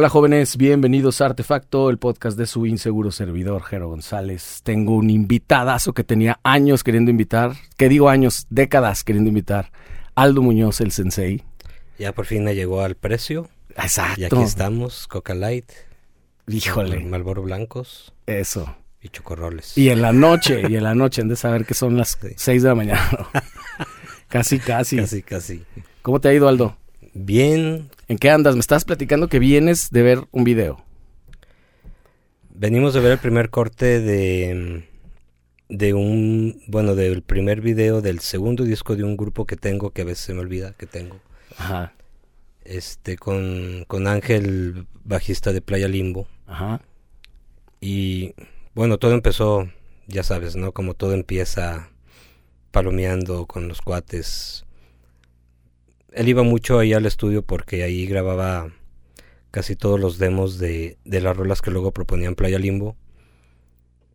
Hola jóvenes, bienvenidos a Artefacto, el podcast de su inseguro servidor, Jero González. Tengo un invitadazo que tenía años queriendo invitar, que digo años, décadas queriendo invitar, Aldo Muñoz, el sensei. Ya por fin me llegó al precio. Exacto. Y aquí estamos, Coca Light. Híjole. Malboro blancos. Eso. Y chocorroles. Y en la noche, y en la noche, han de saber que son las Sí. 6 de la mañana. casi, casi. Casi, casi. ¿Cómo te ha ido, Aldo? Bien, ¿En qué andas? Me estabas platicando que vienes de ver un video. venimos de ver el primer corte de, de un, bueno, del primer video del segundo disco de un grupo que tengo, que a veces se me olvida que tengo. Ajá, Este, con, con Ángel, bajista de Playa Limbo. ajá. Y bueno, todo empezó, ya sabes, ¿no? Como todo empieza palomeando con los cuates. Él iba mucho ahí al estudio porque ahí grababa casi todos los demos de, de las rolas que luego proponían Playa Limbo.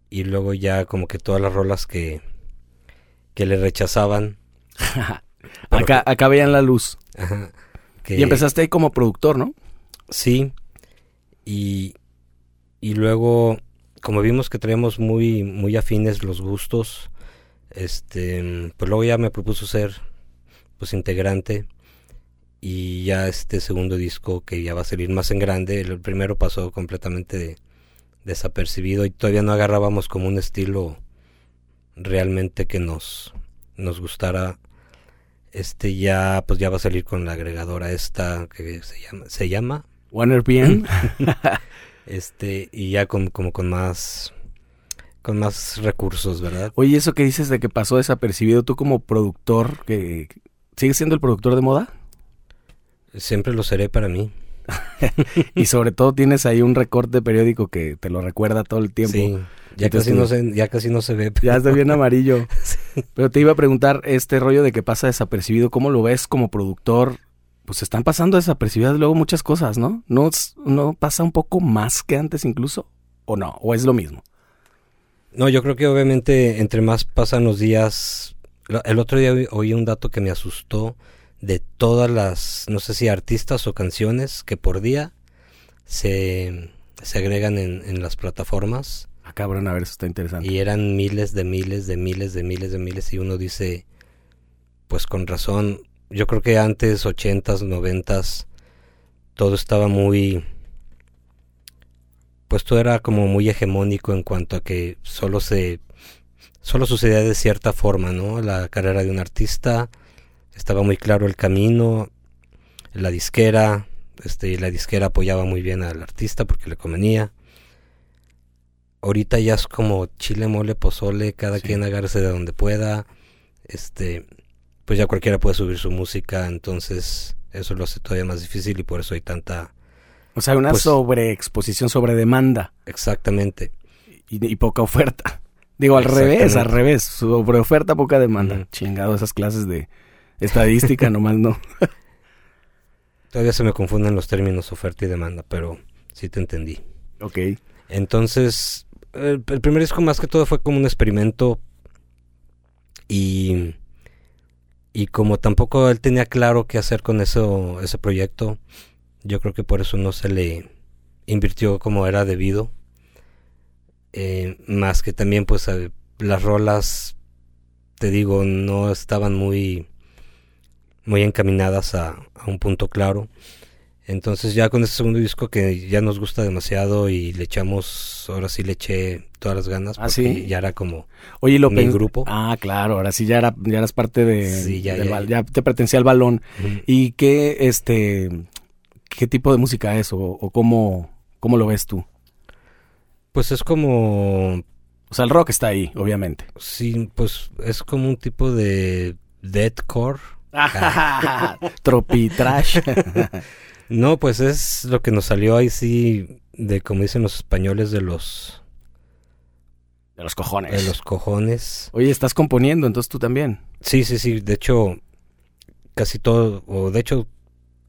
Y luego ya como que todas las rolas que, que le rechazaban. Acá, acá veían la luz. ajá, que- Y empezaste ahí como productor, ¿no? Sí. Y, y luego, como vimos que traíamos muy, muy afines los gustos, este, pues luego ya me propuso ser pues integrante. Y ya este segundo disco que ya va a salir más en grande, el primero pasó completamente de- desapercibido y todavía no agarrábamos como un estilo realmente que nos, nos gustara. Este ya, pues ya va a salir con la agregadora esta que se llama, se llama OneRPM. este, y ya con, como con más, con más recursos, ¿verdad? Oye, eso que dices de que pasó desapercibido, tú como productor, que ¿sigues siendo el productor de moda? Siempre lo seré para mí. Y sobre todo tienes ahí un recorte periódico que te lo recuerda todo el tiempo. Sí, ya Entonces casi, no se, ya casi no se ve. Ya está bien amarillo. Pero te iba a preguntar este rollo de que pasa desapercibido, ¿cómo lo ves como productor? Pues están pasando desapercibidas luego muchas cosas, ¿no? ¿No, no pasa un poco más que antes incluso? ¿O no? ¿O es lo mismo? No, yo creo que obviamente entre más pasan los días... El otro día oí un dato que me asustó de todas las, no sé si artistas o canciones que por día se, se agregan en, en las plataformas. Ah, cabrón, a ver, eso está interesante. Y eran miles de miles de miles de miles de miles y uno dice, pues con razón, yo creo que antes, ochentas, noventas, todo estaba muy, pues todo era como muy hegemónico en cuanto a que solo se, solo sucedía de cierta forma, ¿no? La carrera de un artista, estaba muy claro el camino, la disquera, este, la disquera apoyaba muy bien al artista porque le convenía ahorita ya es como chile, mole, pozole, cada Sí. quien agarse de donde pueda. Este, pues ya cualquiera puede subir su música, entonces eso lo hace todavía más difícil y por eso hay tanta O sea, una pues- sobreexposición sobre demanda exactamente. y, y poca oferta. Digo, al revés, al revés. Sobre oferta, poca demanda. Chingado, esas clases de estadística nomás no. Todavía se me confunden los términos oferta y demanda, pero sí te entendí. Ok. Entonces, el, el primer disco más que todo fue como un experimento y y como tampoco él tenía claro qué hacer con eso ese proyecto, yo creo que por eso no se le invirtió como era debido. Eh, más que también pues eh, las rolas te digo no estaban muy muy encaminadas a, a un punto claro. Entonces ya con este segundo disco que ya nos gusta demasiado y le echamos, ahora sí le eché todas las ganas. ¿Ah, porque sí? Ya era como, Oye, ¿y lo Mi grupo. Ah, claro, ahora sí ya, era, ya eras parte de... Sí, ya, del ya, ya. ya te pertenecía al balón. ¿Y qué, este, qué tipo de música es o, o cómo, cómo lo ves tú? pues es como, O sea, el rock está ahí, obviamente. sí, pues es como un tipo de deathcore. Tropitrash. No, pues es lo que nos salió ahí sí, de como dicen los españoles, de los, de los cojones. de los cojones. Oye, estás componiendo, entonces tú también. Sí, sí, sí, de hecho, casi todo, o de hecho,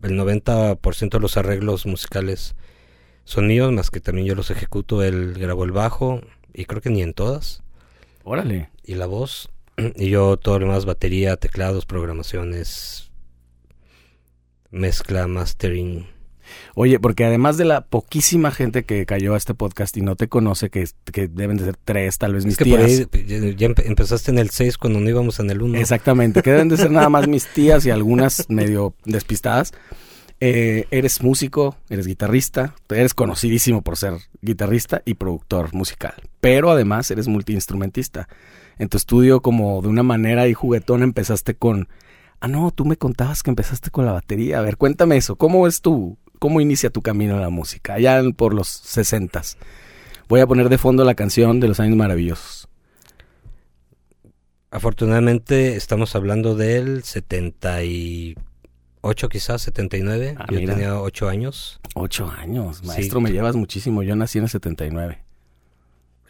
el 90% de los arreglos musicales son míos, más que también yo los ejecuto. Él grabó el bajo, y creo que ni en todas, Órale. y la voz, y yo todo lo demás, batería, teclados, programaciones, mezcla, mastering. Oye, porque además de la poquísima gente que cayó a este podcast y no te conoce, que, que deben de ser tres, tal vez mis Es que tías. por ahí ya, ya empe- empezaste en el 6 cuando no íbamos en el 1. Exactamente, que deben de ser nada más mis tías y algunas medio despistadas. Eh, eres músico, eres guitarrista, eres conocidísimo por ser guitarrista y productor musical, pero además eres multiinstrumentista. En tu estudio, como de una manera ahí juguetona, empezaste con... Ah, no, tú me contabas que empezaste con la batería. A ver, cuéntame eso. ¿Cómo es tu... ¿Cómo inicia tu camino en la música? Allá por los sesentas. Voy a poner de fondo la canción de los años maravillosos. Afortunadamente estamos hablando del 78 quizás, 79. Ah, Yo mira. tenía 8 años, Ocho años, Sí. maestro, me llevas muchísimo. Yo nací en el 79.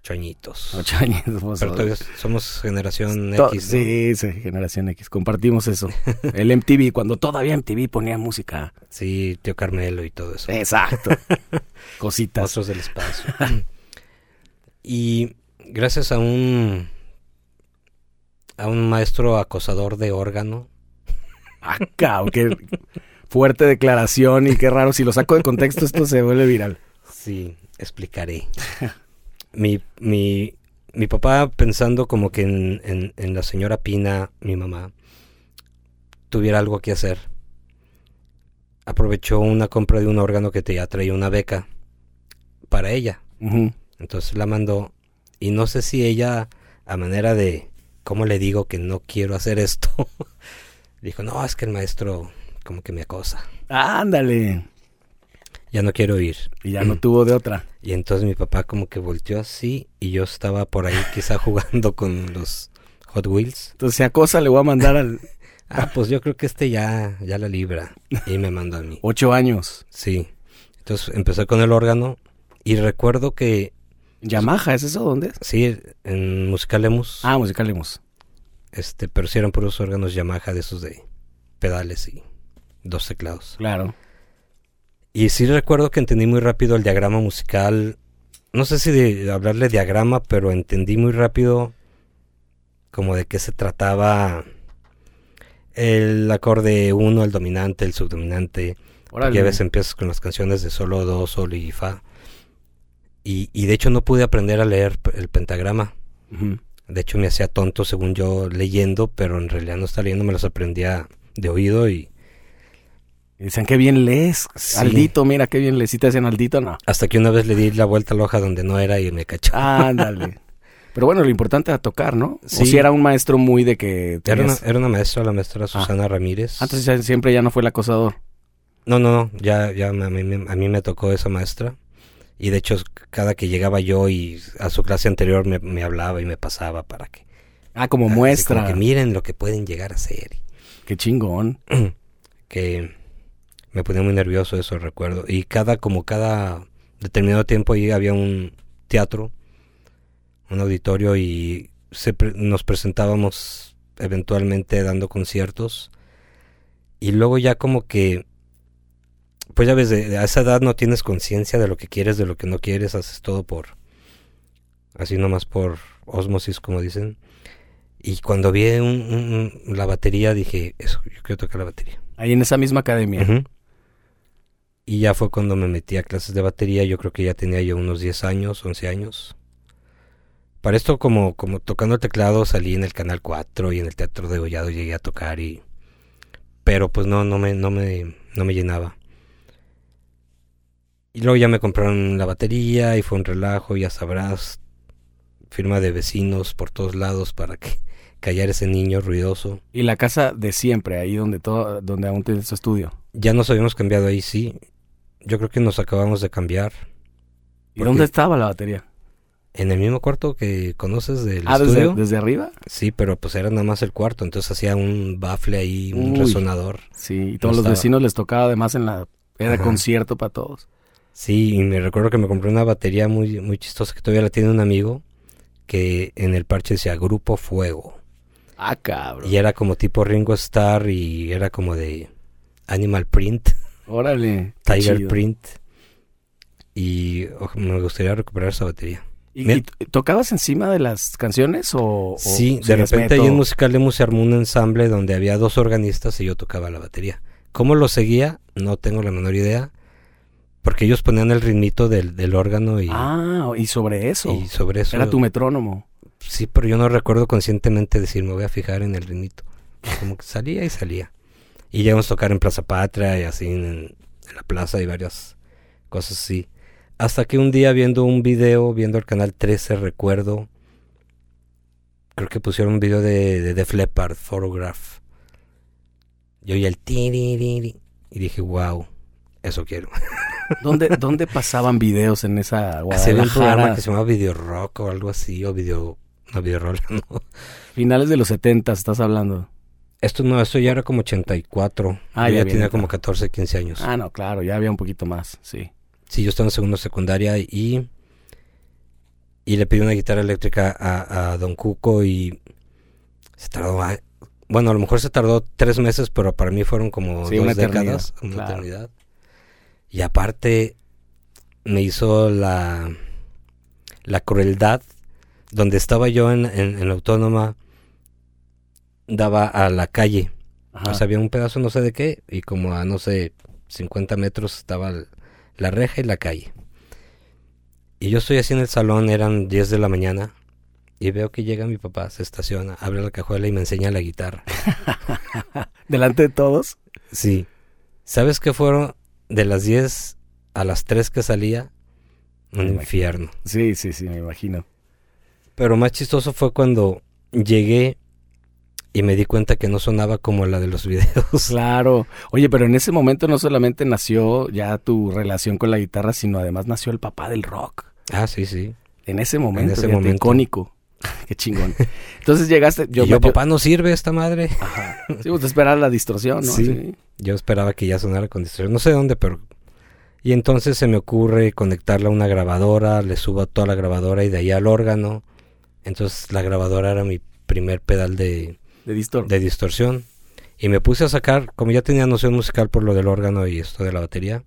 8 añitos. Ocho años. pues, Pero todavía somos generación to- X. ¿no? Sí, sí, generación X. Compartimos eso. El MTV, cuando todavía MTV ponía música. Sí, tío Carmelo y todo eso. Exacto. Cositas. Monstruos del espacio. y gracias a un a un maestro acosador de órgano, Acá, qué fuerte declaración y qué raro. Si lo saco de contexto, esto se vuelve viral. sí, explicaré. mi, mi, mi papá pensando como que en, en- en la señora Pina, mi mamá, tuviera algo que hacer. Aprovechó una compra de un órgano que te traía una beca para ella. Entonces la mandó y no sé si ella a manera de cómo le digo que no quiero hacer esto. dijo, "No, es que el maestro como que me acosa. Ándale. Ya no quiero ir." Y ya no tuvo de otra. Y entonces mi papá como que volteó así y yo estaba por ahí quizá jugando con los Hot Wheels. Entonces, si acosa, le voy a mandar al Ah, pues yo creo que este ya ya la libra y me mandó a mí. ocho años. Sí. Entonces empecé con el órgano y recuerdo que Yamaha, ¿es eso? ¿Dónde es? sí en Musicalemus Ah, Musicalimus. Este, pero sí eran puros órganos Yamaha de esos de pedales y dos teclados. Claro. Y sí recuerdo que entendí muy rápido el diagrama musical. No sé si de hablarle diagrama, pero entendí muy rápido como de qué se trataba el acorde 1, el dominante, el subdominante. Porque a veces empiezas con las canciones de solo, do, sol y fa. Y, y de hecho no pude aprender a leer el pentagrama. De hecho me hacía tonto según yo leyendo, pero en realidad no estaba leyendo, me los aprendía de oído y Y Dicen, qué bien lees. Sí. Aldito, mira, qué bien lees. Si te hacen Aldito, no. hasta que una vez le di la vuelta a la hoja donde no era y me cachó. Ándale. Pero bueno, lo importante era tocar, ¿no? O Sí. si era un maestro muy de que... Era una, tenías- era una maestra, la maestra Susana Ramírez. Ah, entonces ya siempre ya no fue el acosador. No, no, no, ya, ya a, mí, me- a mí me tocó esa maestra. Y de hecho, cada que llegaba yo y a su clase anterior me, me hablaba y me pasaba para que... Ah, como muestra. como que miren lo que pueden llegar a ser. Qué chingón. que me ponía muy nervioso eso recuerdo y cada como cada determinado tiempo ahí había un teatro un auditorio y se pre- nos presentábamos eventualmente dando conciertos y luego ya como que pues ya ves de- a esa edad no tienes conciencia de lo que quieres de lo que no quieres haces todo por así nomás por osmosis como dicen y cuando vi un- un- un- la batería dije eso yo quiero tocar la batería Ahí en esa misma academia. Ujú. Y ya fue cuando me metí a clases de batería, yo creo que ya tenía yo unos 10 años, 11 años. Para esto como, como tocando el teclado salí en el Canal 4 y en el Teatro de Gollado llegué a tocar y... Pero pues no, no me, no me, no me llenaba. Y luego ya me compraron la batería y fue un relajo, ya sabrás, firma de vecinos por todos lados para que callar ese niño ruidoso. Y la casa de siempre, ahí donde todo, donde aún tienes tu estudio. Ya nos habíamos cambiado ahí, sí. Yo creo que nos acabamos de cambiar. ¿Y dónde estaba la batería? En el mismo cuarto que conoces del Ah, estudio. desde arriba. Sí, pero pues era nada más el cuarto, entonces hacía un bafle ahí, un Uy. resonador. Sí, y todos los estaba. vecinos les tocaba además en la... Era Ajá. concierto para todos. Sí, y me recuerdo que me compré una batería muy, muy chistosa que todavía la tiene un amigo, que en el parche decía Grupo Fuego. Ah, cabrón. Y era como tipo Ringo Starr y era como de Animal Print, Órale. Tiger chido. Print. Y oh, me gustaría recuperar esa batería. ¿Y, tocabas encima de las canciones o...? o Sí, de repente ahí en Musicalemus se armó un ensamble donde había dos organistas y yo tocaba la batería. ¿Cómo lo seguía? No tengo la menor idea. Porque ellos ponían el ritmito del, del órgano y, Ah, y sobre eso. y sobre eso. Era tu metrónomo. Sí, pero yo no recuerdo conscientemente decir, me voy a fijar en el ritmito. Como que salía y salía. Y llegamos a tocar en Plaza Patria y así en, en la plaza y varias cosas así. Hasta que un día viendo un video, viendo el canal 13, recuerdo, creo que pusieron un video de, de Def Leppard, Photograph. Yo oí el tiririri y dije, wow, eso quiero. ¿Dónde, ¿Dónde pasaban videos en esa Hacía un programa Guadalajara? que se llamaba Video Rock o algo así, o Video, no, Video Roll, no. Finales de los 70 estás hablando. Esto no, esto ya era como 84. Ah, yo ya tenía como 14, 15 años. Ah, no, claro, ya había un poquito más, sí. Sí, yo estaba en segundo secundaria y, y le pedí una guitarra eléctrica a, a Don Cuco y se tardó, ah, bueno, a lo mejor se tardó tres meses, pero para mí fueron como Sí, dos una eternidad, décadas, una claro. eternidad. Y aparte me hizo la, la crueldad, donde estaba yo en, en, en la autónoma, daba a la calle. Ajá. O sea, había un pedazo no sé de qué y como a no sé 50 metros estaba la reja y la calle. Y yo estoy así en el salón, eran 10 de la mañana y veo que llega mi papá, se estaciona, abre la cajuela y me enseña la guitarra. Delante de todos. Sí. ¿Sabes qué fueron de las 10 a las 3 que salía? Un infierno. Sí, sí, sí, me imagino. Pero más chistoso fue cuando llegué y me di cuenta que no sonaba como la de los videos. Claro. Oye, pero en ese momento no solamente nació ya tu relación con la guitarra, sino además nació el papá del rock. Ah, sí, sí. En ese momento, ese fíjate, momento. icónico. Qué chingón. Entonces llegaste, yo, y yo, papá, no sirve esta madre. Ajá. Sí, pues esperar la distorsión, ¿no? Sí. Yo esperaba que ya sonara con distorsión, no sé dónde, pero... Y entonces se me ocurre conectarla a una grabadora, le subo a toda la grabadora y de ahí al órgano. Entonces la grabadora era mi primer pedal de, De distor. de distorsión. Y me puse a sacar, como ya tenía noción musical por lo del órgano y esto de la batería,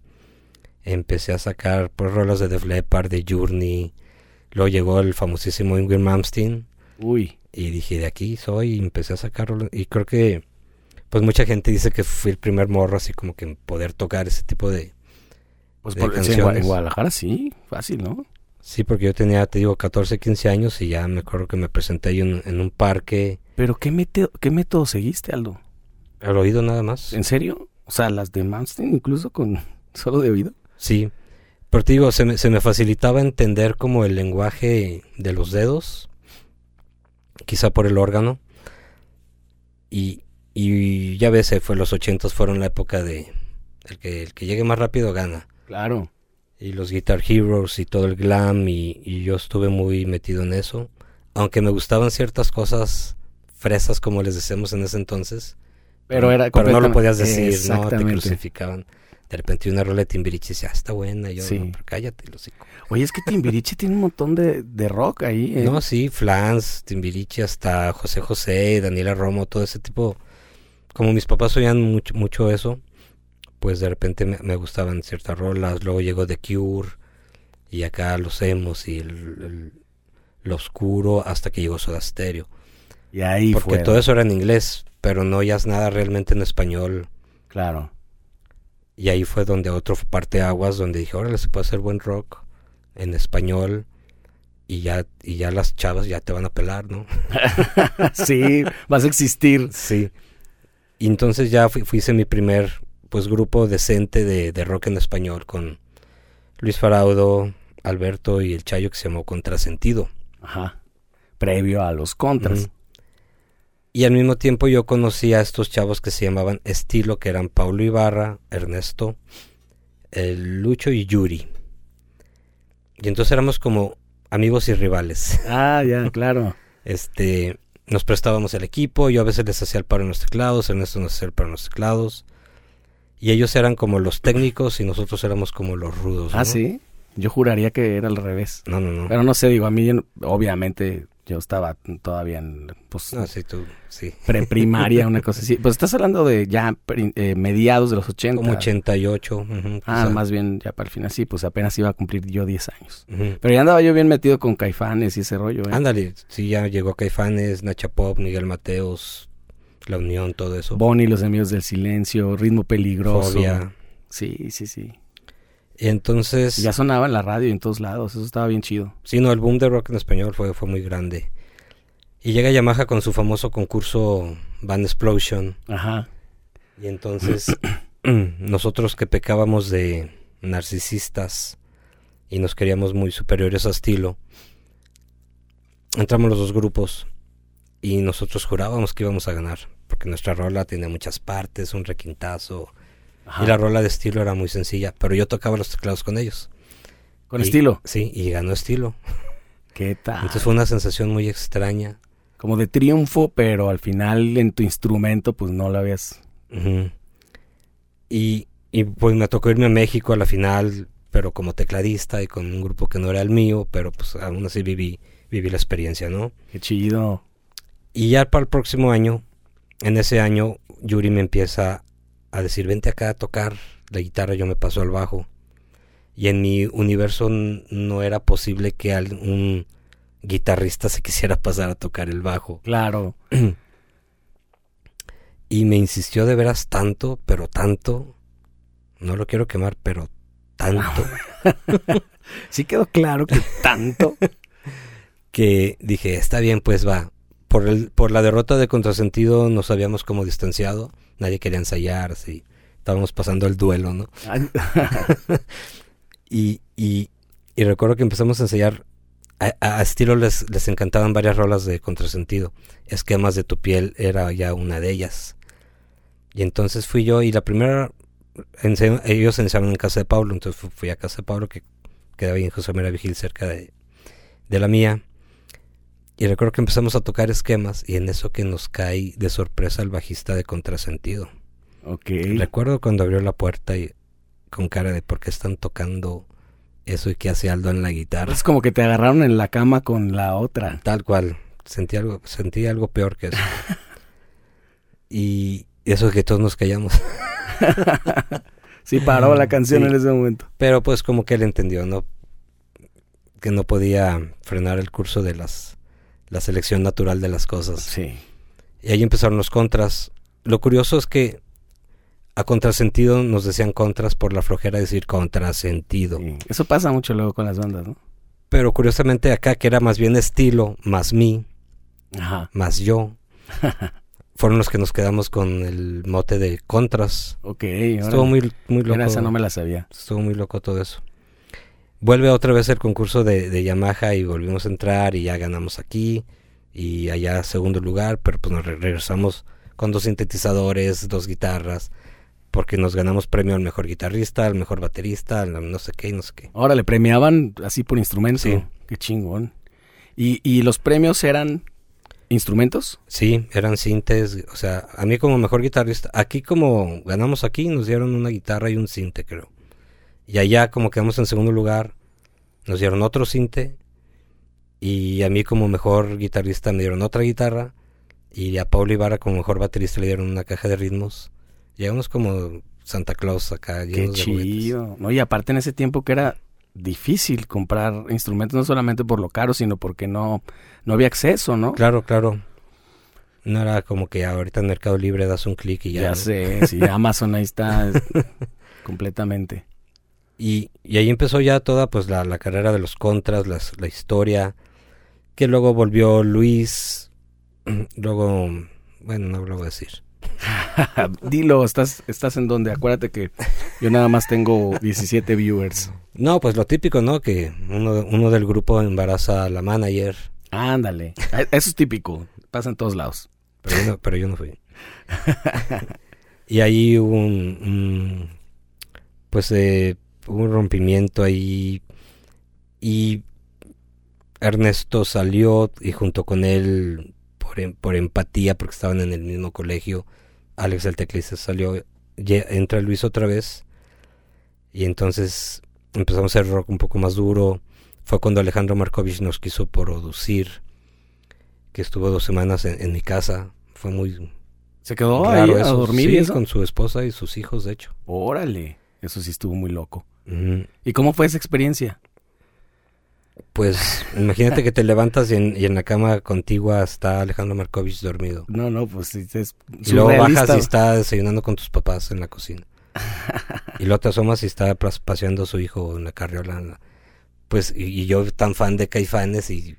empecé a sacar pues rolas de Def Leppard, de Journey. Luego llegó el famosísimo Ingrid Malmsteen. Uy. Y dije, de aquí soy, y empecé a sacarlo. Y creo que, pues mucha gente dice que fui el primer morro, así como que en poder tocar ese tipo de... Pues por, en Guadalajara sí, fácil, ¿no? Sí, porque yo tenía, te digo, 14, 15 años y ya me acuerdo que me presenté ahí en, en un parque, Pero ¿qué método, ¿qué método seguiste, Aldo? al oído nada más. ¿En serio? O sea, las de Malmsteen incluso con solo de oído. Sí, pero te digo, se me, se me facilitaba entender como el lenguaje de los dedos, quizá por el órgano. Y, y ya ves, fue los ochentas fueron la época de el que, el que llegue más rápido gana. Claro. Y los Guitar Heroes y todo el glam y, y yo estuve muy metido en eso. Aunque me gustaban ciertas fresas como les decíamos en ese entonces. Pero era Pero no lo podías decir, no, te crucificaban. De repente una rola de Timbiriche decía, ah, está buena. Y yo, Sí. no, pero cállate, los Oye, es que Timbiriche tiene un montón de, de rock ahí. ¿eh? No, sí, Flans, Timbiriche, hasta José José, Daniela Romo, todo ese tipo. Como mis papás oían mucho, mucho eso, pues de repente me, me gustaban ciertas rolas. Luego llegó The Cure, y acá los emos y el, el- lo oscuro, hasta que llegó Soda Stereo. Y ahí Porque todo eso era en inglés, pero no oías nada realmente en español. Claro. Y ahí fue donde otro parte aguas, donde dije, órale, se puede hacer buen rock en español. Y ya, y ya las chavas ya te van a pelar, ¿no? sí, vas a existir. Sí. Y entonces ya fui, fui- hice mi primer pues grupo decente de, de rock en español con Luis Faraudo, Alberto y el Chayo que se llamó Contrasentido. Ajá. Previo a los contras. Y al mismo tiempo yo conocí a estos chavos que se llamaban Estilo, que eran Paulo Ibarra, Ernesto, el Lucho y Yuri. Y entonces éramos como amigos y rivales. Ah, ya, claro. Este, nos prestábamos el equipo, yo a veces les hacía el paro en los teclados, Ernesto nos hacía el paro en los teclados. Y ellos eran como los técnicos y nosotros éramos como los rudos. Ah, sí. Yo juraría que era al revés. No, no, no. Pero no sé, digo, a mí obviamente yo estaba todavía en pues, No, sí, tú, sí. preprimaria, una cosa así. Pues estás hablando de ya eh, mediados de los 80. Como 88. ujú, Ah, quizá. más bien ya para el final, sí, pues apenas iba a cumplir yo 10 años. Pero ya andaba yo bien metido con caifanes y ese rollo, ¿eh? Ándale, sí, ya llegó Caifanes, Nacha Pop, Miguel Mateos, La Unión, todo eso. Bonnie, los amigos del silencio, ritmo peligroso. Fobia. Sí, sí, sí. Y entonces... Ya sonaba en la radio y en todos lados, eso estaba bien chido. Sí, no, el boom de rock en español fue, fue muy grande. Y llega Yamaha con su famoso concurso Van Explosion. Ajá. Y entonces nosotros que pecábamos de narcisistas y nos queríamos muy superiores a estilo, entramos los dos grupos y nosotros jurábamos que íbamos a ganar, porque nuestra rola tenía muchas partes, un requintazo, Ajá. y la rola de estilo era muy sencilla, pero yo tocaba los teclados con ellos. Con Y- estilo. Sí, y ganó estilo. ¿Qué tal? Entonces fue una sensación muy extraña. Como de triunfo, pero al final en tu instrumento pues no lo habías... Y, y pues me tocó irme a México a la final, pero como tecladista y con un grupo que no era el mío, pero pues aún así viví, viví la experiencia, ¿no? Qué chido. Y ya para el próximo año, en ese año, Yuri me empieza a decir, vente acá a tocar la guitarra, yo me paso al bajo. Y en mi universo no era posible que al- un guitarrista se quisiera pasar a tocar el bajo. Claro. Y me insistió de veras tanto, pero tanto, no lo quiero quemar, pero tanto, Sí quedó claro que tanto. que dije, está bien, pues va. Por, el, por la derrota de Contrasentido nos habíamos como distanciado, nadie quería ensayar, sí. Estábamos pasando el duelo, ¿no? Y, y, y recuerdo que empezamos a ensayar. A, a Estilo les, les encantaban varias rolas de contrasentido. Esquemas de tu piel era ya una de ellas. Y entonces fui yo y la primera. ense- ellos ensayaban en casa de Pablo. Entonces fu- fui a casa de Pablo que quedaba ahí en José María Vigil cerca de, de la mía. Y recuerdo que empezamos a tocar esquemas y en eso que nos cae de sorpresa el bajista de contrasentido. ok. Recuerdo cuando abrió la puerta y con cara de por qué están tocando eso y qué hace Aldo en la guitarra. Es como que te agarraron en la cama con la otra. Tal cual. Sentí algo, sentí algo peor que eso. y eso es que todos nos callamos. Sí, paró la canción Sí. en ese momento. Pero pues como que él entendió, ¿no? Que no podía frenar el curso de las la selección natural de las cosas. Sí. Y ahí empezaron los contras. Lo curioso es que a contrasentido nos decían contras por la flojera de decir contrasentido. sí. Eso pasa mucho luego con las bandas, ¿no? Pero curiosamente acá, que era más bien estilo, más mí, Ajá. más yo, fueron los que nos quedamos con el mote de contras. Ok. Estuvo órale. muy, muy loco. Esa no me la sabía. Estuvo muy loco todo eso. Vuelve otra vez el concurso de, de Yamaha y volvimos a entrar y ya ganamos aquí y allá segundo lugar, pero pues nos re- regresamos con dos sintetizadores, dos guitarras, porque nos ganamos premio al mejor guitarrista, al mejor baterista, al no sé qué no sé qué. Ahora le premiaban así por instrumento. Sí. Qué chingón. ¿Y, y los premios eran instrumentos? Sí, eran sintes, o sea, a mí como mejor guitarrista, aquí como ganamos aquí, nos dieron una guitarra y un sinte, creo. Y allá como quedamos en segundo lugar, nos dieron otro sinte. Y a mí como mejor guitarrista me dieron otra guitarra. Y a Pablo Ibarra como mejor baterista le dieron una caja de ritmos. Llegamos como Santa Claus acá, Qué chido. No, y aparte en ese tiempo que era difícil comprar instrumentos, no solamente por lo caro, sino porque no, no había acceso, ¿no? Claro, claro. No era como que ahorita en Mercado Libre das un clic y ya. Ya ¿no? sé, sí, Amazon ahí está es- completamente. Y, y ahí empezó ya toda pues la, la carrera de los contras, las- la historia, que luego volvió Luis, luego, bueno, no lo voy a decir. Dilo, ¿estás, ¿estás en donde? Acuérdate que yo nada más tengo 17 viewers. No, pues lo típico, ¿no? Que uno, uno del grupo embaraza a la manager, Ándale. Eso es típico, pasa en todos lados. pero yo no, pero yo no fui. y ahí hubo un, un- pues eh, hubo un rompimiento ahí y Ernesto salió y junto con él por, em- por empatía porque estaban en el mismo colegio Alex el teclista salió entra Luis otra vez y entonces empezamos a hacer rock un poco más duro. Fue cuando Alejandro Markovich nos quiso producir que estuvo dos semanas en, en mi casa. Fue muy ¿Se quedó ahí a dormir Sí, con su esposa y sus hijos de hecho. Órale, eso sí estuvo muy loco. ¿Y cómo fue esa experiencia? Pues imagínate que te levantas y en, y en la cama contigua está Alejandro Markovich dormido. No, no, pues sí, es Y luego bajas y está desayunando con tus papás en la cocina. y luego te asomas y está pas- paseando a su hijo en la carriola. Pues, y, y yo tan fan de Caifanes y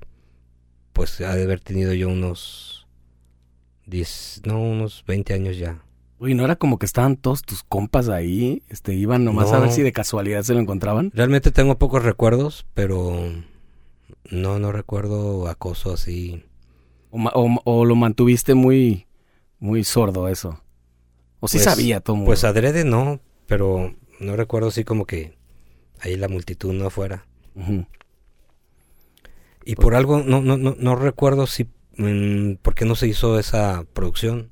pues ha de haber tenido yo unos 10, no, unos 20 años ya. Uy, ¿no era como que estaban todos tus compas ahí? Este, iban nomás a No. ver si de casualidad se lo encontraban. Realmente tengo pocos recuerdos, pero no, no recuerdo acoso así. O, ma- o- o lo mantuviste muy, muy sordo eso. O sí Pues- sabía todo mundo. Pues adrede no, pero no recuerdo así como que ahí la multitud no afuera. Y por algo, no, no, no, no recuerdo si, mm, por qué no se hizo esa producción.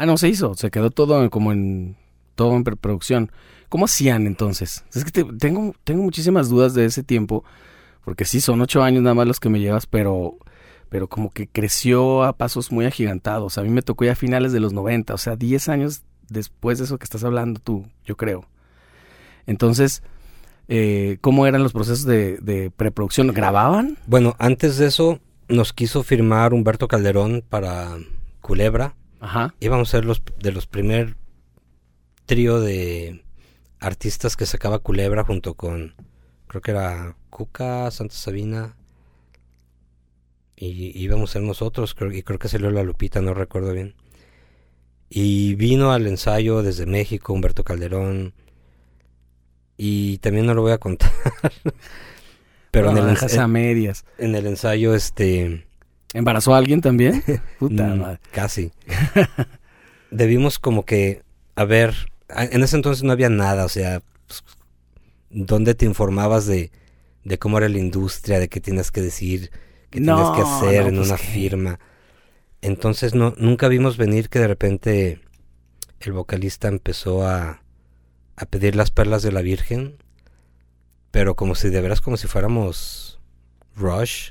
Ah, no se hizo. Se quedó todo como en todo en preproducción. ¿Cómo hacían entonces? Es que te- tengo, tengo muchísimas dudas de ese tiempo. Porque sí, son ocho años nada más los que me llevas, pero, pero como que creció a pasos muy agigantados. A mí me tocó ya a finales de los 90, o sea, 10 años después de eso que estás hablando tú, yo creo. Entonces, eh, ¿cómo eran los procesos de preproducción? ¿Grababan? Bueno, antes de eso nos quiso firmar Humberto Calderón para Culebra. Ajá. Íbamos a ser los de los primer trío de artistas que sacaba Culebra junto con creo que era Cuca, Santa Sabina y íbamos a ser nosotros creo, y creo que salió la Lupita, no recuerdo bien. Y vino al ensayo desde México Humberto Calderón y también no lo voy a contar. Pero en, el, a medias. en el ensayo este ¿Embarazó a alguien también? Puta Mm, madre. Casi. Debimos como que, a ver, en ese entonces no había nada, o sea, pues, ¿dónde te informabas de, de cómo era la industria, de qué tienes que decir, qué tienes No, que hacer no, en pues, una ¿qué? firma? Entonces no, nunca vimos venir que de repente el vocalista empezó a, a pedir las perlas de la Virgen, pero como si de veras como si fuéramos Rush.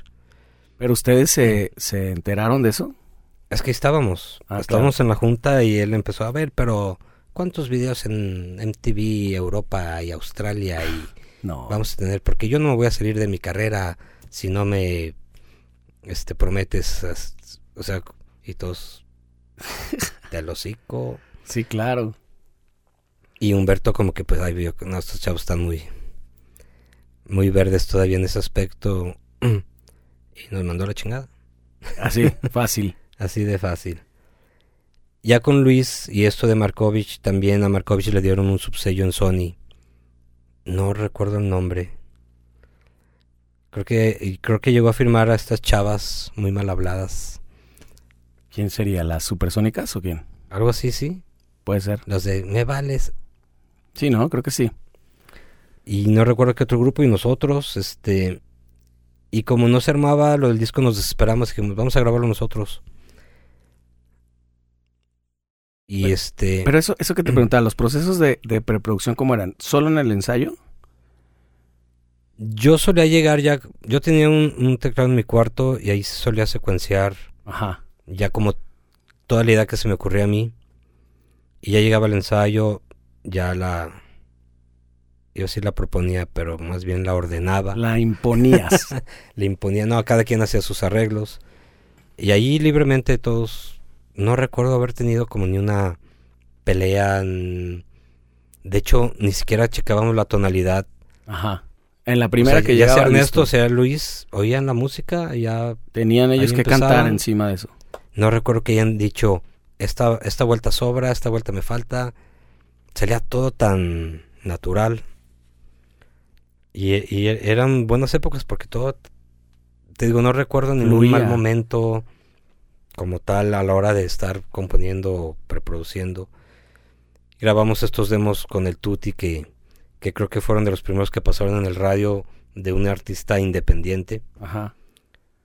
¿Pero ustedes se, se enteraron de eso? Es que estábamos, Ah, estábamos en la junta y él empezó a ver, pero ¿cuántos videos en MTV, Europa y Australia y No. vamos a tener? Porque yo no me voy a salir de mi carrera si no me este prometes, o sea, y todos del hocico. Sí, claro. Y Humberto como que pues ahí vio que no, estos chavos están muy muy verdes todavía en ese aspecto y nos mandó la chingada. Así, fácil. Así de fácil. Ya con Luis y esto de Markovich, también a Markovich le dieron un subsello en Sony. No recuerdo el nombre. Creo que creo que llegó a firmar a estas chavas muy mal habladas. ¿Quién sería? ¿Las supersónicas o quién? Algo así, sí. Puede ser. Los de Me Vales. Sí, ¿no? Creo que sí. Y no recuerdo qué otro grupo y nosotros, este... Y como no se armaba lo del disco, nos desesperamos y dijimos, vamos a grabarlo nosotros. Y Pero- este... Pero eso, eso que te preguntaba, ¿los procesos de, de preproducción cómo eran? ¿Solo en el ensayo? Yo solía llegar ya, yo tenía un, un teclado en mi cuarto y ahí solía secuenciar Ajá. ya como toda la idea que se me ocurría a mí. Y ya llegaba el ensayo, ya la, yo sí la proponía, pero más bien la ordenaba. La imponías. Le imponía, no, cada quien hacía sus arreglos. Y ahí libremente todos, no recuerdo haber tenido como ni una pelea. De hecho, ni siquiera checábamos la tonalidad. Ajá. En la primera O sea, que ya sea Ernesto, listo, sea Luis, oían la música, ya tenían ellos que cantar encima de eso. no recuerdo que hayan dicho, esta, esta vuelta sobra, esta vuelta me falta. Salía todo tan natural. Y, y eran buenas épocas porque todo, te digo, no recuerdo ningún mal momento como tal a la hora de estar componiendo o preproduciendo. Grabamos estos demos con el Tuti que, que creo que fueron de los primeros que pasaron en el radio de un artista independiente. Ajá.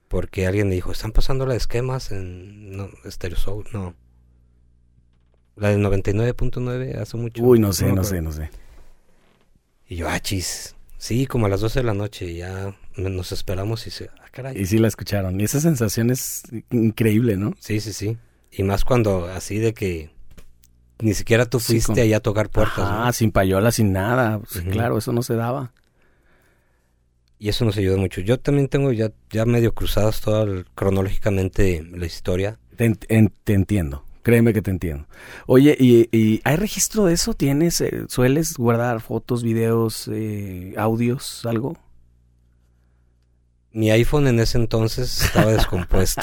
Porque alguien me dijo, ¿están pasando la de esquemas en no, Stereo Soul? No. La del 99.9 hace mucho. Uy, no sé, no acuerdo. sé, no sé. Y yo, ah, chis. Sí, como a las 12 de la noche ya nos esperamos y se... Ah, caray. Y sí la escucharon. Y esa sensación es increíble, ¿no? Sí, sí, sí. Y más cuando así de que ni siquiera tú Sí, fuiste con- ahí a tocar puertas. ¿no? sin payola, sin nada. Pues. Claro, eso no se daba. Y eso nos ayudó mucho. Yo también tengo ya, ya medio cruzadas toda el- cronológicamente la historia. Te, en- te entiendo. Créeme que te entiendo. Oye, ¿y, y hay registro de eso? ¿Tienes, eh, sueles guardar fotos, videos, eh, audios, algo? Mi iPhone en ese entonces estaba descompuesto.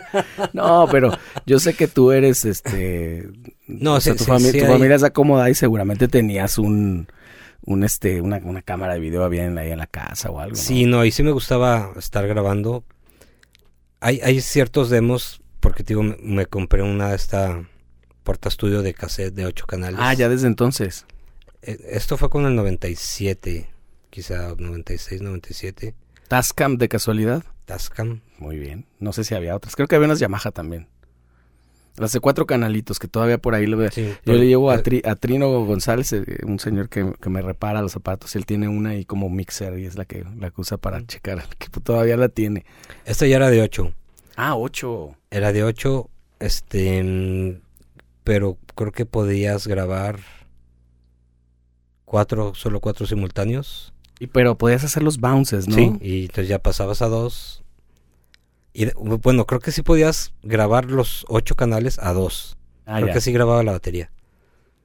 no, pero yo sé que tú eres, este... No, o sea, sí, tu, sí, fami- sí tu hay- familia es acomodada y seguramente tenías un, un este, una, una cámara de video bien ahí en la casa o algo, ¿no? Sí, no, y sí me gustaba estar grabando. Hay, hay ciertos demos, porque digo, me, me compré una esta porta estudio de cassette de ocho canales. Ah, ya desde entonces. Eh, Esto fue con el 97, quizá 96, 97. Tascam de casualidad. Tascam. Muy bien. No sé si había otras. Creo que había unas Yamaha también. Las de cuatro canalitos que todavía por ahí lo veo. Sí, Yo le llevo a, Tri- a Trino González, eh, un señor que, que me repara los zapatos. Él tiene una y como mixer y es la que la que usa para checar. Que todavía la tiene. Esta ya era de 8. Ah, ocho. Era de 8, este, pero creo que podías grabar cuatro, solo cuatro simultáneos. Y, pero podías hacer los bounces, ¿no? Sí, y entonces ya pasabas a dos. Y bueno, creo que sí podías grabar los ocho canales a dos. Ah, creo ya. que sí grababa la batería.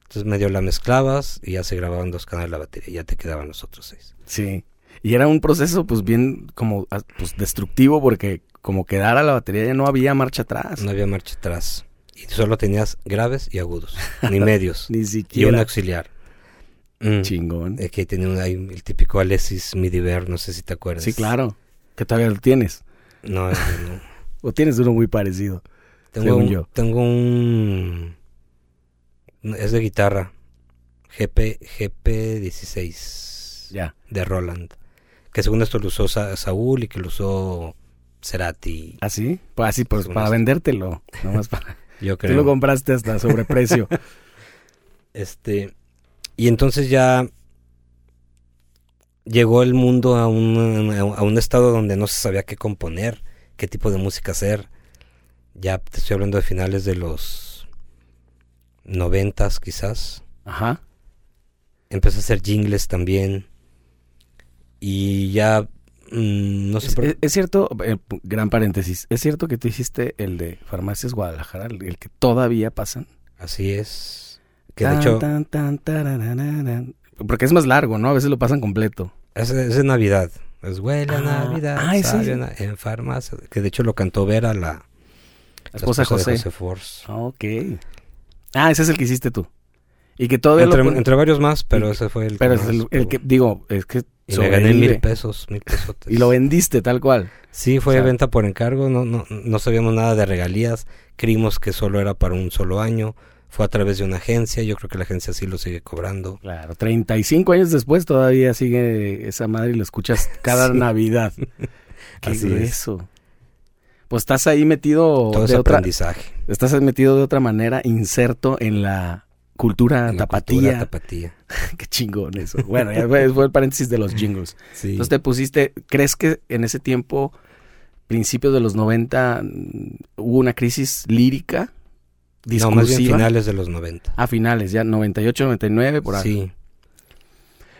Entonces medio la mezclabas y ya se grababan dos canales la batería y ya te quedaban los otros seis. Sí. Y era un proceso pues bien como ah, pues destructivo porque como quedara la batería ya no había marcha atrás. No había marcha atrás. Y solo tenías graves y agudos, ni medios. Ni y un siquiera. auxiliar. Mm. Chingón. Eh, que tenía un- el típico Alexis Midiver, no sé si te acuerdas. Sí, claro. Que todavía lo tienes. No, no. O tienes uno muy parecido. Tengo Según un, yo. tengo un es de guitarra. GP GP16 Ya. de Roland. Que según esto lo usó Sa- Saúl y que lo usó Cerati. ¿Así? Pues así, pues para vendértelo. Nomás para... Yo Tú creo. lo compraste hasta sobreprecio. Este y entonces ya llegó el mundo a un, a un estado donde no se sabía qué componer, qué tipo de música hacer. Ya te estoy hablando de finales de los noventas quizás. Ajá. Empecé a hacer jingles también. Y ya mm, no sé Es, por es- es cierto, eh, gran paréntesis, ¿es cierto que tú hiciste el de Farmacias Guadalajara, el, el que todavía pasan? así es. Que de Tan, hecho tan, tan. Porque es más largo, ¿no? A veces lo pasan completo. es, es de Navidad. Es huele a Ah, Navidad. ah, ese en farmacia. Que de hecho lo cantó Vera, la, La la esposa de José. José Force. Ah, Ok. Ah, ese es el que hiciste tú. Y que todavía Entre, lo... entre varios más, pero y- ese fue el pero que es el, el que, digo, es que Y me gané mil pesos, mil pesos. Y lo vendiste tal cual. Sí, fue O sea- venta por encargo, no, no, no sabíamos nada de regalías, creímos que solo era para un solo año, fue a través de una agencia, yo creo que la agencia sí lo sigue cobrando. Claro, 35 años después todavía sigue esa madre y lo escuchas cada Sí. Navidad. Qué Así es. grueso. Pues estás ahí metido Todo de ese otra, aprendizaje. estás metido de otra manera, inserto en la cultura tapatía. cultura tapatía. Qué chingón eso. Bueno, ya fue, fue el paréntesis de los jingles. Sí. Entonces te pusiste, ¿crees que en ese tiempo, principios de los 90, mm, hubo una crisis lírica? no, más bien finales de los 90. A finales, ya 98, 99, por ahí. Sí,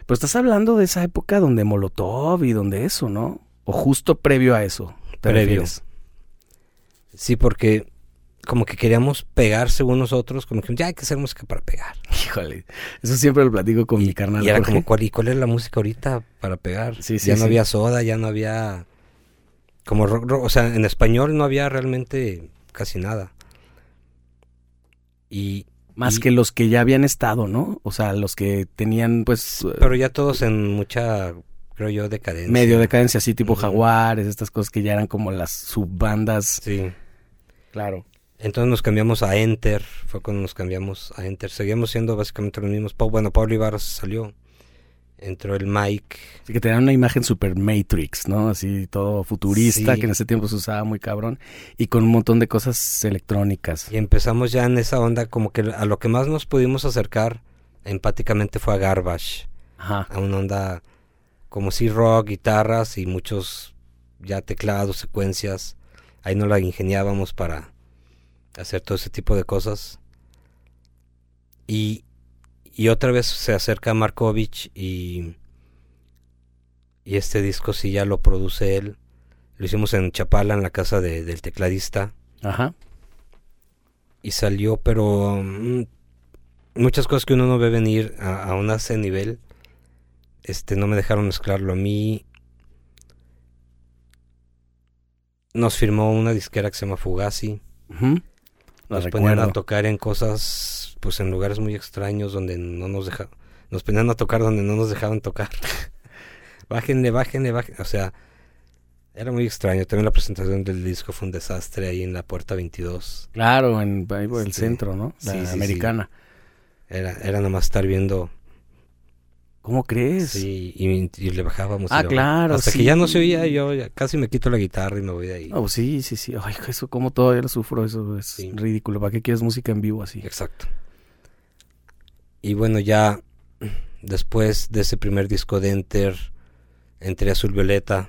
Pero estás hablando de esa época donde Molotov y donde eso, ¿no? O justo previo a eso. ¿te Previo. refieres? sí, porque como que queríamos pegar según nosotros, como que ya hay que hacer música para pegar. Híjole, eso siempre lo platico con mi carnal. Y era Jorge. como, ¿cuál, ¿y cuál es la música ahorita para pegar? Sí, sí, ya no sí. había soda, ya no había... Como rock, rock, o sea, en español no había realmente casi nada. Y, Más y- que los que ya habían estado, ¿no? O sea, los que tenían, pues, Pero ya todos en mucha, creo yo, decadencia. medio decadencia, así tipo jaguares, estas cosas que ya eran como las subbandas. Sí. Claro. Entonces nos cambiamos a Enter, fue cuando nos cambiamos a Enter. Seguíamos siendo básicamente los mismos. Bueno, Pablo Ibarra se salió. Entró el Mike. Así que tenían una imagen super Matrix, ¿no? Así todo futurista, Sí. que en ese tiempo se usaba muy cabrón. Y con un montón de cosas electrónicas. Y empezamos ya en esa onda, como que a lo que más nos pudimos acercar empáticamente fue a Garbage. Ajá. A una onda como si rock, guitarras y muchos ya teclados, secuencias. Ahí nos la ingeniábamos para hacer todo ese tipo de cosas. Y, y otra vez se acerca Markovich y, y este disco sí ya lo produce él. Lo hicimos en Chapala, en la casa de- del tecladista. Ajá. y salió, pero mm, muchas cosas que uno no ve venir a, a un ese nivel, este, no me dejaron mezclarlo a mí. Nos firmó una disquera que se llama Fugazi. Lo Nos ponían a tocar en cosas, pues en lugares muy extraños donde no nos dejaban. Nos ponían a tocar donde no nos dejaban tocar. bájenle, bájenle, bájenle. O sea, era muy extraño. También la presentación del disco fue un desastre ahí en la puerta 22. Claro, en ahí por el Sí. centro, ¿no? La Sí, sí, sí. americana. Era, era nada más estar viendo. ¿Cómo crees? Sí, y, y le bajábamos. y Ah, bajábamos. claro, Hasta sí. que ya no se oía, yo ya casi me quito la guitarra y me voy de ahí. Oh, sí, sí, sí. Ay, eso como todavía lo sufro, eso es Sí. ridículo. ¿Para qué quieres música en vivo así? Exacto. Y bueno, ya después de ese primer disco de Enter, entré a Azul Violeta.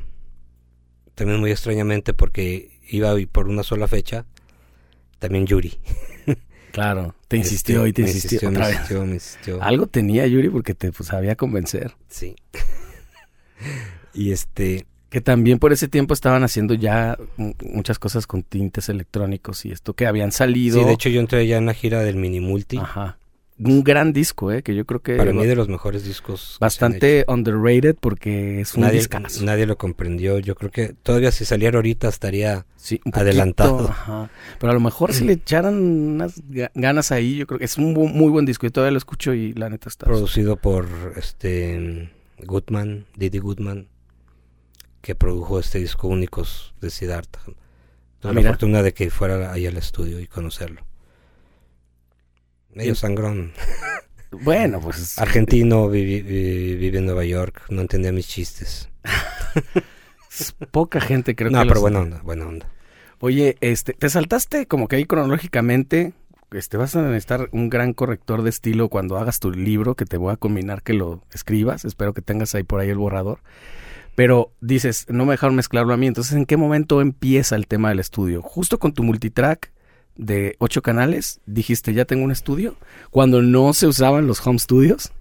También muy extrañamente porque iba y por una sola fecha. También Yuri. Claro, te insistió Este, y te me insistió, me otra vez. insistió, me insistió. Algo tenía Yuri porque te pues, sabía convencer. Sí. y este, Que también por ese tiempo estaban haciendo ya mu- muchas cosas con tintes electrónicos y esto que habían salido. sí, de hecho yo entré ya en la gira del Mini Multi. Ajá. Un gran disco, ¿eh? Que yo creo que Para mí de los mejores discos. bastante underrated porque es un Nadie, discazo. nadie lo comprendió. Yo creo que todavía si saliera ahorita estaría Sí, un poquito, adelantado. ajá. Pero a lo mejor si le echaran unas ga- ganas ahí, yo creo que es un bu- muy buen disco. Yo todavía lo escucho y la neta está. producido por este Goodman, Didi Goodman, que produjo este disco únicos de Siddhartha. Tuve Ah, la mira. fortuna de que fuera ahí al estudio y conocerlo. Medio sangrón. Bueno, pues Argentino, vi- vive en Nueva York, no entendía mis chistes. es poca gente creo no, que pero los- buena onda, buena onda. Oye, este, te saltaste como que ahí cronológicamente, este, vas a necesitar un gran corrector de estilo cuando hagas tu libro, que te voy a combinar que lo escribas, espero que tengas ahí por ahí el borrador. Pero dices, no me dejaron mezclarlo a mí, entonces ¿en qué momento empieza el tema del estudio? Justo con tu multitrack de ocho canales, dijiste, ya tengo un estudio, cuando no se usaban los home studios.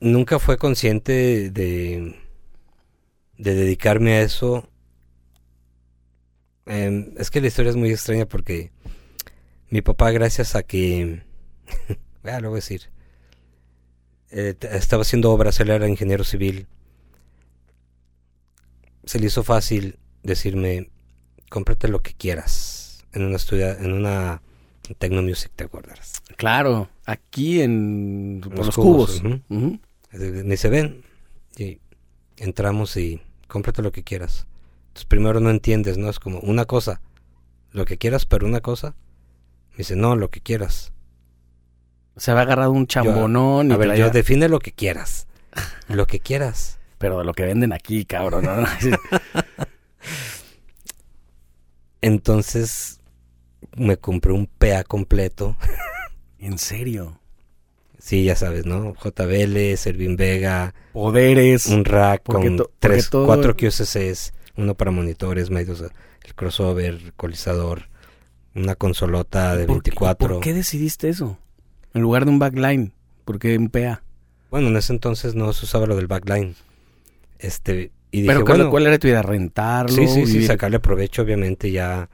Nunca fue consciente de, de dedicarme a eso. Em, es que la historia es muy extraña porque mi papá, gracias a que, ya lo voy a decir, eh, estaba haciendo obras, él era ingeniero civil, se le hizo fácil decirme, cómprate lo que quieras en una estudia, en una Techno Music, ¿te acuerdas? Claro, aquí en por Los los, cubos, cubos. Eh, Ni se ven. Y entramos y cómprate lo que quieras. Entonces primero no entiendes, ¿no? Es como una cosa, lo que quieras, pero una cosa. Me dice, no, lo que quieras. Se había agarrado un chambonón y A ver, traía- yo define lo que quieras. Lo que quieras. pero lo que venden aquí, cabrón. ¿no? Entonces me compré un PA completo. en serio. Sí, ya sabes, ¿no? JBL, Servin Vega, Poderes. un rack con tres, todo- cuatro QSCs, uno para monitores, medios, el crossover, ecualizador, una consolota de ¿Por qué- 24. ¿Por qué decidiste eso? En lugar de un backline. ¿Por qué un PA? Bueno, en ese entonces no se usaba lo del backline. Este, y dije, Pero ¿cuál, bueno, cuál era tu idea? ¿Rentarlo? sí, sí, sí, sacarle provecho, obviamente, ya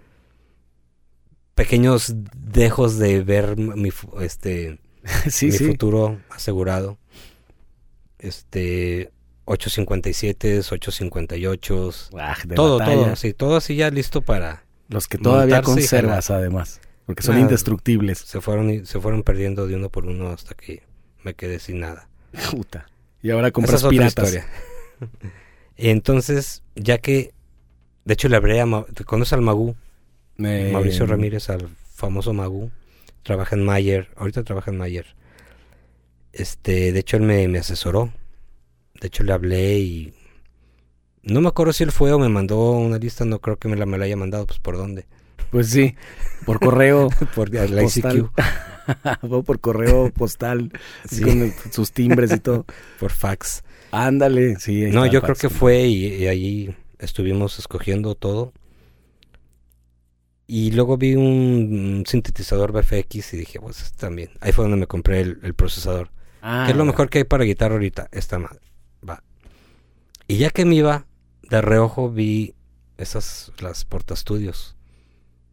pequeños dejos de ver mi, este, sí, mi sí. futuro asegurado. Este, 857, 858, Ah, todo, batalla. todo, sí, todo así ya listo para... Los que todavía conservas, además. Porque son Nada. indestructibles. Se fueron, se fueron perdiendo de uno por uno hasta que me quedé sin nada. Puta. Y ahora Esa compras es otra piratas. historia. y entonces, ya que, de hecho le hablé a, Ma- ¿te conoces al Magú? Eh, Mauricio Ramírez, al famoso Magú. Trabaja en Mayer, ahorita trabaja en Mayer. Este, de hecho él me, me asesoró. De hecho le hablé y... No me acuerdo si él fue o me mandó una lista, no creo que me la, me la haya mandado, pues por dónde. Pues sí. Por correo Por la. ICQ, por correo postal. Sí. Con sus timbres y todo. por fax. Ándale. Sí, No, yo creo que fue y, y ahí estuvimos escogiendo todo. Y luego vi un, sintetizador BFX y dije, pues también. Ahí fue donde me compré el, el procesador. Ah, que es lo mejor que hay para guitarra ahorita. Esta madre. Va. Y ya que me iba, de reojo vi esas, las portastudios.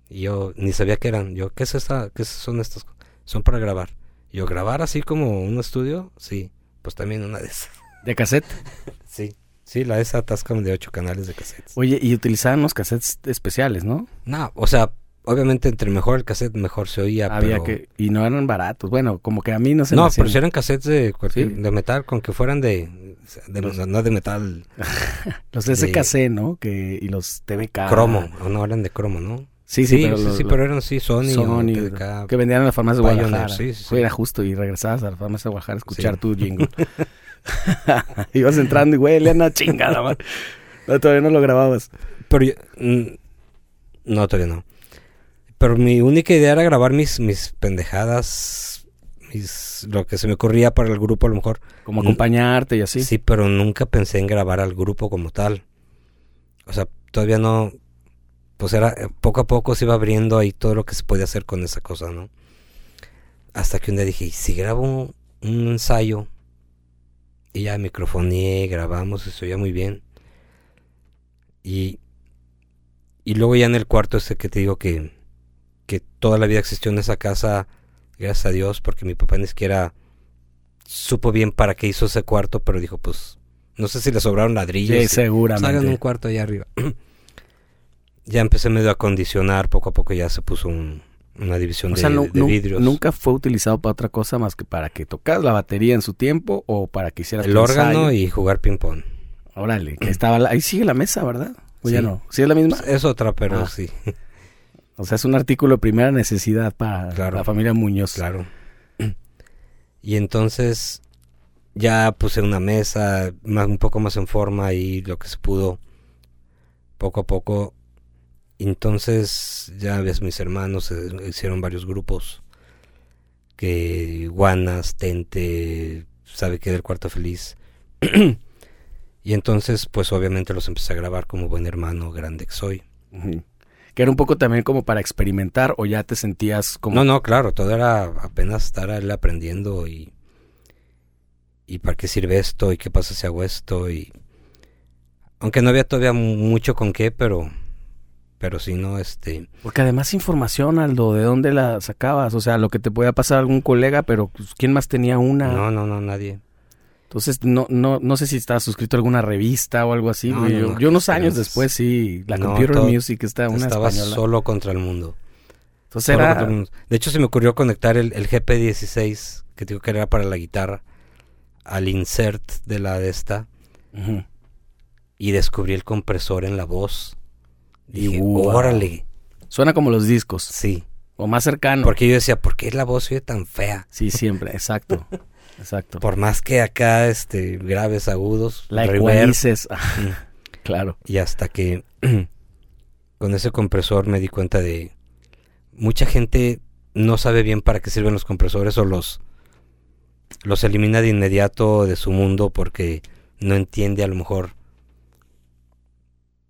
Y yo ni sabía qué eran. Yo, ¿qué es esta? ¿Qué son estas? co-?" Son para grabar. Yo, ¿grabar así como un estudio? Sí. Pues también una de esas. ¿De cassette? Sí. Sí, la de esa Tascam de ocho canales de cassettes. Oye, y utilizaban unos cassettes especiales, ¿no? No, o sea, obviamente entre mejor el cassette, mejor se oía. Había pero... que... Y no eran baratos. Bueno, como que a mí no se No, pero si eran cassettes de, cualquier- Sí. de metal, con que fueran de, de- Los- no de metal, Los SKC, ¿no? Que... Y los TVK. cromo, o no eran de cromo, ¿no? Sí, sí, sí, pero, sí, los- sí, pero eran sí Sony, Sony, o TDK. que vendían en las farmacias de Guadalajara. sí, sí, sí. Era justo y regresabas a la farmacia de Guadalajara a escuchar tu jingle. Ibas entrando y huele a una chingada, man. No, todavía no lo grababas. Pero yo- mm, no, todavía no. Pero mi única idea era grabar mis, mis pendejadas, mis, lo que se me ocurría para el grupo a lo mejor. Como Mm. acompañarte y así. Sí, pero nunca pensé en grabar al grupo como tal. O sea, todavía no, pues era, poco a poco se iba abriendo ahí todo lo que se podía hacer con esa cosa, ¿no? Hasta que un día dije, ¿y si grabo un, un ensayo? Y ya microfoneé, grabamos, y se oía muy bien. Y, y luego ya en el cuarto este que te digo que, que toda la vida existió en esa casa, gracias a Dios, porque mi papá ni siquiera supo bien para qué hizo ese cuarto, pero dijo, pues, no sé si le sobraron ladrillos. Sí, y- seguramente. pues, hagan un cuarto allá arriba. ya empecé medio a acondicionar, poco a poco ya se puso un- una división O de, nu- vidrios. nunca fue utilizado para otra cosa más que para que tocas la batería en su tiempo o para que hicieras el órgano ensayo. y jugar ping pong. Órale, que estaba la- ahí sigue la mesa, ¿verdad? O ya no. Sí es la misma. Es otra, pero Ah. sí, O sea, es un artículo de primera necesidad para Claro. la familia Muñoz. claro. Y entonces ya puse una mesa más, un poco más en forma y lo que se pudo poco a poco. Entonces ya ves mis hermanos eh, hicieron varios grupos que Guanas, Tente, sabe que del cuarto feliz. y entonces pues obviamente los empecé a grabar como buen hermano grande que soy. Que era un poco también como para experimentar o ya te sentías como... No, no, claro, todo era apenas estar él aprendiendo y y para qué sirve esto y qué pasa si hago esto y aunque no había todavía mu- mucho con qué, pero pero si no este Porque además información, Aldo, ¿de dónde la sacabas? O sea, lo que te podía pasar a algún colega, pero pues, ¿quién más tenía una? no, no, no nadie. Entonces, no, no, no sé si estabas suscrito a alguna revista o algo así. No, güey. no, yo, no, yo unos años esperanzas. después sí, la Computer todo- Music está una Estaba española. solo contra el mundo. Entonces era... De hecho se me ocurrió conectar el, el GP16 que digo que era para la guitarra al insert de la de esta y descubrí el compresor en la voz. Y Dije, wow. órale, Suena como los discos, sí. o más cercano. Porque yo decía, ¿por qué la voz oye tan fea? Sí, siempre, exacto. Exacto. Por más que acá, este, graves, agudos, la ecualices. claro. y hasta que con ese compresor me di cuenta de mucha gente no sabe bien para qué sirven los compresores o los los elimina de inmediato de su mundo porque no entiende a lo mejor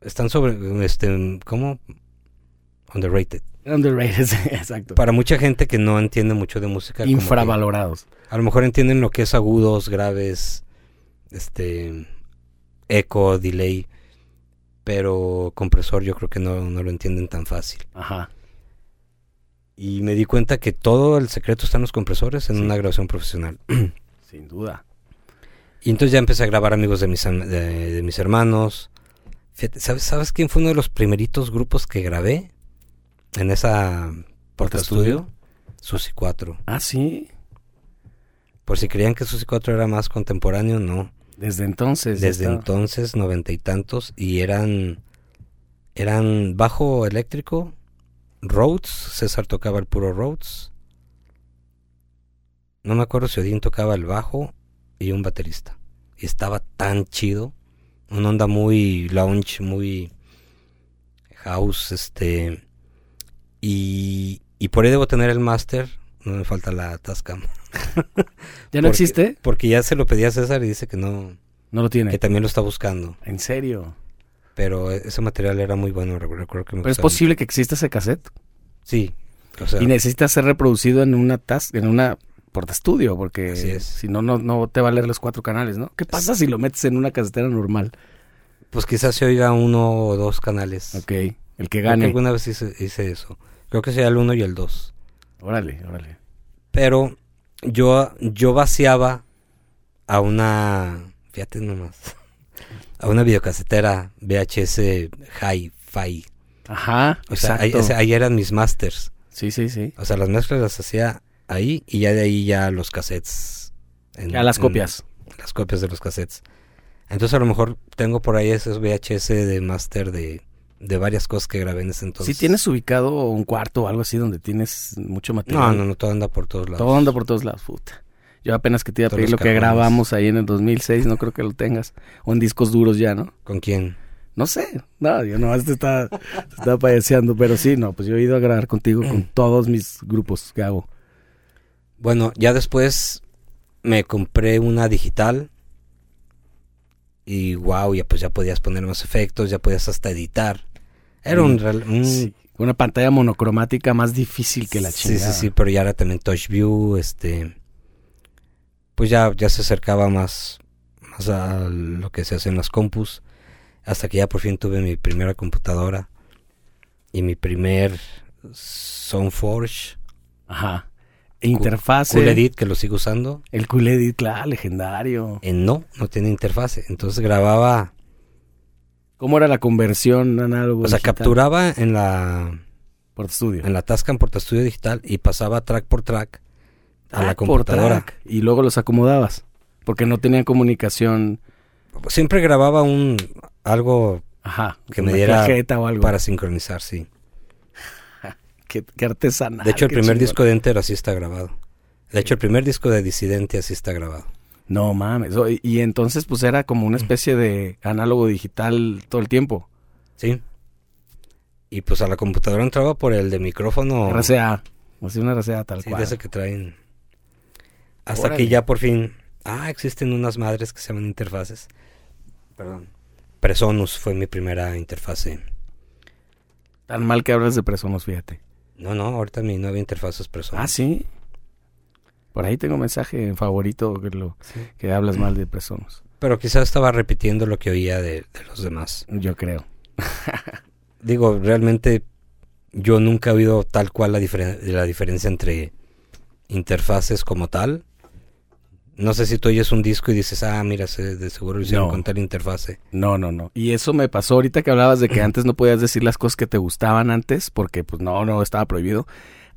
están sobre este cómo underrated Underrated, exacto. para mucha gente que no entiende mucho de música Infravalorados. A lo mejor entienden lo que es agudos, graves, este, eco, delay, pero compresor yo creo que no, no lo entienden tan fácil. Ajá. Y me di cuenta que todo el secreto está en los compresores en Sí. una grabación profesional. Sin duda. Y entonces ya empecé a grabar amigos de mis, de mis hermanos. ¿Sabes, ¿Sabes quién fue uno de los primeritos grupos que grabé en esa porta estudio? Susi 4. Ah, sí. Por si creían que Susi 4 era más contemporáneo, no. Desde entonces. Desde está- entonces, noventa y tantos, y eran, eran bajo eléctrico, Rhodes, César tocaba el puro Rhodes. No me acuerdo si Odín tocaba el bajo y un baterista. Y estaba tan chido, una onda muy lounge, muy house, este, y, y por ahí debo tener el máster, no me falta la Tascam, ¿Ya no porque- existe? porque ya se lo pedí a César y dice que no, No lo tiene. que también lo está buscando. En serio. Pero ese material era muy bueno, recu- recuerdo que me Pero es posible que exista ese cassette. Sí, o sea, Y necesita ser reproducido en una tas en una portaestudio, porque Así es. si no, no, no te va a leer los cuatro canales, ¿no? ¿Qué pasa si lo metes en una casetera normal? pues quizás se oiga uno o dos canales. Ok, el que Creo que gane. alguna vez hice, hice eso. Creo que sería el 1 y el 2. Órale, órale. Pero yo, yo vaciaba a una, fíjate nomás, a una videocasetera VHS Hi-Fi. Ajá, O sea, ahí, exacto. ahí eran mis masters. Sí, sí, sí. O sea, las mezclas las hacía ahí y ya de ahí ya los cassettes. en- Ya las en- copias. las copias de los cassettes. Entonces a lo mejor tengo por ahí esos VHS de master de, de varias cosas que grabé en ese entonces. ¿Sí tienes ubicado un cuarto o algo así donde tienes mucho material? No, no, no, todo anda por todos lados. Todo anda por todos lados, puta. Yo apenas que te iba a pedir lo que grabamos ahí en el 2006, no creo que lo tengas. O en discos duros ya, ¿no? ¿Con quién? No sé, no, yo nomás te estaba, te estaba payaseando, pero sí, no, pues yo he ido a grabar contigo con todos mis grupos que hago. Bueno, ya después me compré una digital y wow, ya pues ya podías poner más efectos, ya podías hasta editar. Era un, real- un- Sí, Una pantalla monocromática más difícil que la Mm. sí, chingada. sí, sí, pero ya era también Touch View, este pues ya ya se acercaba más más a lo que se hace en las compus hasta que ya por fin tuve mi primera computadora y mi primer Soundforge Ajá. Interfase. Cool Edit que lo sigo usando. El Cool Edit, claro, legendario. En no, no tiene interfase. Entonces grababa, ¿Cómo era la conversión análogo? o sea, digital? capturaba en la Por estudio. en la Tascam Portastudio Digital y pasaba track por track a la Track computadora. Y luego los acomodabas. Porque no tenían comunicación. Siempre grababa un algo Ajá. Que me diera o algo. para sincronizar, sí. Qué, qué artesanal. De hecho, el primer chingón. disco de Enter así está grabado. De hecho, el primer disco de Disidente así está grabado. No mames. Y entonces, pues era como una especie de análogo digital todo el tiempo. Sí. Y pues a la computadora entraba por el de micrófono. RCA. Así una RCA tal Sí, cual. de ese que traen. Hasta Órale. que ya por fin. Ah, existen unas madres que se llaman interfaces. Perdón. Presonus fue mi primera interfase. Tan mal que hablas de Presonus, fíjate. No, no, ahorita mi nueva interfaz es Presonus. Ah, sí. Por ahí tengo un mensaje en favorito que, lo, Sí. que hablas mal de Presonus. Pero quizás estaba repitiendo lo que oía de, de los demás. Yo creo. Digo, realmente yo nunca he oído tal cual la, diferen- la diferencia entre interfaces como tal. No sé si tú oyes un disco y dices, ah, mira, se- de seguro lo hicieron No. con tal interfase. No, no, no. Y eso me pasó ahorita que hablabas de que antes no podías decir las cosas que te gustaban antes, porque pues no, no, estaba prohibido.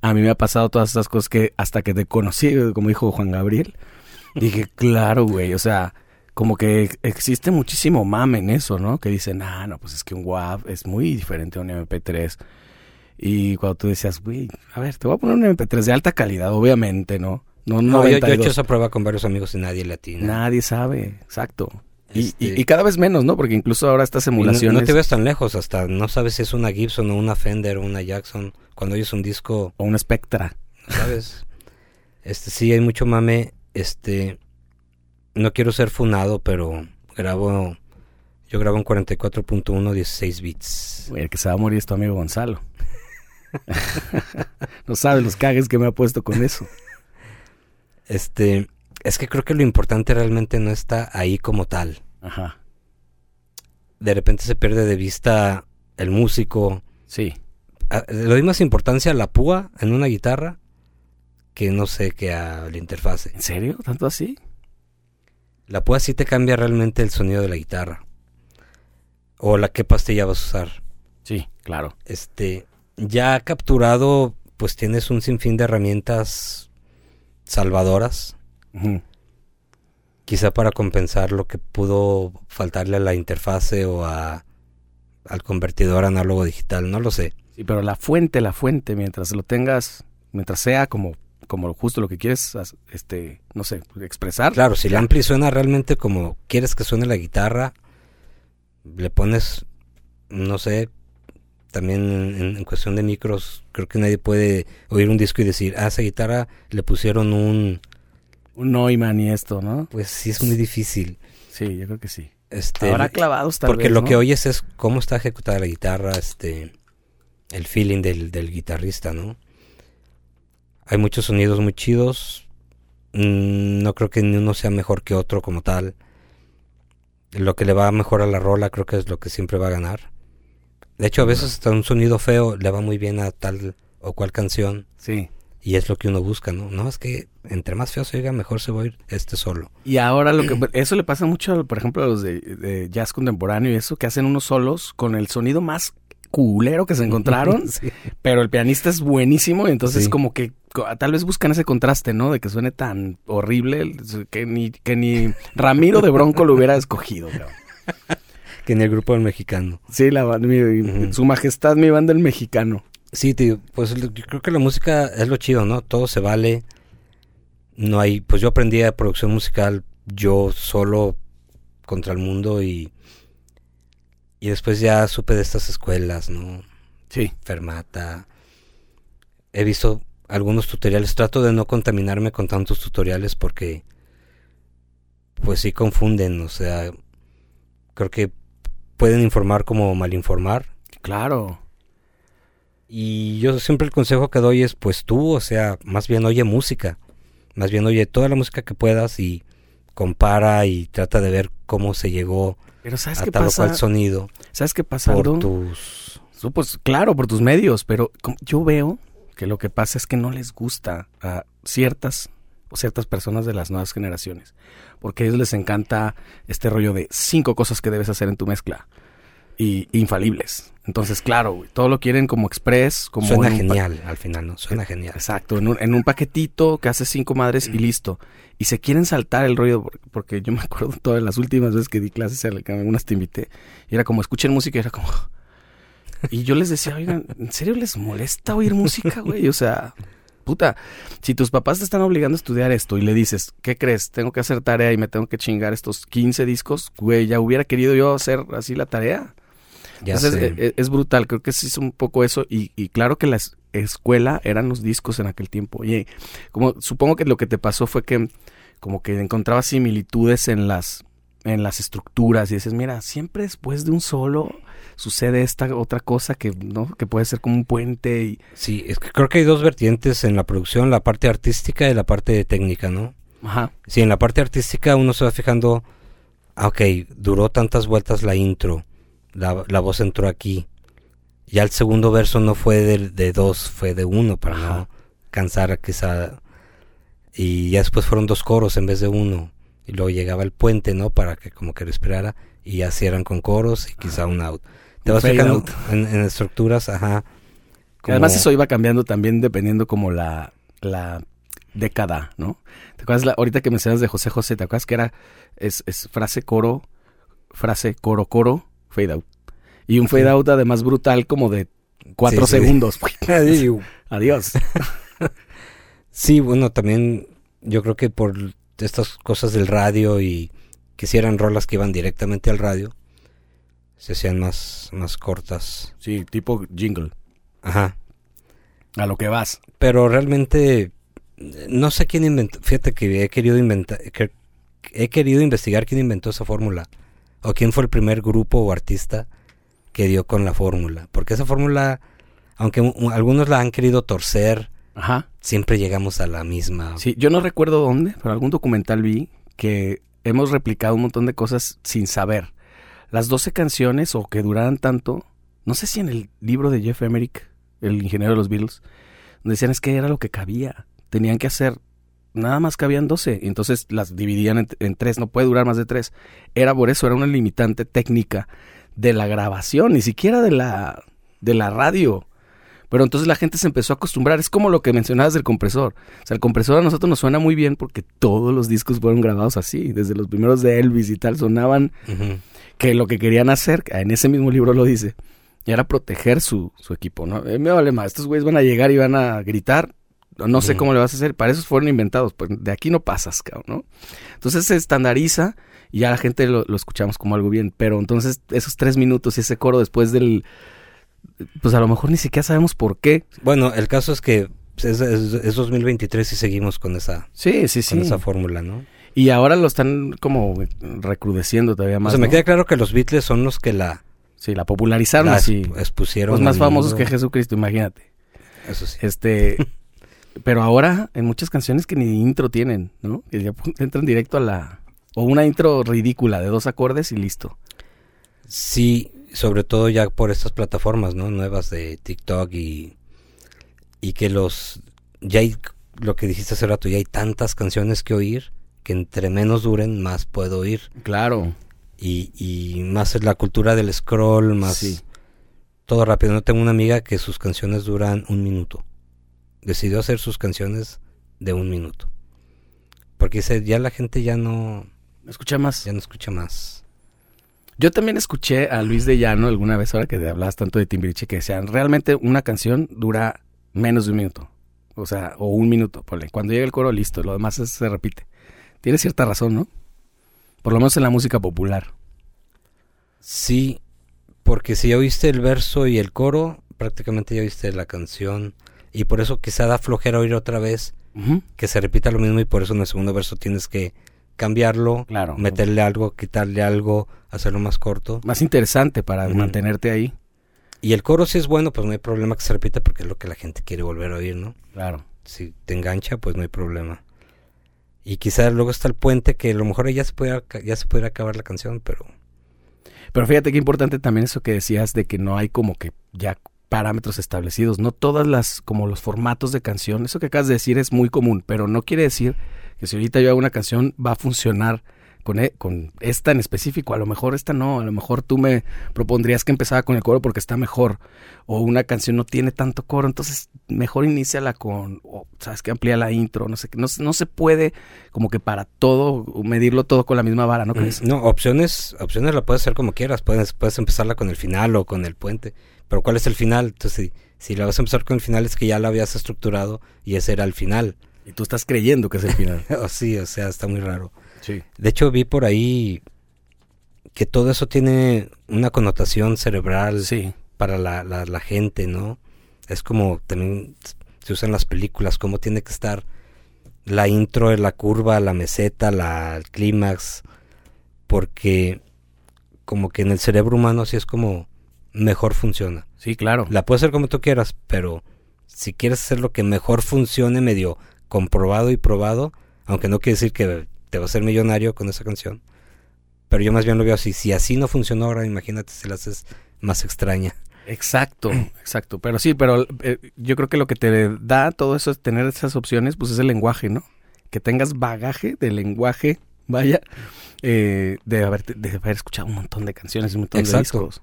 A mí me ha pasado todas estas cosas que hasta que te conocí, como dijo Juan Gabriel, dije, claro, güey, o sea, como que existe muchísimo mame en eso, ¿no? Que dicen, ah, no, pues es que un WAV es muy diferente a un MP3. Y cuando tú decías, güey, a ver, te voy a poner un MP3 de alta calidad, obviamente, ¿no? No, No, yo, yo he 92. hecho esa prueba con varios amigos y nadie le atina. Nadie sabe, exacto. Y, Este- y- y cada vez menos, ¿no? Porque incluso ahora estas no- emulaciones... No, te ves tan lejos, hasta no sabes si es una Gibson o una Fender o una Jackson. Cuando oyes un disco, O una Spectra. no sabes. este sí hay mucho mame. Este no quiero ser funado, pero grabo yo grabo en 44.1 16 bits. Güey, el que se va a morir es tu amigo Gonzalo. no sabes los cagues que me ha puesto con eso. Este, es que creo que lo importante realmente no está ahí como tal. Ajá. De repente se pierde de vista el músico. Sí. Ah, Le doy más importancia a la púa en una guitarra que no sé que a la interfase. ¿En serio? ¿Tanto así? La púa sí te cambia realmente el sonido de la guitarra. O la qué pastilla vas a usar. Sí, claro. Este, ya capturado, pues tienes un sinfín de herramientas salvadoras. Quizá para compensar lo que pudo faltarle a la interfase o a, al convertidor análogo digital, no lo sé. Sí, pero la fuente, la fuente, mientras lo tengas, mientras sea como, como justo lo que quieres, este, no sé, expresar. Claro, si el ampli suena realmente como quieres que suene la guitarra, le pones, no sé, también en, en cuestión de micros, creo que nadie puede oír un disco y decir, a esa guitarra le pusieron un... Un Neumann y esto, ¿no? Pues sí, es muy difícil. Sí, yo creo que sí. Este, Habrá clavados tal porque vez, lo ¿no? que oyes es cómo está ejecutada la guitarra, este, el feeling del, del guitarrista, ¿no? Hay muchos sonidos muy chidos. Mm, no creo que ni uno sea mejor que otro como tal. Lo que le va mejor a la rola creo que es lo que siempre va a ganar. De hecho, a veces hasta un sonido feo le va muy bien a tal o cuál canción. Sí. Y es lo que uno busca, ¿no? No, es que entre más feo se oiga, mejor se va a ir este solo. Y ahora lo que... Eso le pasa mucho, por ejemplo, a los de, de jazz contemporáneo y eso, que hacen unos solos con el sonido más culero que se encontraron, Sí. pero el pianista es buenísimo y entonces Sí. como que tal vez buscan ese contraste, ¿no? De que suene tan horrible que ni, que ni Ramiro de Bronco lo hubiera escogido. cabrón. Que ni el grupo del mexicano. Sí, la, mi- su majestad, mi banda el mexicano. Sí, tío, pues yo creo que la música es lo chido, ¿no? Todo se vale. No hay, pues yo aprendí a producción musical yo solo contra el mundo y y después ya supe de estas escuelas, ¿no? Sí. Fermata. He visto algunos tutoriales, trato de no contaminarme con tantos tutoriales porque pues sí confunden, o sea, creo que pueden informar como malinformar. Claro. Y yo siempre el consejo que doy es, pues tú, o sea, más bien oye música, más bien oye toda la música que puedas y compara y trata de ver cómo se llegó Pero ¿sabes a qué tal o pasa? cual sonido ¿Sabes qué pasa? por tus... Pues claro, por tus medios, pero yo veo que lo que pasa es que no les gusta a ciertas o ciertas personas de las nuevas generaciones, porque a ellos les encanta este rollo de cinco cosas que debes hacer en tu mezcla y infalibles. Entonces, claro, güey, todo lo quieren como express, como Suena genial al final, ¿no? Suena genial. Exacto, en un, en un paquetito que hace cinco madres y listo. Y se quieren saltar el rollo, por- porque yo me acuerdo todas las últimas veces que di clases, a la- que algunas te invité, y era como, escuchen música, y era como... Y yo les decía, oigan, ¿en serio les molesta oír música, güey? O sea, puta, si tus papás te están obligando a estudiar esto y le dices, ¿qué crees? Tengo que hacer tarea y me tengo que chingar estos 15 discos, güey, ya hubiera querido yo hacer así la tarea. Ya Entonces, sé. e- e- es, brutal, creo que sí es un poco eso. Y, y claro que la es- escuela eran los discos en aquel tiempo. Oye, como supongo que lo que te pasó fue que como que encontrabas similitudes en las, en las estructuras y dices, mira, siempre después de un solo sucede esta otra cosa que, ¿no? que puede ser como un puente y... Sí, es que creo que hay dos vertientes en la producción, la parte artística y la parte técnica, ¿no? Ajá. Sí, en la parte artística uno se va fijando, ah, ok, duró tantas vueltas la intro, la, la voz entró aquí. Ya el segundo verso no fue de, de dos, fue de uno para Ajá. no cansar quizá. Y ya después fueron dos coros en vez de uno. Y luego llegaba el puente, ¿no? Para que como que respirara. Y ya cierran con coros y quizá un out. Te Un vas fijando en, en estructuras, ajá. Además eso iba cambiando también dependiendo como la, la década, ¿no? ¿Te acuerdas la, ahorita que mencionas de José José, ¿te acuerdas que era es, es frase coro, frase coro coro, fade out? Y un fade out además brutal como de cuatro Sí, sí. segundos. Adiós. Sí, bueno, también yo creo que por estas cosas del radio y que si eran rolas que iban directamente al radio, se hacían más, más cortas. Sí, tipo jingle. Ajá. A lo que vas. Pero realmente no sé quién inventó. Fíjate que he querido inventar, que- he querido investigar quién inventó esa fórmula o quién fue el primer grupo o artista que dio con la fórmula, porque esa fórmula, aunque algunos la han querido torcer, Ajá. siempre llegamos a la misma. Sí, yo no recuerdo dónde, pero algún documental vi que hemos replicado un montón de cosas sin saber. Las 12 canciones o que duraran tanto, no sé si en el libro de Jeff Emerick, el ingeniero de los Beatles, donde decían es que era lo que cabía. Tenían que hacer, nada más cabían 12, y entonces las dividían en, en tres, no puede durar más de tres. Era por eso, era una limitante técnica de la grabación, ni siquiera de la, de la radio. Pero entonces la gente se empezó a acostumbrar. Es como lo que mencionabas del compresor. O sea, el compresor a nosotros nos suena muy bien porque todos los discos fueron grabados así. Desde los primeros de Elvis y tal, sonaban que lo que querían hacer, en ese mismo libro lo dice, era proteger su, su equipo, ¿no? Eh, me vale más, estos güeyes van a llegar y van a gritar, no no sé cómo le vas a hacer, para eso fueron inventados, pues de aquí no pasas, cabrón, ¿no? Entonces se estandariza y ya la gente lo, lo escuchamos como algo bien, pero entonces esos tres minutos y ese coro después del, pues a lo mejor ni siquiera sabemos por qué. Bueno, el caso es que es, es- es 2023 y seguimos con esa, Sí, sí, con sí. esa fórmula, ¿no? Y ahora lo están como recrudeciendo todavía O más. sea, me queda claro que los Beatles son los que la, Sí, la popularizaron la así. exp- expusieron. Los más famosos mundo. que Jesucristo, imagínate. Eso sí. Este, pero ahora en muchas canciones que ni intro tienen, ¿no? Que ya entran directo a la o una intro ridícula de dos acordes y listo. Sí, sobre todo ya por estas plataformas, ¿no? Nuevas de TikTok y... y que los ya hay lo que dijiste hace rato, ya hay tantas canciones que oír que entre menos duren más puedo oír. Claro. Y, y más es la cultura del scroll, más Sí. todo rápido. No tengo una amiga que sus canciones duran un minuto. Decidió hacer sus canciones de un minuto. Porque dice, ya la gente ya no, Escucha más. ya no escucha más. Yo también escuché a Luis de Llano alguna vez, ahora que hablabas tanto de Timbiriche, que decían, realmente una canción dura menos de un minuto. O sea, o un minuto, ponle. Cuando llega el coro, listo. Lo demás es- se repite. Tiene cierta razón, ¿no? Por lo menos en la música popular. Sí, porque si ya oíste el verso y el coro, prácticamente ya oíste la canción. Y por eso quizá da flojera oír otra vez que se repita lo mismo y por eso en el segundo verso tienes que cambiarlo, Claro. meterle algo, quitarle algo, hacerlo más corto. Más interesante para mantenerte ahí. Y el coro si es bueno, pues no hay problema que se repita porque es lo que la gente quiere volver a oír, ¿no? Claro. Si te engancha, pues no hay problema. Y quizá luego está el puente que a lo mejor ya se puede, aca- ya se puede acabar la canción, pero Pero fíjate qué importante también eso que decías de que no hay como que ya parámetros establecidos. No todas las, como los formatos de canción. Eso que acabas de decir es muy común, pero no quiere decir que si ahorita yo hago una canción va a funcionar con, e- con esta en específico. A lo mejor esta no. A lo mejor tú me propondrías que empezara con el coro porque está mejor. O una canción no tiene tanto coro. Entonces mejor iníciala con, o, sabes que amplía la intro. No sé, qué. no, no se puede como que para todo medirlo todo con la misma vara, ¿no crees? Mm, No, opciones, opciones la puedes hacer como quieras. Puedes, puedes empezarla con el final o con el puente. Pero ¿cuál es el final? Entonces, si, si la vas a empezar con el final es que ya la habías estructurado y ese era el final. Y tú estás creyendo que es el final. o sí, o sea, está muy raro. sí. De hecho, vi por ahí que todo eso tiene una connotación cerebral Sí. para la, la, la gente, ¿no? Es como también se usa en las películas, cómo tiene que estar la intro, la curva, la meseta, la, el clímax, porque como que en el cerebro humano así es como mejor funciona. Sí, claro. La puedes hacer como tú quieras, pero si quieres hacer lo que mejor funcione, medio comprobado y probado, aunque no quiere decir que te vas a ser millonario con esa canción. Pero yo más bien lo veo así. Si así no funcionó ahora, imagínate si la haces más extraña. Exacto, exacto. Pero sí, pero eh, yo creo que lo que te da todo eso es tener esas opciones, pues es el lenguaje, ¿no? Que tengas bagaje de lenguaje, vaya, eh, de, haber, de haber escuchado un montón de canciones, un montón Exacto. de discos.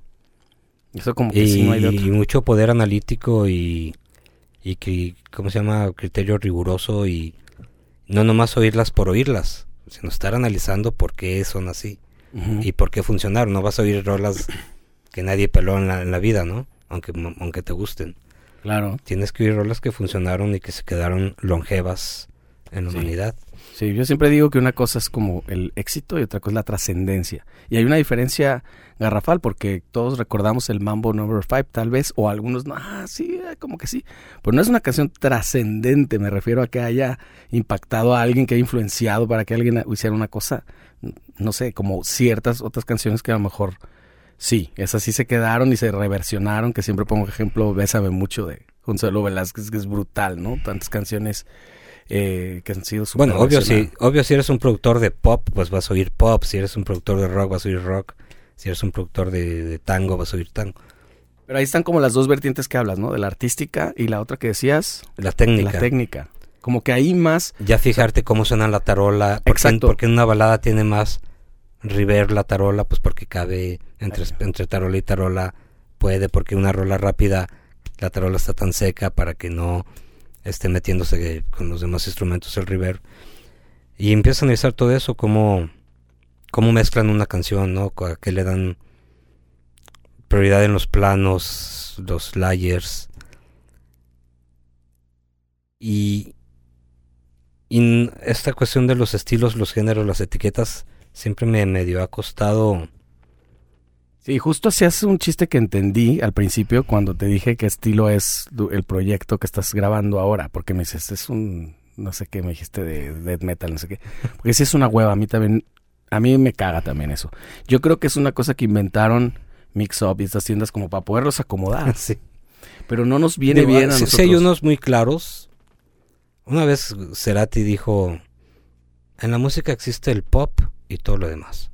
Eso como que Y, sí no hay de otro. y mucho poder analítico y, y que, ¿cómo se llama? Criterio riguroso y no nomás oírlas por oírlas, sino estar analizando por qué son así. Y por qué funcionaron. No vas a oír rolas que nadie peló en la, en la vida, ¿no? Aunque, aunque te gusten. Claro. Tienes que oír rolas que funcionaron y que se quedaron longevas en la Sí. humanidad. Sí, yo siempre digo que una cosa es como el éxito y otra cosa es la trascendencia. Y hay una diferencia garrafal porque todos recordamos el Mambo Number 5 tal vez, o algunos, no, ah, sí, eh, como que sí. Pero no es una canción trascendente, me refiero a que haya impactado a alguien, que haya influenciado para que alguien hiciera una cosa, no sé, como ciertas otras canciones que a lo mejor sí, esas sí se quedaron y se reversionaron, que siempre pongo ejemplo, Bésame mucho de Consuelo Velázquez, que es brutal, ¿no? Tantas canciones eh, que han sido súper Bueno, obvio si, obvio si eres un productor de pop, pues vas a oír pop. Si eres un productor de rock, vas a oír rock. Si eres un productor de, de tango, vas a oír tango. Pero ahí están como las dos vertientes que hablas, ¿no? De la artística y la otra que decías, La técnica. la técnica. Como que ahí más, ya fijarte cómo suena la tarola. ¿Por qué, Exacto. por qué en una balada tiene más reverb la tarola? Pues porque cabe entre, entre tarola y tarola. Puede, porque una rola rápida, la tarola está tan seca para que no esté metiéndose con los demás instrumentos el reverb. Y empiezas a analizar todo eso, cómo, cómo mezclan una canción, ¿no? A qué le dan prioridad en los planos, los layers. Y, y esta cuestión de los estilos, los géneros, las etiquetas, siempre me medio ha costado. Sí, justo hacías un chiste que entendí al principio cuando te dije qué estilo es el proyecto que estás grabando ahora, porque me dices, es un, no sé qué me dijiste de death metal, no sé qué. Porque sí es una hueva, a mí también, a mí me caga también eso. Yo creo que es una cosa que inventaron Mix Up y estas tiendas como para poderlos acomodar, Sí. pero no nos viene Digo, bien a sí- sí nosotros. hay unos muy claros. Una vez Cerati dijo, en la música existe el pop y todo lo demás.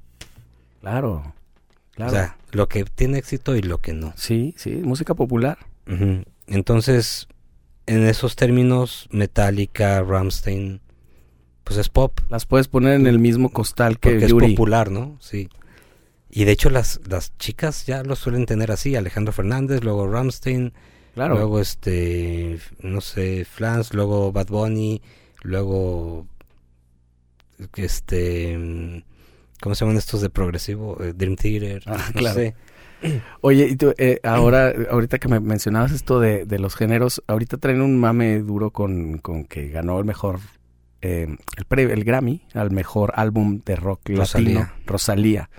Claro, claro. O sea, lo que tiene éxito y lo que no. sí, sí, música popular. Entonces, en esos términos, Metallica, Ramstein, pues es pop. Las puedes poner en el mismo costal que Porque es popular, ¿no? Sí. Y de hecho las, las chicas ya lo suelen tener así, Alejandro Fernández, luego Ramstein, Claro. luego este, no sé, Flans, luego Bad Bunny, luego este, ¿cómo se llaman estos de progresivo? Eh, Dream Theater, Ah, no claro. sé. Oye, y tú, eh, ahora, ahorita que me mencionabas esto de, de los géneros, ahorita traen un mame duro con, con que ganó el mejor, eh, el, pre- el Grammy al mejor álbum de rock Rosalía. latino, Rosalía.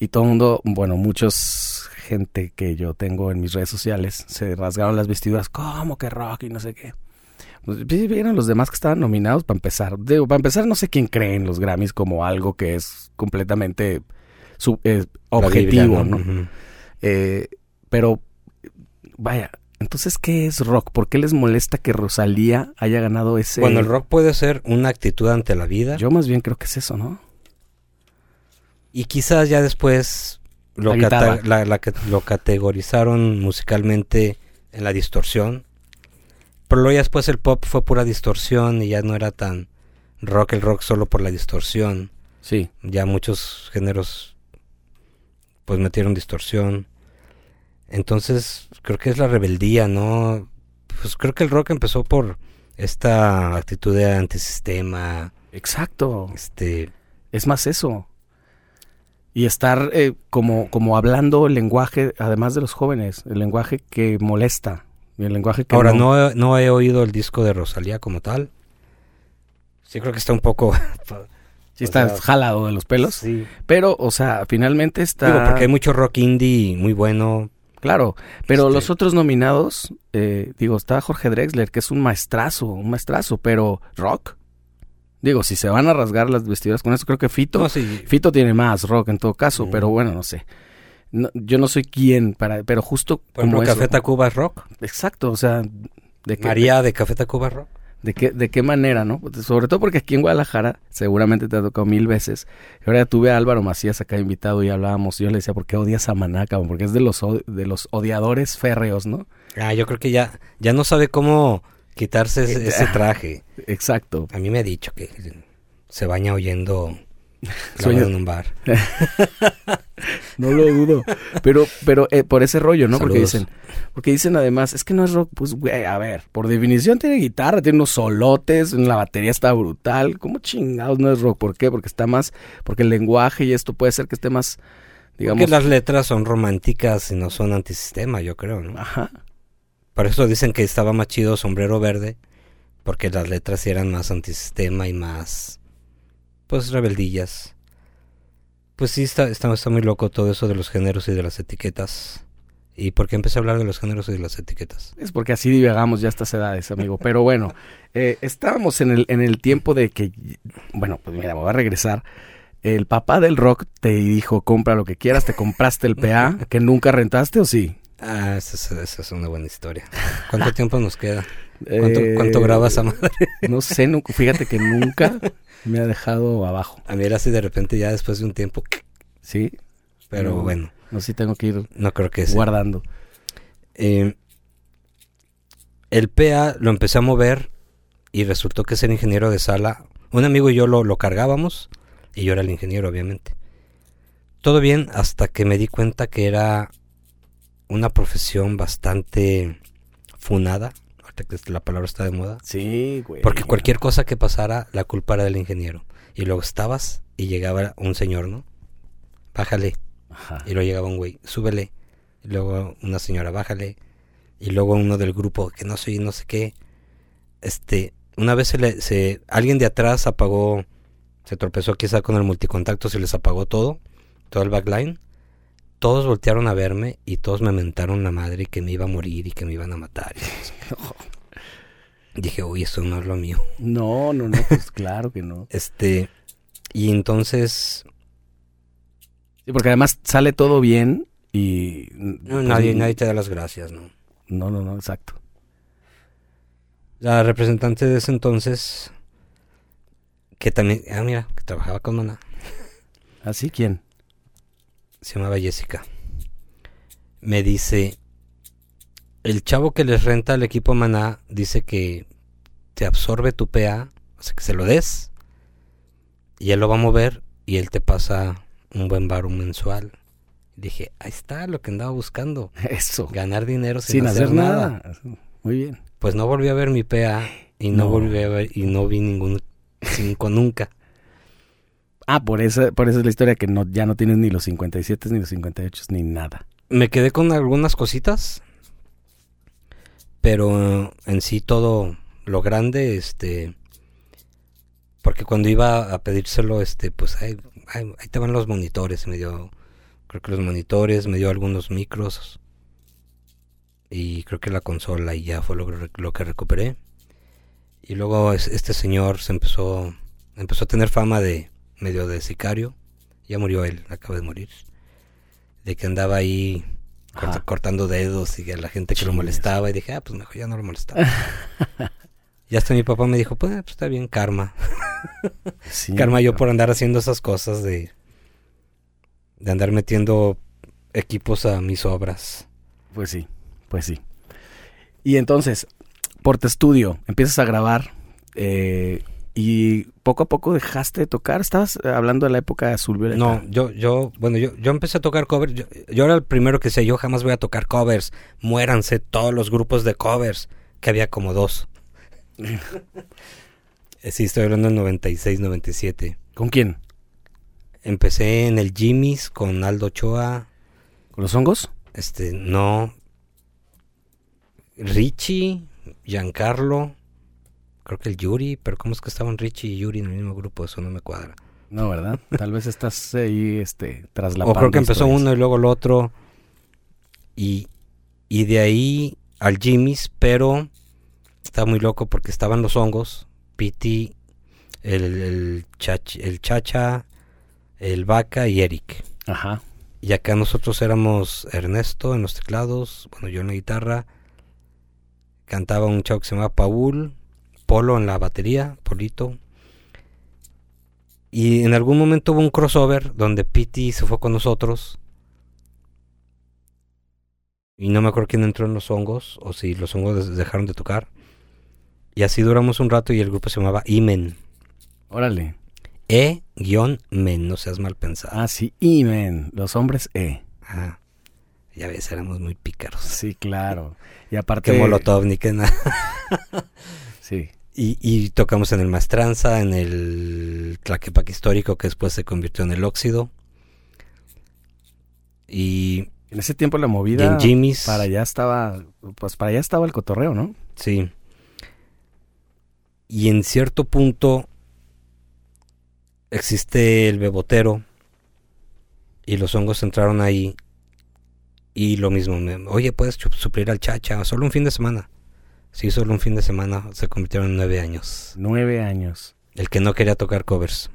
Y todo el mundo, bueno, muchos gente que yo tengo en mis redes sociales se rasgaron las vestiduras, ¿cómo que rock y no sé qué? Pues vieron los demás que estaban nominados para empezar. Digo, para empezar, no sé quién cree en los Grammys como algo que es completamente eh, Biblia, objetivo, ¿no? Eh, pero, vaya, entonces, ¿qué es rock? ¿Por qué les molesta que Rosalía haya ganado ese...? Bueno, el rock puede ser una actitud ante la vida Yo más bien creo que es eso, ¿no? y quizás ya después lo, La cata- guitarra. la- la que- lo categorizaron musicalmente en la distorsión. Pero luego ya después el pop fue pura distorsión y ya no era tan rock el rock solo por la distorsión. Sí. Ya muchos géneros pues metieron distorsión. Entonces creo que es la rebeldía, ¿no? Pues creo que el rock empezó por esta actitud de antisistema, Exacto. este Es más eso. Y estar eh, como, como hablando el lenguaje, además de los jóvenes, el lenguaje que molesta. Y el lenguaje que Ahora, no, he- no he oído el disco de Rosalía como tal. Sí creo que está un poco... Sí está sea, jalado de los pelos. Sí. Pero, o sea, finalmente está... Digo, porque hay mucho rock indie muy bueno. Claro, pero Este- los otros nominados, eh, digo, está Jorge Drexler, que es un maestrazo, un maestrazo, pero rock. Digo, si se van a rasgar las vestiduras con eso, creo que Fito, No, sí. Fito tiene más rock en todo caso, Mm. pero bueno, no sé. No, yo no soy quien para, pero justo Por como ejemplo, eso. Café Tacuba es rock. Exacto, o sea, de María de Café Tacuba es rock. de qué, de qué manera, ¿no? Sobre todo porque aquí en Guadalajara seguramente te ha tocado mil veces. Ahora tuve a Álvaro Macías acá invitado y hablábamos. Yo le decía, ¿por qué odias a Maná, cabrón? Porque es de los de los odiadores férreos, ¿no? Ah, yo creo que ya, ya no sabe cómo quitarse ese, ese traje. Exacto. A mí me ha dicho que se baña oyendo Sueño- en un bar. No lo dudo. Pero, pero eh, por ese rollo, ¿no? Porque dicen, porque dicen además, es que no es rock, pues, güey, a ver, por definición tiene guitarra, tiene unos solotes, la batería está brutal. ¿Cómo chingados no es rock? ¿Por qué? Porque está más, porque el lenguaje y esto puede ser que esté más, digamos, Porque las letras son románticas y no son antisistema, yo creo, ¿no? ajá. Por eso dicen que estaba más chido Sombrero Verde, porque las letras eran más antisistema y más, pues, rebeldillas. Pues sí, está, está, está muy loco todo eso de los géneros y de las etiquetas. ¿Y por qué empecé a hablar de los géneros y de las etiquetas? Es porque así divagamos ya a estas edades, amigo. Pero bueno, eh, estábamos en el, en el tiempo de que, bueno, pues mira, me voy a regresar. El papá del rock te dijo, compra lo que quieras, te compraste el PA, que nunca rentaste o sí. Ah, esa, es- esa es una buena historia. ¿Cuánto tiempo nos queda? ¿Cuánto, Eh, cuánto graba esa madre? No sé, nu- fíjate que nunca me ha dejado abajo. A mí era así de repente ya después de un tiempo, Sí, pero No. bueno, no sí tengo que ir no creo que guardando. Eh, el PA lo empecé a mover y resultó que ser ingeniero de sala. Un amigo y yo lo, lo cargábamos y yo era el ingeniero, obviamente. Todo bien hasta que me di cuenta que era una profesión bastante funada. Ahorita que la palabra está de moda. Sí, güey. Porque cualquier cosa que pasara, la culpa era del ingeniero. Y luego estabas y llegaba un señor, ¿no? Bájale. Ajá. Y luego llegaba un güey, súbele. Y luego una señora, bájale. Y luego uno del grupo, que no soy, no sé qué. Este, una vez se le, se, alguien de atrás apagó, se tropezó quizá con el multicontacto, se les apagó todo, todo el backline. Todos voltearon a verme y todos me mentaron la madre que me iba a morir y que me iban a matar. Dije, uy, esto no es lo mío. No, no, no, pues claro que no. Este, y entonces Sí, porque además sale todo bien y... no, pues, nadie, nadie te da las gracias, ¿no? No, no, no, exacto. La representante de ese entonces, que también, ah, mira, que trabajaba con Maná, ¿Así quién? Se llamaba Jessica, me dice, el chavo que les renta el equipo Maná dice que te absorbe tu PA, o sea, que se lo des, y él lo va a mover y él te pasa un buen bar mensual. Dije, ahí está lo que andaba buscando. Eso. Ganar dinero sin, Sin hacer, hacer nada. nada. Muy bien. Pues no volví a ver mi PA y no, No. volví a ver y no vi ningún 5 nunca. Ah, por esa, por eso es la historia que no, ya no tienes ni los 57 ni los 58 ni nada. Me quedé con algunas cositas, pero en sí todo lo grande, este, porque cuando iba a pedírselo, este, pues ahí, ahí, ahí te van los monitores, me dio, creo que los monitores, me dio algunos micros y creo que la consola y ya fue lo, lo que recuperé. Y luego es- este señor se empezó, empezó a tener fama de medio de sicario, ya murió él, acaba de morir, de que andaba ahí corta- cortando dedos y a la gente que lo molestaba y dije, ah, pues mejor ya no lo molestaba. y hasta mi papá me dijo, pues, pues, está bien, karma. Sí, karma yo por andar haciendo esas cosas de, de andar metiendo equipos a mis obras. Pues sí, pues sí. Y entonces, Porta Estudio, empiezas a grabar eh, y poco a poco dejaste de tocar. Estabas eh, hablando de la época de Azul Violeta. No, yo, yo, bueno, yo, yo empecé a tocar covers. Yo, yo era el primero que decía, yo jamás voy a tocar covers. Muéranse todos los grupos de covers, que había como dos. Eh, sí, estoy hablando del 96, 97. ¿Con quién? Empecé en el Jimmy's con Aldo Ochoa. ¿Con los hongos? Este, no. Richie, Giancarlo. Creo que el Yuri, pero ¿cómo es que estaban Richie y Yuri en el mismo grupo? Eso no me cuadra. No, ¿verdad? Tal vez estás ahí, este, tras la o creo que empezó uno y luego el otro. Y, y de ahí al Jimmy's, pero estaba muy loco porque estaban los hongos. Piti, el, el, chach- el Chacha, el Vaca y Eric. Ajá. Y acá nosotros éramos Ernesto en los teclados, bueno, yo en la guitarra. Cantaba un chavo que se llamaba Paul, Polo en la batería, Polito. Y en algún momento hubo un crossover donde Piti se fue con nosotros. Y no me acuerdo quién entró en los hongos, o si los hongos dejaron de tocar. Y así duramos un rato y el grupo se llamaba Imen. Órale. E-men, no seas mal pensado. Ah, sí, Imen. Los hombres E. Ajá. Ya ves, éramos muy pícaros. Sí, claro. Y aparte... Que Molotov ni que nada. Sí. Y, y tocamos en el Maestranza, en el Tlaquepaque histórico que después se convirtió en el Óxido. Y, En ese tiempo la movida... en Jimmy's. Para allá estaba... Pues para allá estaba el cotorreo, ¿no? Sí. Y en cierto punto existe el bebotero y los hongos entraron ahí y lo mismo, me- oye, puedes suplir al chacha, solo un fin de semana. Sí, solo un fin de semana se convirtieron en nueve años. Nueve años. El que no quería tocar covers.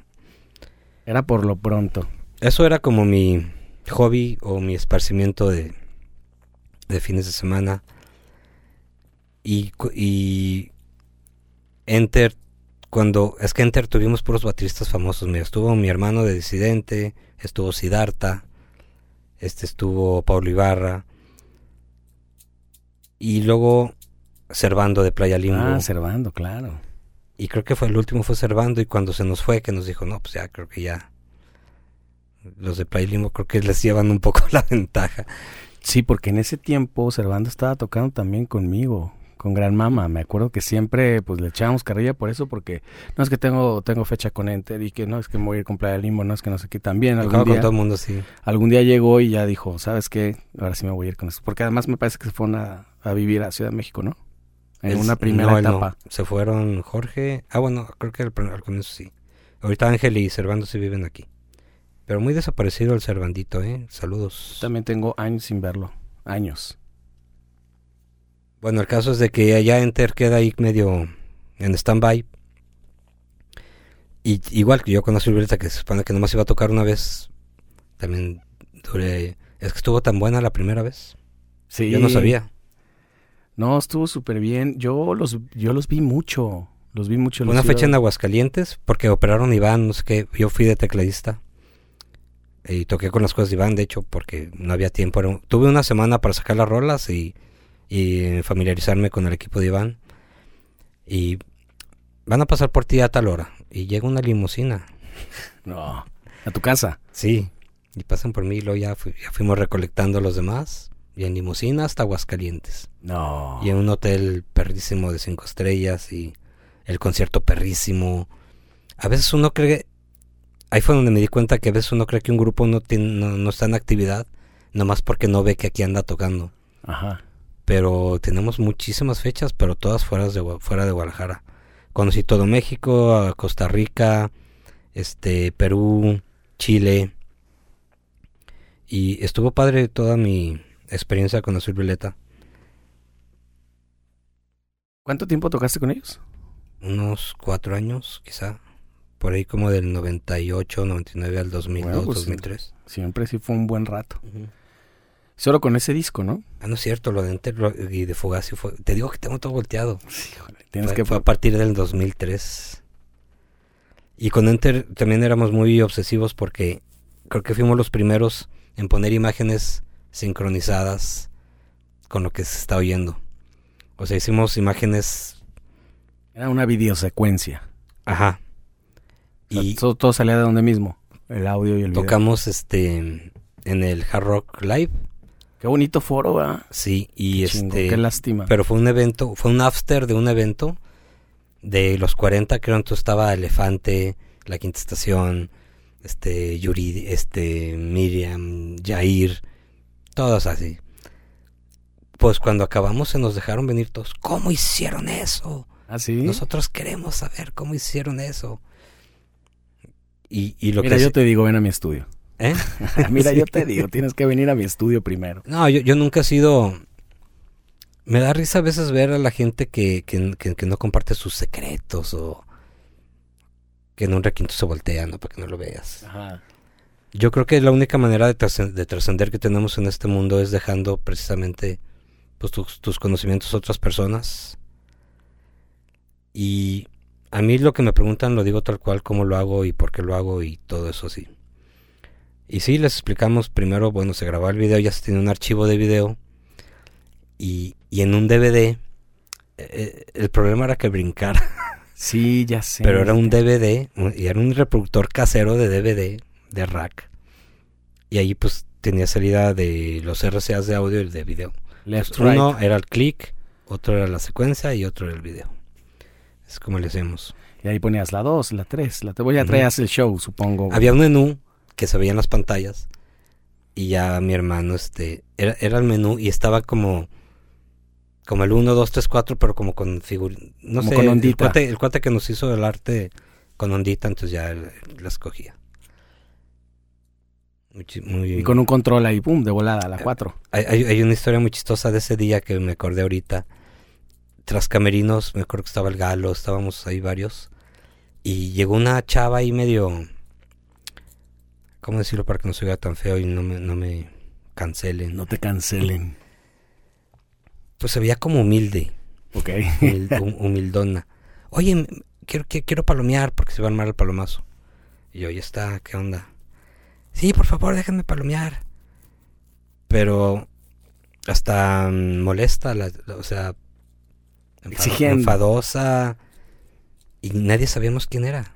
Era por lo pronto. Eso era como mi hobby o mi esparcimiento de, de fines de semana. Y, y Enter, cuando es que Enter tuvimos puros bateristas famosos. Mira, estuvo mi hermano de Disidente, estuvo Siddhartha, este estuvo Pablo Ibarra. Y luego Servando de Playa Limbo. Ah, Servando, claro. Y creo que fue el último fue Servando y cuando se nos fue que nos dijo, no, pues ya creo que ya los de Playa Limbo creo que les llevan un poco la ventaja. Sí, porque en ese tiempo Servando estaba tocando también conmigo, con Gran Mama. Me acuerdo que siempre pues le echábamos carrilla por eso, porque no es que tengo tengo fecha con Enter y que no es que me voy a ir con Playa Limbo, no es que no sé qué. También algún con día, todo el mundo, sí. algún día llegó y ya dijo, ¿sabes qué? Ahora sí me voy a ir con eso. Porque además me parece que se fueron a, a vivir a Ciudad de México, ¿no? En una primera no, él no. etapa. Se fueron Jorge. Ah, bueno, creo que al, comienzo sí. Ahorita Ángel y Servando sí viven aquí. Pero muy desaparecido el Servandito, ¿eh? Saludos. También tengo años sin verlo. Años. Bueno, el caso es de que allá Enter queda ahí medio en stand-by. Y igual que yo con la Violeta, que se supone que nomás iba a tocar una vez, también duré... Es que estuvo tan buena la primera vez. Sí. Yo no sabía. No, estuvo súper bien. Yo los, yo los vi mucho. Los vi mucho. Una fecha en Aguascalientes, porque operaron Iván, no sé qué. Yo fui de tecladista. Y toqué con las cosas de Iván, de hecho, porque no había tiempo. Un- Tuve una semana para sacar las rolas y y familiarizarme con el equipo de Iván. Y van a pasar por ti a tal hora. Y llega una limusina. No. ¿A tu casa? Sí. Y pasan por mí y luego ya, ya fuimos recolectando a los demás. Y en limusina hasta Aguascalientes. No. Y en un hotel perrísimo de cinco estrellas y el concierto perrísimo. A veces uno cree, ahí fue donde me di cuenta que a veces uno cree que un grupo no, tiene, no, no está en actividad, nomás porque no ve que aquí anda tocando. Ajá. Pero tenemos muchísimas fechas, pero todas fuera de, fuera de Guadalajara. Conocí todo México, a Costa Rica, este, Perú, Chile. Y estuvo padre toda mi experiencia con Azul Violeta. ¿Cuánto tiempo tocaste con ellos? Unos cuatro años, quizá. Por ahí como del 98, 99 al 2002, Bueno, pues, 2003. Siempre sí fue un buen rato. Solo con ese disco, ¿no? Ah, no es cierto, lo de Enter y de Fugazi fue... Te digo que tengo todo volteado. Tienes fue, que fue a partir del 2003. Y con Enter también éramos muy obsesivos porque creo que fuimos los primeros en poner imágenes sincronizadas con lo que se está oyendo. O sea, hicimos imágenes... Era una videosecuencia. Ajá. O sea, Y todo, todo salía de donde mismo. El audio y el video. tocamos este en el Hard Rock Live. Qué bonito foro, ¿verdad? Sí, y Qué chingo, este... Qué lástima. Pero fue un evento, fue un after de un evento de los 40, creo entonces estaba Elefante, La Quinta Estación, este Yuri, este Miriam, Jair, todos así. Pues cuando acabamos se nos dejaron venir todos. ¿Cómo hicieron eso? ¿Ah, sí? Nosotros queremos saber cómo hicieron eso. Y, y lo Mira, que yo se- te digo, ven a mi estudio. ¿Eh? Mira, Sí. yo te digo, tienes que venir a mi estudio primero. No, yo, yo nunca he sido... Me da risa a veces ver a la gente que, que, que- que no comparte sus secretos o que en un requinto se voltea, ¿no? Para que no lo veas. Ajá. Yo creo que la única manera de trascen- de trascender que tenemos en este mundo es dejando precisamente pues, tus, tus conocimientos a otras personas. Y a mí lo que me preguntan lo digo tal cual, cómo lo hago y por qué lo hago y todo eso así. Y sí, les explicamos primero, bueno, se grabó el video, ya se tiene un archivo de video. Y, y en un DVD, eh, el problema era que brincara. Sí, ya sé. Pero era un DVD, y era un reproductor casero de DVD, de rack. Y ahí pues tenía salida de los RCAs de audio y de video. Left, Pues, Uno era el click, otro era la secuencia y otro era el video. Es como le hacemos. Y ahí ponías la 2, la 3, la 3. Voy a traías el show, supongo. Había un menú que se veía en las pantallas y ya mi hermano, este, era, era el menú y estaba como, como el 1, 2, 3, 4, pero como con figuras, no Como sé, con el cuate, el cuate que nos hizo el arte con ondita, entonces ya la escogía. Muy chi- muy- Y con un control ahí, pum, de volada, la 4. hay, hay- hay una historia muy chistosa de ese día que me acordé ahorita. Tras camerinos, me acuerdo que estaba el galo, estábamos ahí varios. Y llegó una chava ahí medio... ¿Cómo decirlo para que no se vea tan feo y no me, no me cancelen? No te cancelen. Pues se veía como humilde, Ok. humil- hum- humildona. Oye, quiero, quiero, quiero palomear porque se va a armar el palomazo. Y yo, ya está, ¿qué onda? Sí, por favor, déjenme palomear. Pero hasta mm, molesta, la, la- o sea, Exigiendo. enfadosa. Y nadie sabíamos quién era.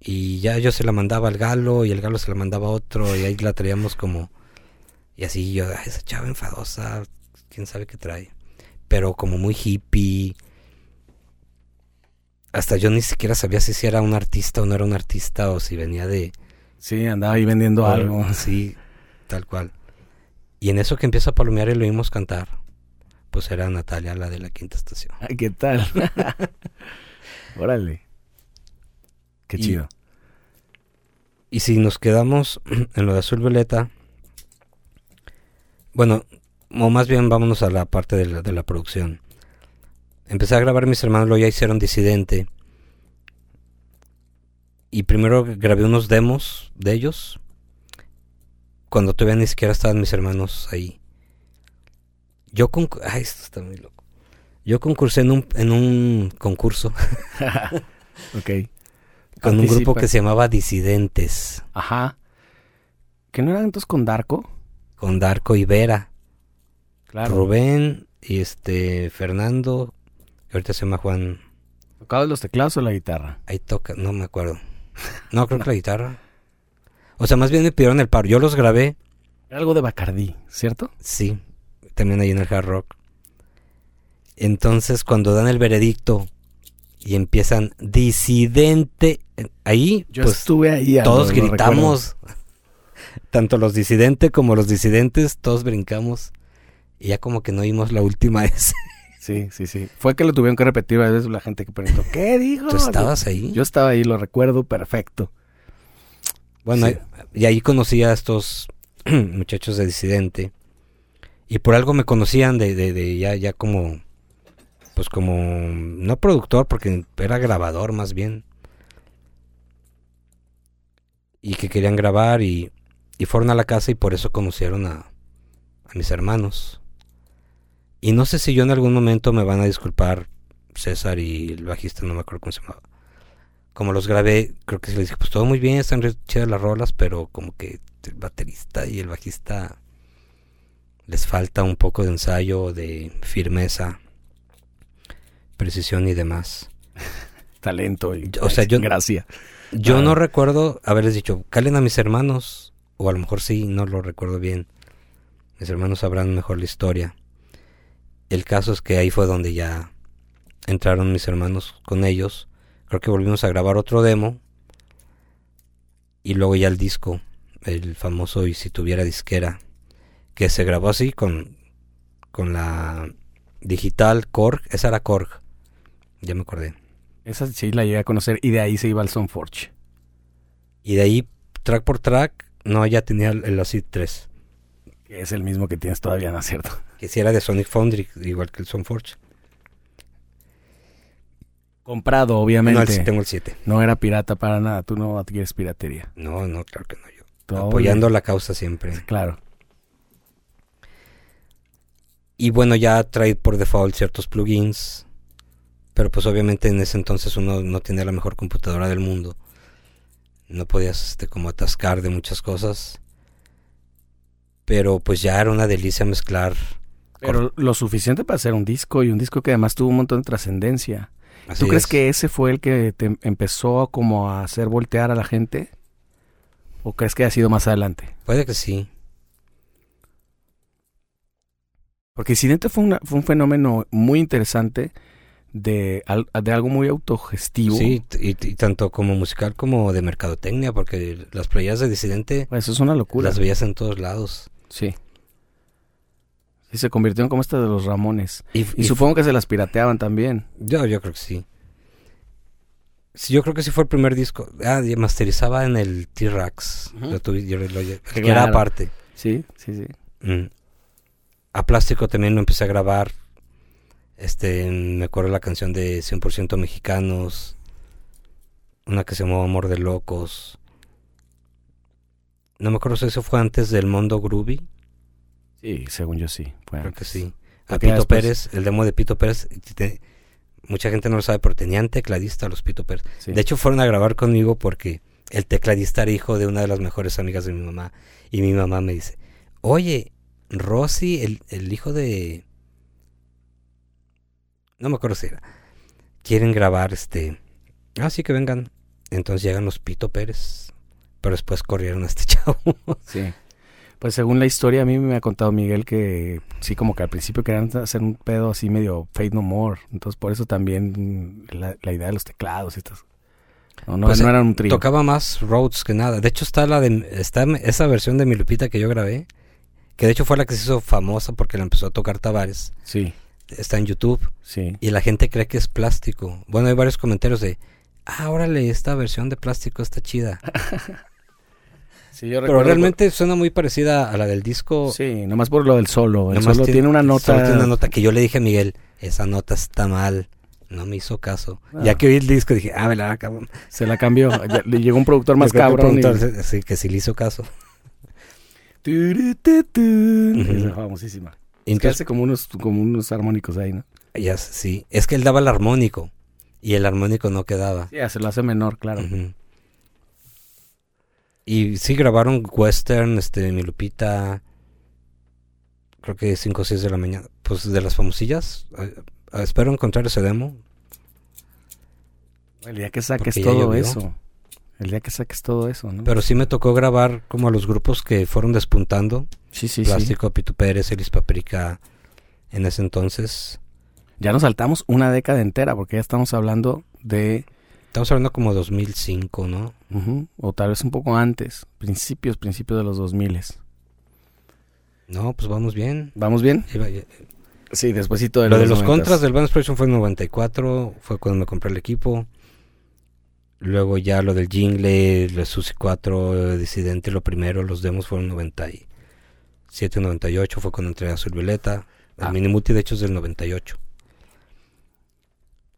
Y ya yo se la mandaba al galo y el galo se la mandaba a otro y ahí la traíamos como... Y así yo, "Ay, esa chava enfadosa, quién sabe qué trae. Pero como muy hippie. Hasta yo ni siquiera sabía si, si era un artista o no era un artista o si venía de... Sí, andaba ahí vendiendo algo. Sí, tal cual. Y en eso que empieza a palomear y lo oímos cantar, pues era Natalia, la de la quinta estación. Ay, ¿qué tal? Órale. Qué Y- chido. Y si nos quedamos en lo de azul violeta, bueno, o más bien vámonos a la parte de la, de la producción. Empecé a grabar mis hermanos, luego ya hicieron Disidente. Y primero grabé unos demos de ellos. Cuando todavía ni siquiera estaban mis hermanos ahí. Yo con ay, esto está muy loco. Yo concursé en un, en un concurso ok. con un grupo que se llamaba Disidentes. Ajá. ¿Que no eran entonces con Darko? Con Darko y Vera. Claro. Rubén y este Fernando, que ahorita se llama Juan. ¿Tocabas los teclados o la guitarra? Ahí toca, no me acuerdo. No, creo que la guitarra. O sea, más bien me pidieron el paro. Yo los grabé, Era algo de Bacardí, ¿cierto? sí, también ahí en el hard rock. Entonces, cuando dan el veredicto y empiezan disidente, ahí Yo pues estuve ahí. ah, todos gritamos. Tanto los disidentes como los disidentes, todos brincamos. Y ya como que no oímos la última vez. Sí, sí, sí. Fue que lo tuvieron que repetir varias veces la gente que preguntó, ¿qué dijo? ¿Tú estabas ahí? Yo estaba ahí, lo recuerdo perfecto. Bueno, Sí. y ahí conocí a estos muchachos de disidente. Y por algo me conocían de, de, de ya, ya como, pues como, no productor, porque era grabador más bien. Y que querían grabar y, y fueron a la casa y por eso conocieron a, a mis hermanos. Y no sé si yo en algún momento me van a disculpar César y el bajista, no me acuerdo cómo se llamaba como los grabé, creo que se les dije, pues todo muy bien, están re chidas las rolas, pero como que el baterista y el bajista les falta un poco de ensayo, de firmeza, precisión y demás. Talento y O sea, yo- gracia. Yo Ah. no recuerdo haberles dicho, calen a mis hermanos, o a lo mejor sí, no lo recuerdo bien. Mis hermanos sabrán mejor la historia. El caso es que ahí fue donde ya entraron mis hermanos con ellos. Creo que volvimos a grabar otro demo. Y luego ya el disco, el famoso Y si tuviera disquera, que se grabó así con, con la digital Korg. Esa era Korg. Ya me acordé. Esa sí la llegué a conocer y de ahí se iba al Soundforge. Y de ahí, track por track, no, ya tenía el, el Acid 3. Que es el mismo que tienes todavía, ¿no es cierto? Que si era de Sonic Foundry, igual que el Soundforge. Comprado, No, obviamente. el, sí tengo el 7. No era pirata para nada. Tú no adquieres piratería. No, no, claro que no yo. Apoyando la causa siempre. Claro. Y bueno, ya trae por default ciertos plugins. Pero pues obviamente en ese entonces uno no tenía la mejor computadora del mundo. No podías este, como atascar de muchas cosas. Pero pues ya era una delicia mezclar. Pero lo suficiente para hacer un disco y un disco que además tuvo un montón de trascendencia. ¿Tú crees es. que ese fue el que te empezó como a hacer voltear a la gente? ¿O crees que ha sido más adelante? Puede que sí. Porque Incidente fue, una- fue un fenómeno muy interesante de, de algo muy autogestivo. Sí, y, y tanto como musical como de mercadotecnia, porque las playas de Disidente Eso es una locura. las veías en todos lados. Sí. Sí, se convirtieron como esta de los Ramones. Y, Y y supongo que se las pirateaban también. Yo, yo creo que sí. Sí, yo creo que sí fue el primer disco. Ah, y masterizaba en el T-Rex. Claro. era aparte. Sí, sí, sí. Mm. A plástico también lo empecé a grabar. Este, me acuerdo la canción de 100% mexicanos. Una que se llamó Amor de Locos. No me acuerdo si eso fue antes del Mondo Groovy. Sí, según yo sí. fue Creo que sí. A Pito después- Pérez, el demo de Pito Pérez. te- mucha gente no lo sabe, pero tenían tecladista los Pito Pérez. Sí. De hecho, fueron a grabar conmigo porque el tecladista era hijo de una de las mejores amigas de mi mamá. Y mi mamá me dice, oye, Rosy, el, el hijo de... No me acuerdo si era. Quieren grabar este... Ah, sí, que vengan. Entonces llegan los Pito Pérez. Pero después corrieron a este chavo. Sí. Pues según la historia, a mí me ha contado Miguel que sí, como que al principio querían hacer un pedo así medio Fate No More. Entonces por eso también la, la idea de los teclados y estas. No, no, Pues, no eh, eran un trío. Tocaba más Rhodes que nada. De hecho, está la de está esa versión de mi Lupita que yo grabé. Que de hecho fue la que se hizo famosa porque la empezó a tocar Tavares. Sí, Está en YouTube. sí. Y la gente cree que es plástico. Bueno, hay varios comentarios de. Ah, órale, esta versión de plástico está chida. Sí, yo Pero realmente suena muy parecida a la del disco. Sí, nomás por lo del solo. El Nomás solo tiene, una solo nota. tiene una nota que yo le dije a Miguel, esa nota está mal. No me hizo caso. Ah. Ya que oí el disco dije, ah, me la cabrón. Se la cambió. Le llegó un productor más que cabrón. y- preguntó, sí, que sí le hizo caso. Es famosísima. Es que Entonces, hace como unos, como unos armónicos ahí, ¿no? Ya, sí. Es que él daba el armónico. Y el armónico no quedaba. Sí, se lo hace menor, claro. Y sí grabaron western, este, mi Lupita. creo que 5 o 6 de la mañana. Pues de las famosillas. eh, espero encontrar ese demo. El día que saques todo eso. El día que saques todo eso, ¿no? Pero sí me tocó grabar como a los grupos que fueron despuntando. sí, sí, sí. Plástico, Pitu Pérez, Elis Paprika. En ese entonces. Ya nos saltamos una década entera porque ya estamos hablando de, Estamos hablando como 2005, ¿no? ujú, o tal vez un poco antes, principios, principios de los 2000. No, pues vamos bien. ¿Vamos bien? Eh, Sí, despuésito de Lo de los los 90s. contras del Band Expression fue en 94, fue cuando me compré el equipo. Luego ya lo del Jingle, lo de Susi 4, Disidente, lo primero, los demos fueron 97, 98, fue cuando entré a Azul Violeta. El Ah. Mini Multi de hecho es del 98.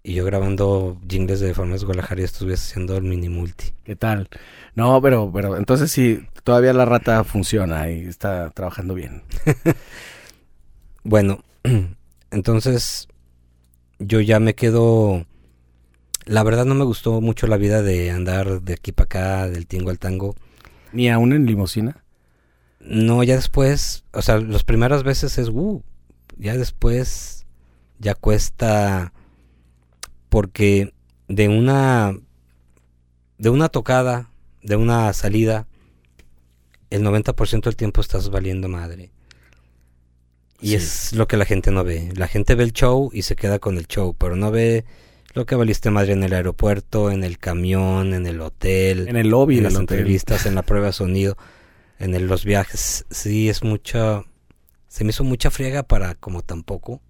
Y yo grabando jingles de Farmacias Guadalajara y estuve haciendo el Mini Multi. ¿Qué tal? No, pero, pero entonces sí, todavía la rata funciona y está trabajando bien. Bueno, entonces yo ya me quedo... La verdad no me gustó mucho la vida de andar de aquí para acá, del tingo al tango. Ni aún en limosina. No, ya después, o sea, las primeras veces es, uh, ya después ya cuesta porque de una de una tocada, de una salida, el 90% del tiempo estás valiendo madre. Y Sí. es lo que la gente no ve. La gente ve el show y se queda con el show, pero no ve lo que valiste madre en el aeropuerto, en el camión, en el hotel En el lobby en las hotel. entrevistas, en la prueba de sonido, en el- los viajes. Sí, es mucha. Se me hizo mucha friega para como tampoco.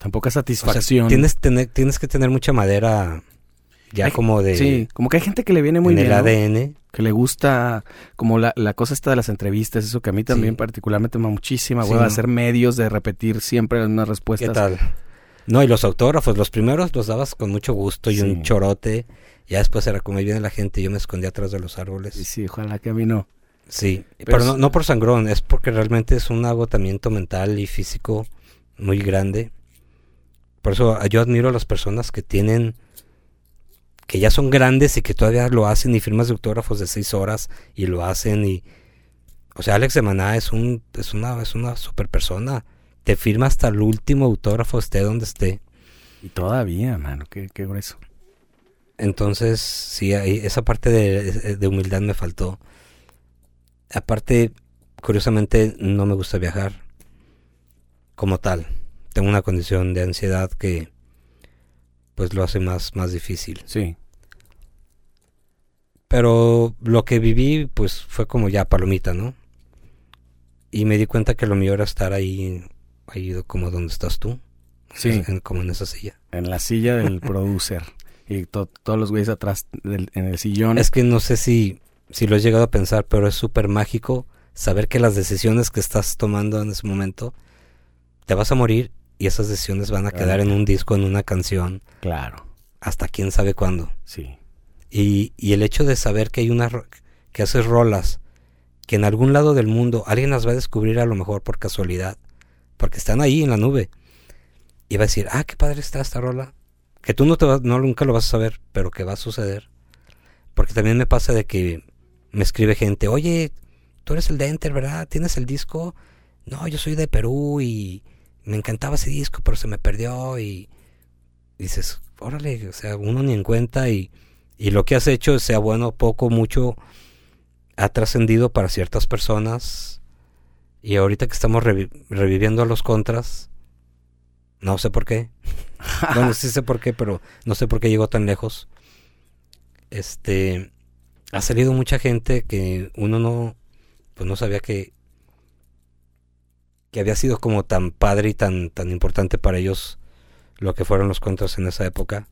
Ujú. Tampoca O sea, satisfacción. tienes, tener, tienes que tener mucha madera ya Hay- como de. Sí, como que hay gente que le viene muy en bien. el ¿no? ADN. Que le gusta, como la, la cosa esta de las entrevistas, eso que a mí también Sí. particularmente me da muchísima Sí, hueva ¿no? hacer medios, de repetir siempre las mismas ¿Qué respuestas. tal? No, y los autógrafos, los primeros los dabas con mucho gusto y Sí. un chorote. Ya después era como ahí viene la gente y yo me escondía atrás de los árboles. Sí, sí, ojalá que a mí no. Sí, Pero pero, no, no por sangrón, es porque realmente es un agotamiento mental y físico muy grande. Por eso yo admiro a las personas que tienen, que ya son grandes y que todavía lo hacen y firmas de autógrafos de seis horas y lo hacen y, o sea, Alex de Maná es un, es una, es una super persona. Te firma hasta el último autógrafo esté donde esté. Y todavía, mano, qué, qué grueso. Entonces, sí, esa parte de, de humildad me faltó. Aparte, curiosamente, no me gusta viajar como tal. Tengo una condición de ansiedad que pues lo hace más, más difícil. Sí. Pero lo que viví pues fue como ya palomita, ¿no? Y me di cuenta que lo mío era estar ahí, ahí como donde estás tú. Sí. En- como en esa silla. En la silla del producer. Y to- todos los güeyes atrás del- en el sillón. Es que no sé si, si lo he llegado a pensar, pero es súper mágico saber que las decisiones que estás tomando en ese momento te vas a morir y esas decisiones van a quedar en un disco, en una canción, Claro, hasta quién sabe cuándo. sí. Y, y el hecho de saber que hay una ro- que haces rolas que en algún lado del mundo alguien las va a descubrir a lo mejor por casualidad, porque están ahí en la nube. Y va a decir, ah, qué padre está esta rola. Que tú no, te vas- no nunca lo vas a saber, pero que va a suceder. Porque también me pasa de que me escribe gente, oye, tú eres el de Enter, ¿verdad? ¿Tienes el disco? No, yo soy de Perú y me encantaba ese disco, pero se me perdió y dices, órale, o sea, uno ni en cuenta y, y lo que has hecho, sea bueno, poco, mucho, ha trascendido para ciertas personas y ahorita que estamos revi- reviviendo a los contras, no sé por qué. bueno, sí sé por qué, pero no sé por qué llegó tan lejos. Este, ha salido mucha gente que uno no, pues no sabía que que había sido como tan padre y tan tan importante para ellos lo que fueron los contras en esa época,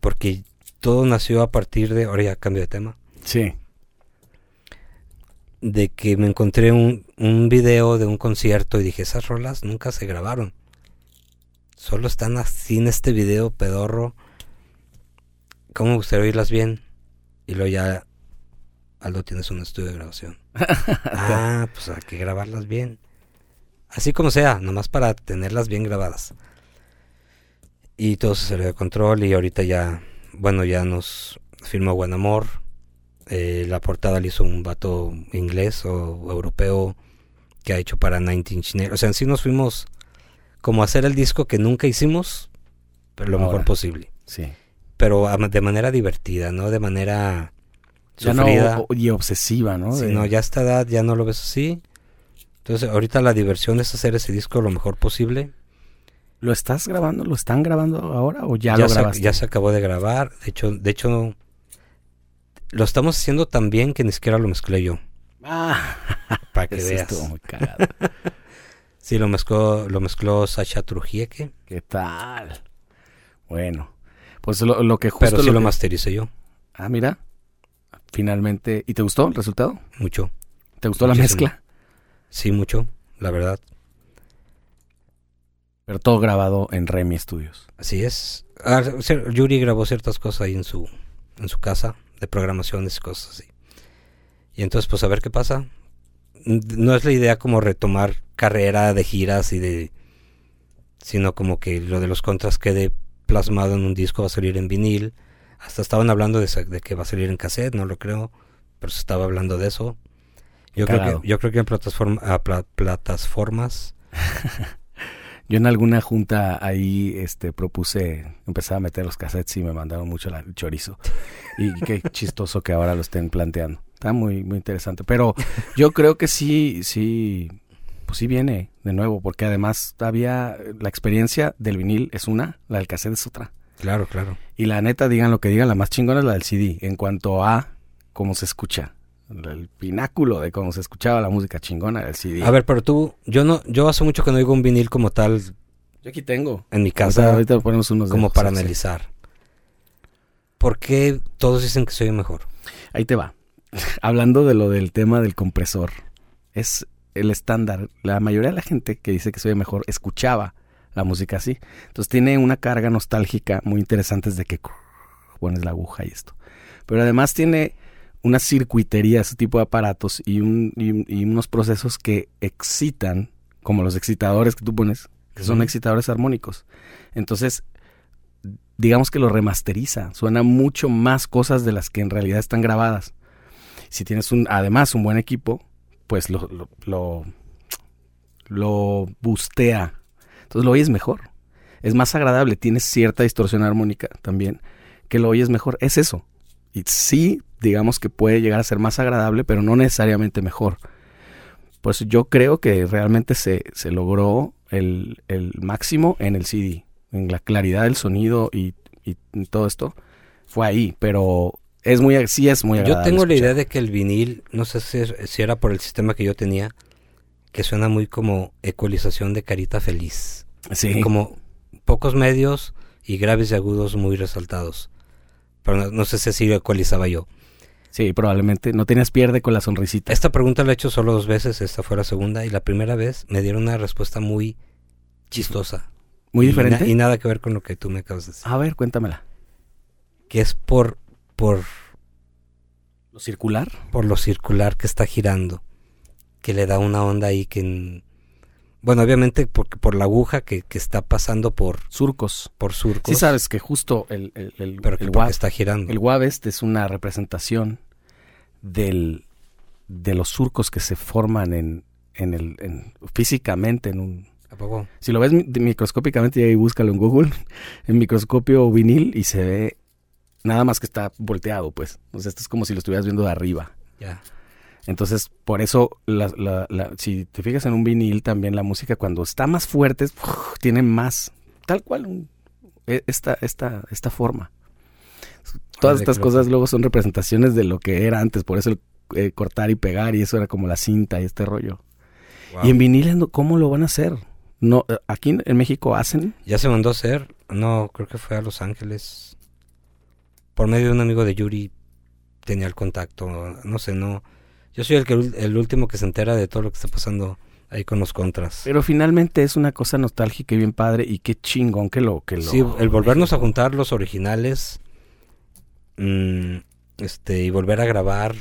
porque todo nació a partir de, ahora ya cambio de tema, Sí. de que me encontré un, un video de un concierto y dije, esas rolas nunca se grabaron. Solo están así en este video pedorro. ¿Cómo me gustaría oírlas bien? Y luego ya, Aldo, tienes un estudio de grabación. ah, pues hay que grabarlas bien. Así como sea, nomás para tenerlas bien grabadas. Y todo se salió de control y ahorita ya, bueno, ya nos firmó Buen Amor. Eh, la portada le hizo un vato inglés o europeo que ha hecho para 19 Inch Nails. O sea, en sí nos fuimos como a hacer el disco que nunca hicimos, pero lo mejor posible. Sí. Pero de manera divertida, no de manera Ya sufrida. y obsesiva, ¿no? Sí, De- no, ya a esta edad ya no lo ves así. Entonces, ahorita la diversión es hacer ese disco lo mejor posible. ¿Lo estás grabando? ¿Lo están grabando ahora o ya, lo se, grabaste? ya se acabó de grabar. De hecho, de hecho, lo estamos haciendo tan bien que ni siquiera lo mezclé yo. Ah, Para que veas. muy. Sí, lo mezcló, lo mezcló Sasha Trujieque, ¿Qué tal? Bueno, pues lo, lo que justo... pero sí lo lo mastericé yo. Ah, mira. Finalmente. ¿Y te gustó el resultado? Mucho. ¿Te gustó la mezcla? Sí, mucho, la verdad. Pero todo grabado en Remy Studios. Así es. Ah, Yuri grabó ciertas cosas ahí en su, en su casa, de programaciones y cosas así. Y entonces, pues a ver qué pasa. No es la idea como retomar carrera de giras y de... Sino como que lo de los contras quede plasmado en un disco, va a salir en vinil. Hasta estaban hablando de, de que va a salir en cassette, no lo creo. Pero se estaba hablando de eso. Yo creo que, yo creo que en plataforma, a pla- plataformas Yo en alguna junta ahí este propuse empezar a meter los cassettes y me mandaron mucho la- el chorizo. Y qué chistoso que ahora lo estén planteando. Está muy muy interesante, pero yo creo que sí sí pues sí viene de nuevo porque además había la experiencia del vinil es una, la del cassette es otra. Claro, claro. Y la neta, digan lo que digan, la más chingona es la del CD en cuanto a cómo se escucha. El pináculo de cómo se escuchaba la música chingona del CD. A ver, pero tú, yo no, yo hace mucho que no oigo un vinil como tal yo aquí tengo. en mi casa, ahorita ponemos unos de como para analizar. ¿Por qué todos dicen que soy mejor? Ahí te va. Hablando de lo del tema del compresor, es el estándar. La mayoría de la gente que dice que soy mejor escuchaba la música así. Entonces tiene una carga nostálgica muy interesante desde que pones la aguja y esto. Pero además tiene una circuitería, ese tipo de aparatos y, un- y y unos procesos que excitan, como los excitadores que tú pones, que son excitadores armónicos. Entonces, digamos que lo remasteriza. Suena mucho más cosas de las que en realidad están grabadas. Si tienes un, además un buen equipo, pues lo, lo, lo, lo bustea. Entonces lo oyes mejor. Es más agradable, tienes cierta distorsión armónica también, que lo oyes mejor. Es eso. Y sí, digamos que puede llegar a ser más agradable, pero no necesariamente mejor. Pues yo creo que realmente se, se logró el, el máximo en el CD, en la claridad del sonido y, y todo esto. Fue ahí, pero es muy, sí es muy Yo agradable. tengo la idea de que el vinil, no sé si, si era por el sistema que yo tenía, que suena muy como ecualización de carita feliz. Sí. Como pocos medios y graves y agudos muy resaltados. Pero no, no sé si así lo ecualizaba yo. Sí, probablemente. No tenías pierde con la sonrisita. Esta pregunta la he hecho solo dos veces, esta fue la segunda, y la primera vez me dieron una respuesta muy chistosa. Muy Y diferente. na- Y, nada que ver con lo que tú me acabas de decir. A ver, cuéntamela. Que es por, por, ¿Lo circular? por lo circular que está girando. Que le da una onda ahí que... Bueno, obviamente por, por la aguja que, que está pasando por, Surcos. por surcos. Sí sabes que justo el, el, el, Pero que el porque está girando. el WAV este es una representación del, de los surcos que se forman en, en el, en- físicamente en un... ¿A poco? Si lo ves mi- microscópicamente, ahí búscalo en Google, en microscopio vinil y se ve nada más que está volteado, pues. O sea, esto es como si lo estuvieras viendo de arriba. Ya. Entonces, por eso, la- la- la- si te fijas en un vinil, también la música cuando está más fuerte, tiene más, tal cual, un- e- esta, esta, esta forma. Todas estas cosas luego son representaciones de lo que era antes, por eso el eh, cortar y pegar y eso era como la cinta y este rollo. Wow. Y en vinil. ¿cómo lo van a hacer? No, eh, aquí en México hacen, Ya se mandó a hacer, no, creo que fue a Los Ángeles. Por medio de un amigo de Yuri tenía el contacto, no sé, no. Yo soy el que el último que se entera de todo lo que está pasando ahí con los contras. pero finalmente es una cosa nostálgica y bien padre y qué chingón que lo que lo Sí, el volvernos a juntar los originales mm, este y volver a grabar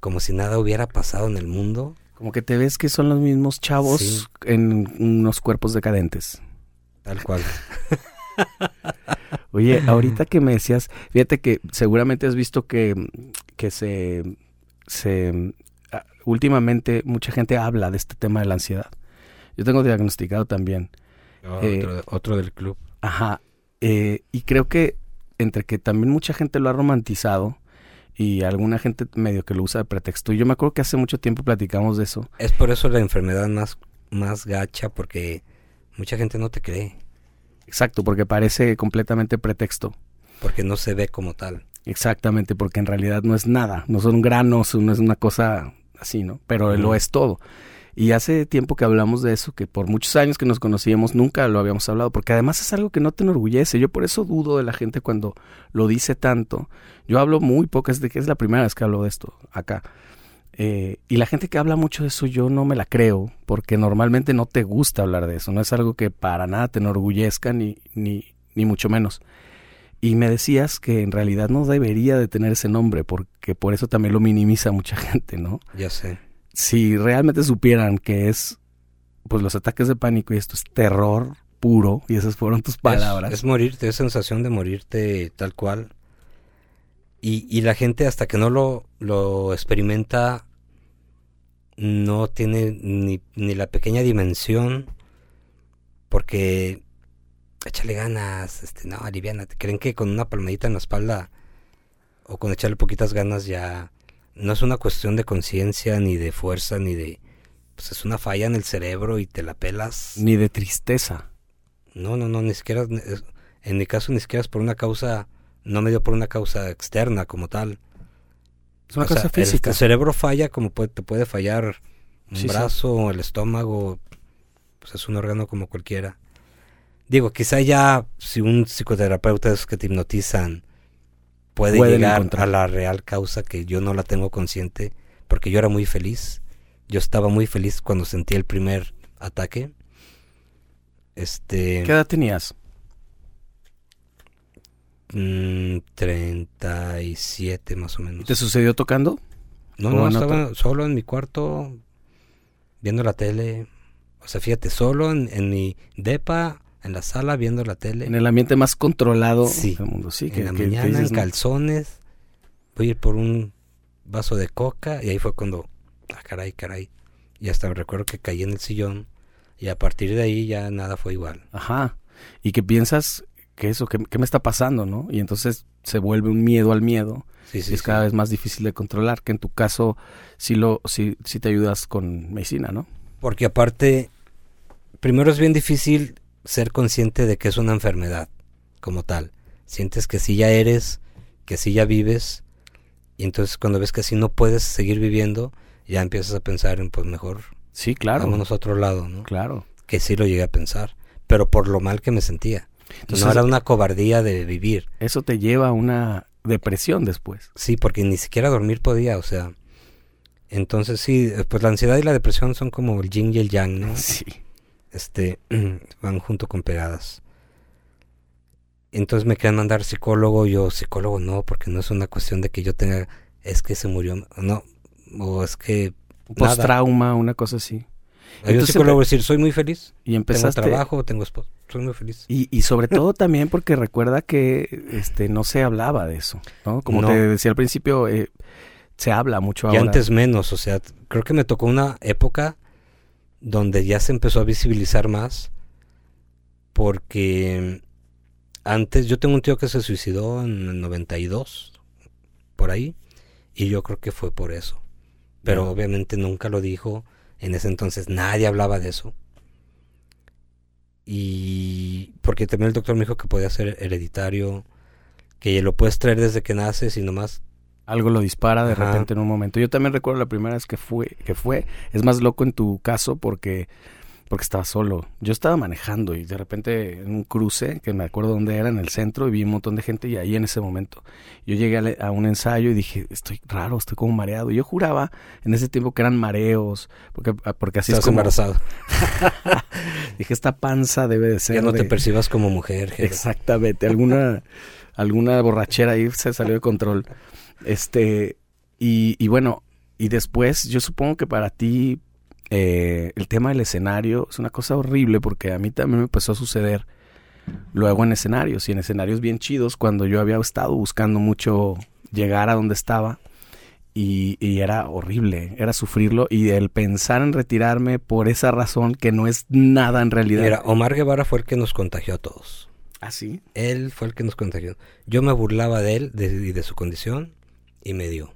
como si nada hubiera pasado en el mundo. Como que te ves que son los mismos chavos Sí. en unos cuerpos decadentes. Tal cual. Oye, ahorita que me decías, fíjate que seguramente has visto que, que se, se ah, últimamente mucha gente habla de este tema de la ansiedad. Yo tengo diagnosticado también. Oh, Eh, otro, otro del club. Ajá. eh, y creo que entre que también mucha gente lo ha romantizado y alguna gente medio que lo usa de pretexto. Y yo me acuerdo que hace mucho tiempo platicamos de eso. Es por eso la enfermedad más, más gacha, porque mucha gente no te cree, Exacto, porque parece completamente pretexto. porque no se ve como tal. Exactamente, porque en realidad no es nada, no son granos, no es una cosa así, ¿no? Pero lo es todo. Y hace tiempo que hablamos de eso, que por muchos años que nos conocíamos nunca lo habíamos hablado, porque además es algo que no te enorgullece. Yo por eso dudo de la gente cuando lo dice tanto. Yo hablo muy poco, es de que es la primera vez que hablo de esto acá. Eh, y la gente que habla mucho de eso yo no me la creo, porque normalmente no te gusta hablar de eso, no es algo que para nada te enorgullezca ni, ni, ni mucho menos. Y me decías que en realidad no debería de tener ese nombre, porque por eso también lo minimiza mucha gente, ¿no? Ya sé. Si realmente supieran que es, pues los ataques de pánico y esto es terror puro, y esas fueron tus palabras. Es, es morirte, es sensación de morirte tal cual. Y, y la gente hasta que no lo, lo experimenta no tiene ni, ni la pequeña dimensión porque échale ganas, este, no, aliviánate. Creen que con una palmadita en la espalda o con echarle poquitas ganas ya no es una cuestión de conciencia ni de fuerza ni de pues es una falla en el cerebro y te la pelas. Ni de tristeza. No, no, no, ni siquiera, es- en mi caso ni siquiera es por una causa, no me dio por una causa externa como tal. Es una O sea, el- física. El, cerebro falla como puede, te puede fallar un Sí, sí. brazo, el estómago, pues es un órgano como cualquiera. Digo, quizá ya si un psicoterapeuta esos que te hipnotizan puede llegar encontrar. a la real causa que yo no la tengo consciente, porque yo era muy feliz. Yo estaba muy feliz cuando sentí el primer ataque. Este ¿Qué edad tenías? Mm, 37 más o menos. ¿Te sucedió tocando? No, no, estaba solo en mi cuarto viendo la tele. O sea, fíjate, solo en, en mi depa, en la sala viendo la tele. En el ambiente más controlado Sí. del mundo, sí. en que- la que- que mañana, dices, en calzones. Voy a ir por un vaso de coca y ahí fue cuando, ah, caray, caray. Y hasta recuerdo que caí en el sillón y a partir de ahí ya nada fue igual. Ajá. Y que piensas que eso, que, ¿qué me está pasando, no? Y entonces se vuelve un miedo al miedo Sí, y sí, es sí. cada vez más difícil de controlar, que en tu caso sí, lo, sí, sí te ayudas con medicina, ¿no? Porque aparte, primero es bien difícil ser consciente de que es una enfermedad como tal. Sientes que sí ya eres, que sí ya vives, y entonces cuando ves que así no puedes seguir viviendo, ya empiezas a pensar en pues mejor Sí, claro. vámonos a otro lado, ¿no? Claro. Que sí lo llegué a pensar, pero por lo mal que me sentía. Entonces- no era una cobardía de vivir, Eso te lleva a una depresión después. sí, porque ni siquiera dormir podía, o sea. Entonces sí, eh, pues la ansiedad y la depresión son como el yin y el yang, ¿no? Sí. Este van junto con pegadas. Entonces me querían mandar psicólogo, yo psicólogo no, porque no es una cuestión de que yo tenga, es que se murió, no, o es que. Post-trauma, una cosa así. Entonces, psicólogo decir, soy muy feliz, Y tengo empezaste... trabajo, tengo esposo, soy muy feliz. Y, y sobre todo también porque recuerda que este no se hablaba de eso, ¿no? Como No. te decía al principio, eh, se habla mucho Y ahora. antes menos, o sea, creo que me tocó una época donde ya se empezó a visibilizar más, porque antes yo tengo un tío que se suicidó en el 92, por ahí, y yo creo que fue por eso. Pero obviamente nunca lo dijo, en ese entonces nadie hablaba de eso. Y porque también el doctor me dijo que podía ser hereditario, que lo puedes traer desde que naces y nomás Algo lo dispara de Ajá. repente en un momento. Yo también recuerdo la primera vez que fue, que fue. Es más loco en tu caso porque, porque estaba solo. Yo estaba manejando y de repente en un cruce, que me acuerdo dónde era, en el centro, y vi un montón de gente y ahí en ese momento. Yo llegué a, un ensayo y dije, estoy raro, estoy como mareado. Y yo juraba en ese tiempo que eran mareos, porque, porque así estás es como... embarazado. Dije, esta panza debe de ser Ya no te percibas como mujer. Exactamente, alguna, alguna borrachera ahí se salió de control. Este, y, y bueno, y después yo supongo que para ti eh, el tema del escenario es una cosa horrible porque a mí también me empezó a suceder luego en escenarios y en escenarios bien chidos cuando yo había estado buscando mucho llegar a donde estaba y, y era horrible, era sufrirlo y el pensar en retirarme por esa razón que no es nada en realidad. Mira, Omar Guevara fue el que nos contagió a todos. ¿Ah, sí? Él fue el que nos contagió. Yo me burlaba de él de- y de, su condición y me dio.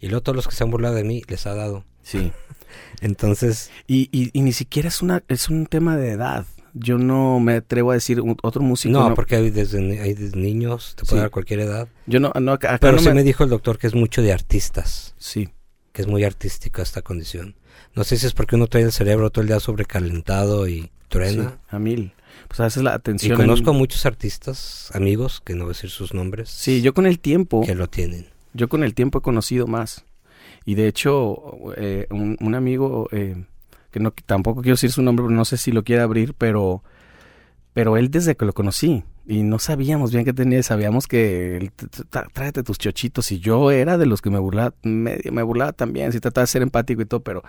Y luego todos los que se han burlado de mí les ha dado. Sí. Entonces, Y, y, y ni siquiera es una es un tema de edad. Yo no me atrevo a decir otro músico. no, porque hay desde, hay desde niños, te puede Sí. dar cualquier edad. yo no, no acá, acá Pero no sí me- me dijo el doctor que es mucho de artistas, Sí. que es muy artística esta condición. No sé si es porque uno trae el cerebro todo el día sobrecalentado y sí, truena. a mil. Pues a veces la y atención. en- conozco a muchos artistas, amigos, que no voy a decir sus nombres, Sí, yo con el tiempo. que lo tienen. Yo con el tiempo he conocido más. Y de hecho, eh, un, un amigo, eh, que no tampoco quiero decir su nombre, no sé si lo quiere abrir, pero, pero él desde que lo conocí, y no sabíamos bien qué tenía, sabíamos que tráete tus chochitos, y yo era de los que me burlaba, medio me burlaba también, si trataba de ser empático y todo, pero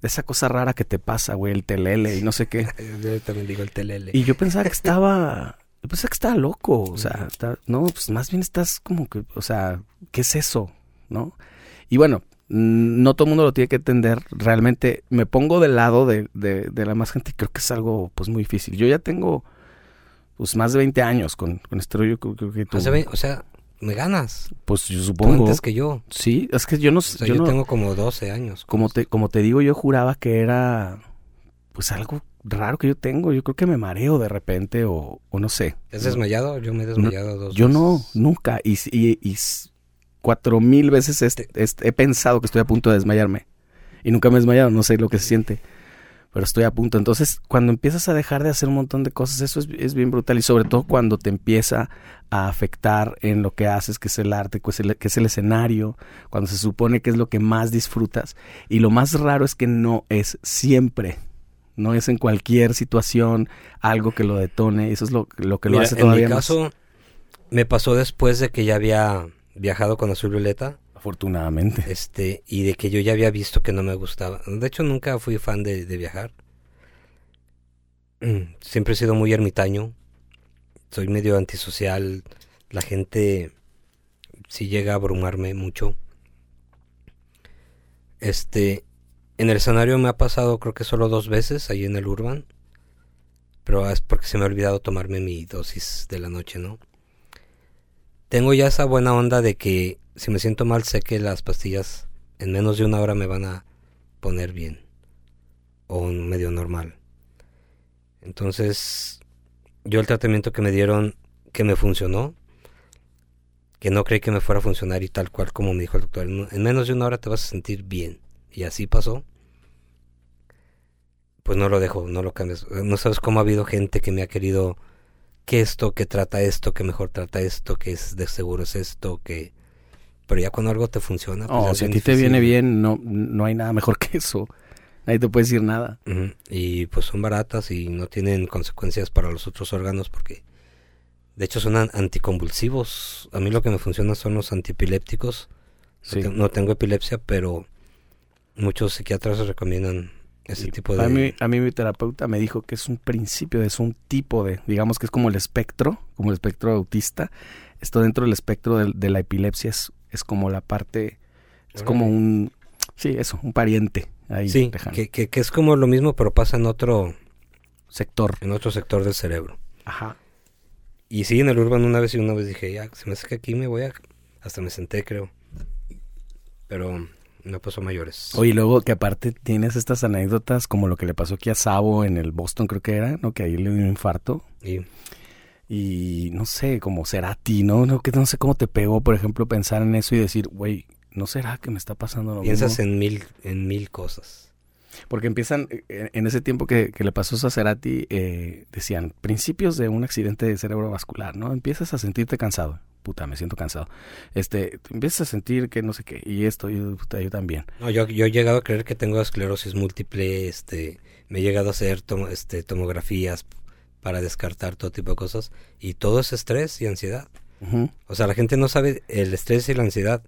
de esa cosa rara que te pasa, güey, el telele y no sé qué. Yo también digo el telele. Y yo pensaba que estaba, yo pensaba que estaba loco, o sea, está- no, pues más bien estás como que, o sea, ¿qué es eso? ¿No? Y bueno, no todo el mundo lo tiene que entender, realmente me pongo del lado de, de, de la más gente y creo que es algo pues muy difícil. Yo ya tengo pues más de 20 años con, con este rollo, creo, creo que tú, O sea, ve- o sea, me ganas. pues yo Tú supongo. antes que yo. Sí, es que yo no, O sea, yo yo, no- tengo como 12 años. como te, como te digo, yo juraba que era pues algo raro que yo tengo, yo creo que me mareo de repente o, o no sé. ¿Te has desmayado? Yo me he desmayado dos Yo no, veces. nunca. Y, y, y s- cuatro mil veces es- es- he pensado que estoy a punto de desmayarme. Y nunca me he desmayado, no sé lo que se siente. Pero estoy a punto. Entonces, cuando empiezas a dejar de hacer un montón de cosas, eso es, es bien brutal. Y sobre todo cuando te empieza a afectar en lo que haces, que es el arte, que es el, que es el escenario, cuando se supone que es lo que más disfrutas. Y lo más raro es que no es siempre. No es en cualquier situación algo que lo detone. Eso es lo, lo que lo Mira, hace en todavía mi más. caso, me pasó después de que ya había viajado con Azul Violeta. Afortunadamente. este y de que yo ya había visto que no me gustaba. De hecho, nunca fui fan de, de viajar. Mm, Siempre he sido muy ermitaño. Soy medio antisocial. La gente sí llega a abrumarme mucho. Este, en el escenario me ha pasado creo que solo dos veces ahí en el Urban. Pero es porque se me ha olvidado tomarme mi dosis de la noche, ¿no? Tengo ya esa buena onda de que si me siento mal sé que las pastillas en menos de una hora me van a poner bien. O medio normal. Entonces, yo el tratamiento que me dieron, que me funcionó, que no creí que me fuera a funcionar y tal cual como me dijo el doctor, en menos de una hora te vas a sentir bien. Y así pasó. Pues no lo dejo, no lo cambies. No sabes cómo ha habido gente que me ha querido que esto, que trata esto, que mejor trata esto, que es de seguro es esto, que... Pero ya cuando algo te funciona... pues Oh, si a ti te viene bien, no, no hay nada mejor que eso. Nadie te puede decir nada. Y pues son baratas y no tienen consecuencias para los otros órganos porque... De hecho son an- anticonvulsivos. A mí lo que me funciona son los. No, te- no tengo epilepsia, pero muchos psiquiatras recomiendan ese Y tipo de... a, mí, a mí mi terapeuta me dijo que es un principio, es un tipo de, digamos que es como el espectro, como el espectro autista. Esto dentro del espectro de, la epilepsia es, es como la parte, es como un, sí, eso, un pariente ahí Sí, que, que, que es como lo mismo, pero pasa en otro, sector. en otro sector del cerebro. Ajá. Y sí, en el Urban una vez y una vez dije, ya, se me hace que aquí me voy a... Hasta me senté, creo. Pero no pasó a mayores. Oye, luego que aparte tienes estas anécdotas como lo que le pasó aquí a Sabo en el Boston, creo que era, ¿no? Que ahí le dio un infarto. Y Y no sé, como Cerati, ¿no? no, que no sé cómo te pegó, por ejemplo, pensar en eso y decir, güey, ¿no será que me está pasando lo piensas mismo? en mil, en mil cosas. Porque empiezan, eh, en ese tiempo que, que le pasó a Cerati, eh, decían, principios de un accidente de cerebrovascular, ¿no? Empiezas a sentirte cansado. Puta, me siento cansado. Este, empiezas a sentir que no sé qué, y esto, y puta, yo también. No, yo, yo he llegado a creer que tengo esclerosis múltiple, este, me he llegado a hacer tomo- este, tomografías para descartar todo tipo de cosas y todo es estrés y ansiedad. O sea, la gente no sabe el estrés y la ansiedad,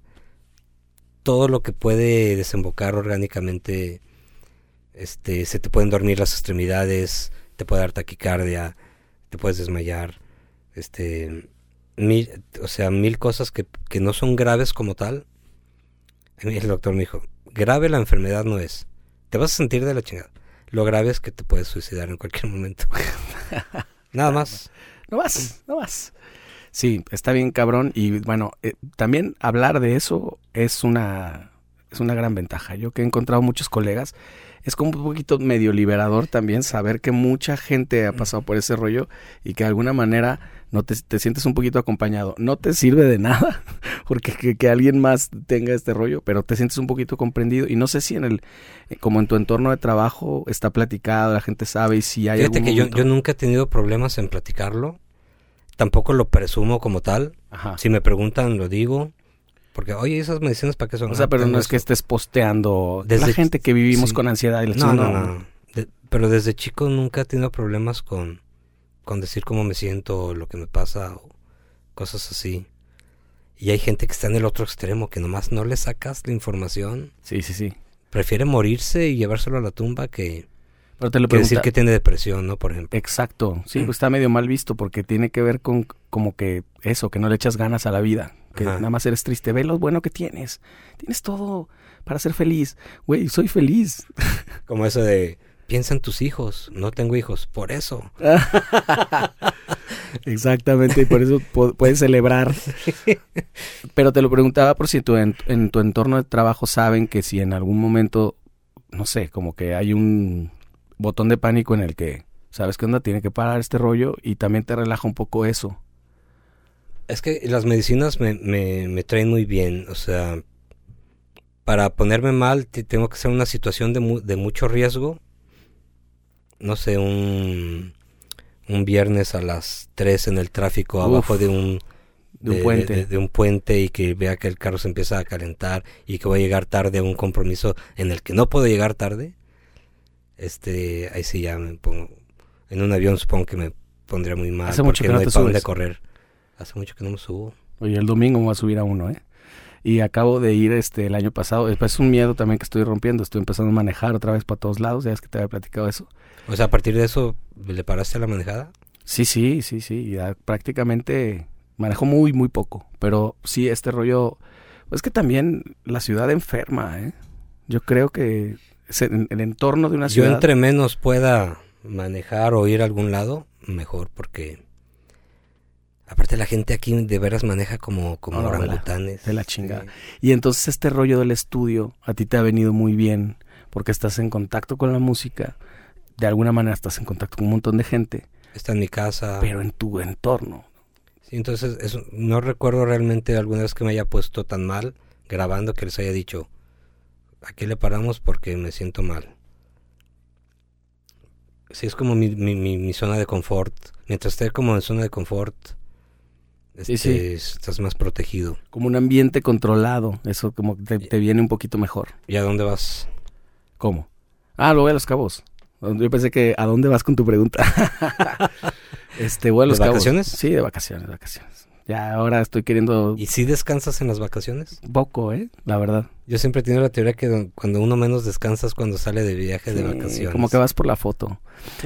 todo lo que puede desembocar orgánicamente, este, se te pueden dormir las extremidades, te puede dar taquicardia, te puedes desmayar, este, mil, o sea, mil cosas que, que no son graves como tal, el doctor me dijo, grave la enfermedad no es. Te vas a sentir de la chingada. Lo grave es que te puedes suicidar en cualquier momento. Nada más. No más, no más. Sí, está bien cabrón y bueno, eh, también hablar de eso es una es una gran ventaja. Yo que he encontrado muchos colegas, es como un poquito medio liberador también saber que mucha gente ha pasado por ese rollo y que de alguna manera no te, te sientes un poquito acompañado. No te sirve de nada porque que, que, alguien más tenga este rollo, pero te sientes un poquito comprendido y no sé si en el eh, como en tu entorno de trabajo está platicado, la gente sabe y si hay Fíjate que yo, yo nunca he tenido problemas en platicarlo. Tampoco lo presumo como tal. Ajá. Si me preguntan, lo digo. Porque, oye, ¿esas medicinas para qué son? O sea, Ah, pero no es que estés posteando. Desde la gente que vivimos sí. con ansiedad y la No, no, no. De- pero desde chico nunca he tenido problemas con, con decir cómo me siento o lo que me pasa o cosas así. Y hay gente que está en el otro extremo, que nomás no le sacas la información. Sí, sí, sí. Prefiere morirse y llevárselo a la tumba que, Pero te lo que decir que tiene depresión, ¿no? Por ejemplo. Exacto. Sí, pues está medio mal visto porque tiene que ver con como que eso, que no le echas ganas a la vida. Que Ajá. nada más eres triste. Ve lo bueno que tienes. Tienes todo para ser feliz. Güey, soy feliz. Como eso de, piensa en tus hijos. No tengo hijos, por eso. Exactamente, y por eso pu- puedes celebrar. Pero te lo preguntaba por si tu en, en tu entorno de trabajo saben que si en algún momento, no sé, como que hay un botón de pánico en el que, ¿sabes qué onda? Tiene que parar este rollo y también te relaja un poco eso. Es que las medicinas me, me, me traen muy bien, o sea, para ponerme mal te- tengo que ser una situación de, mu- de mucho riesgo. No sé, un, un viernes a las 3 en el tráfico Uf, abajo de un, De un puente. de- de un puente y que vea que el carro se empieza a calentar y que voy a llegar tarde a un compromiso en el que no puedo llegar tarde. Este, ahí sí ya me pongo, en un avión supongo que me pondría muy mal Hace mucho porque que no no hay te para dónde subes. correr. Hace mucho que no me subo. Oye, el domingo me voy a subir a uno, ¿eh? Y acabo de ir este el año pasado. Es es un miedo también que estoy rompiendo. Estoy empezando a manejar otra vez para todos lados. Ya es que te había platicado eso. O sea, a partir de eso, ¿le paraste a la manejada? Sí, sí, sí, sí. Ya prácticamente manejo muy, muy poco. Pero sí, este rollo. Es que también la ciudad enferma, ¿eh? Yo creo que el entorno de una Yo ciudad. entre menos pueda manejar o ir a algún lado, mejor, porque... Aparte la gente aquí de veras maneja como, como No, no, de la- orangutanes. de la chingada. Sí. Y entonces este rollo del estudio a ti te ha venido muy bien porque estás en contacto con la música. De alguna manera estás en contacto con un montón de gente, Está en mi casa. pero en tu entorno. Sí, entonces eso, no recuerdo realmente alguna vez que me haya puesto tan mal grabando que les haya dicho, aquí le paramos porque me siento mal. Sí, es como mi, mi, mi, mi zona de confort. Mientras esté como en zona de confort, este, sí. estás más protegido. Como un ambiente controlado. Eso como te, te viene un poquito mejor. ¿Y a dónde vas? ¿Cómo? Ah, lo voy a Los Cabos. Yo pensé que ¿a dónde vas con tu pregunta? este, voy a ¿De Los Cabos. vacaciones? Sí, de vacaciones, vacaciones. Ya ahora estoy queriendo ¿Y si descansas en las vacaciones? poco, ¿eh? La verdad. Yo siempre he tenido la teoría que cuando uno menos descansa es cuando sale de viaje de vacaciones. Como que vas por la foto.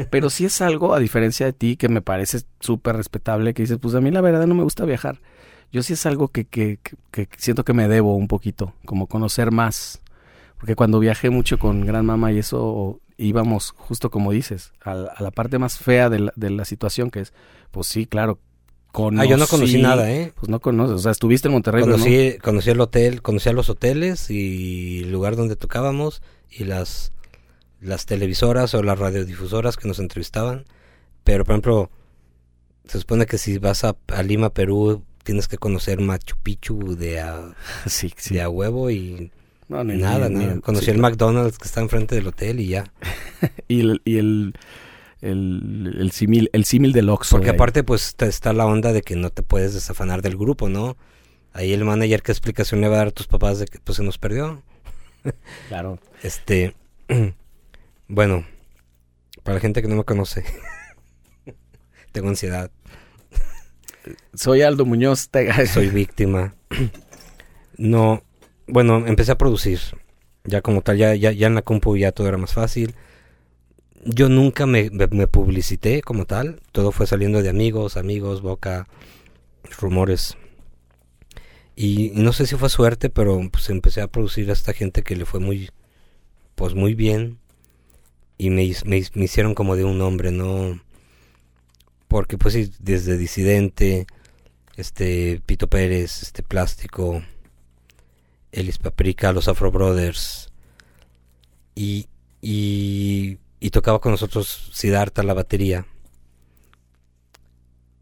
Pero sí es algo, a diferencia de ti, que me parece súper respetable, que dices, pues a mí la verdad no me gusta viajar. Yo sí es algo que, que, que, que siento que me debo un poquito, como conocer más. Porque cuando viajé mucho con Gran Mama y eso, íbamos, justo como dices, a, la- a la parte más fea de la, de la situación, que es, pues sí, claro. Ah, yo no conocí nada, ¿eh? Pues no conoces, o sea, estuviste en Monterrey, pero no. Conocí, conocí el hotel, conocí a los hoteles y el lugar donde tocábamos y las, las televisoras o las radiodifusoras que nos entrevistaban. Pero, por ejemplo, se supone que si vas a, a Lima, Perú, tienes que conocer Machu Picchu de a, Sí, sí. de a huevo y No, nada, nada. Conocí sí, el McDonald's que está enfrente del hotel y ya. Y el, y el, el, el símil, el símil del Oxxo. Porque de aparte, pues está la onda de que no te puedes desafanar del grupo, ¿no? Ahí el manager, ¿qué explicación le va a dar a tus papás de que pues se nos perdió? Claro. Este, bueno, para la gente que no me conoce, tengo ansiedad, Soy Aldo Muñoz. te- soy víctima. No, bueno, empecé a producir, ya como tal, ya, ya, ya en la compu ya todo era más fácil. Yo nunca me, me, publicité como tal, todo fue saliendo de amigos, amigos, boca, rumores. Y, no sé si fue suerte, pero pues empecé a producir a esta gente que le fue muy, pues muy bien. Y me, me, hicieron como de un hombre, ¿no? Porque pues sí, desde Disidente, este Pito Pérez, este Plástico, Elis Paprika, los Afro Brothers. Y, y tocaba con nosotros Siddhartha la batería.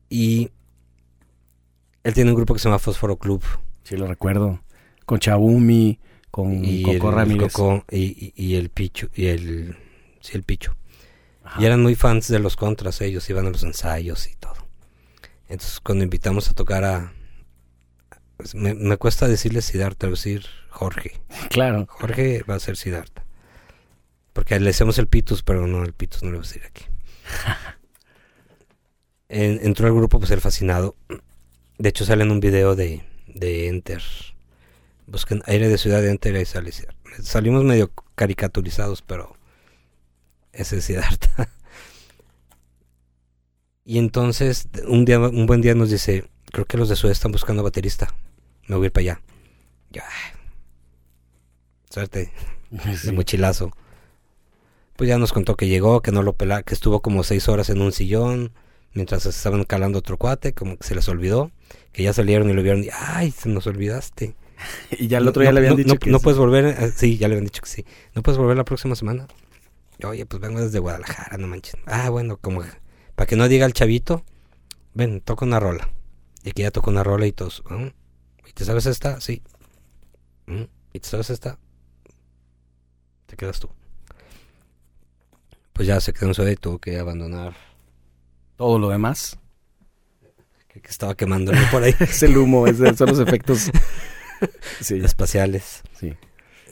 Y él tiene un grupo que se llama Fósforo Club. Sí, lo recuerdo. Con Chabumi, con y Coco el, Ramírez. Coco y, y- y el Picho, y el, sí, el Picho. Y eran muy fans de los contras, ellos iban a los ensayos y todo. Entonces cuando invitamos a tocar a... me, me cuesta decirle Siddhartha, decir Jorge. Claro. Jorge va a ser Siddhartha. Porque le decíamos el Pitus, pero no, el Pitus no le a decir aquí. En- entró al grupo, pues el fascinado. De hecho, sale en un video de, de Enter. Busquen aire de ciudad de Enter y sale. Salimos medio caricaturizados, pero ese es Siddhartha. Y entonces, un día, un buen día nos dice, creo que los de Suez están buscando baterista. Me voy a ir para allá. Ya. Suerte de mochilazo. Pues ya nos contó que llegó, que no lo pela, que estuvo como seis horas en un sillón, mientras estaban calando otro cuate, como que se les olvidó, que ya salieron y lo vieron y, ay, se nos olvidaste. Y ya el otro día No- le habían no- dicho no, que no sí. puedes volver, eh, sí, ya le habían dicho que sí. ¿No puedes volver la próxima semana? Oye, pues vengo desde Guadalajara, no manches. Ah, bueno, como para que no diga el chavito, ven, toca una rola. Y aquí ya toca una rola y todos, "¿Mm? ¿y te sabes esta? Sí. "¿Mm? ¿Y te sabes esta? Te quedas tú. Pues ya se quedó en suave y tuvo que abandonar. Todo lo demás Que que estaba quemándolo por ahí. es el humo, es, son los efectos. Sí, espaciales. sí.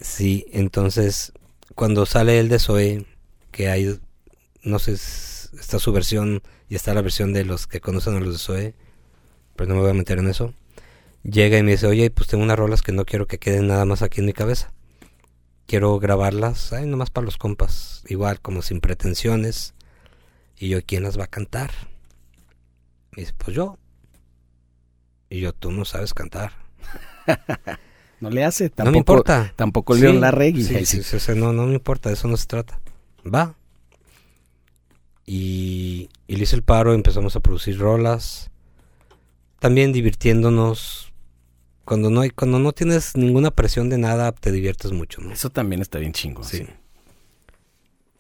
Sí, entonces cuando sale el de Zoe, que hay, no sé, está su versión y está la versión de los que conocen a los de Zoe, pero no me voy a meter en eso. Llega y me dice, oye, pues tengo unas rolas que no quiero que queden nada más aquí en mi cabeza. Quiero grabarlas, ay, nomás para los compas, igual como sin pretensiones. Y yo, ¿quién las va a cantar? Me dice, pues yo. Y yo, tú no sabes cantar. No le hace. Tampoco, no me importa. Tampoco León Sí, Larregui. Sí, no, no me importa, de eso no se trata. Va. Y, y le hice el paro, empezamos a producir rolas. También divirtiéndonos. Cuando no hay, cuando no tienes ninguna presión de nada, te diviertes mucho, ¿no? Eso también está bien chingo. Sí. Sí.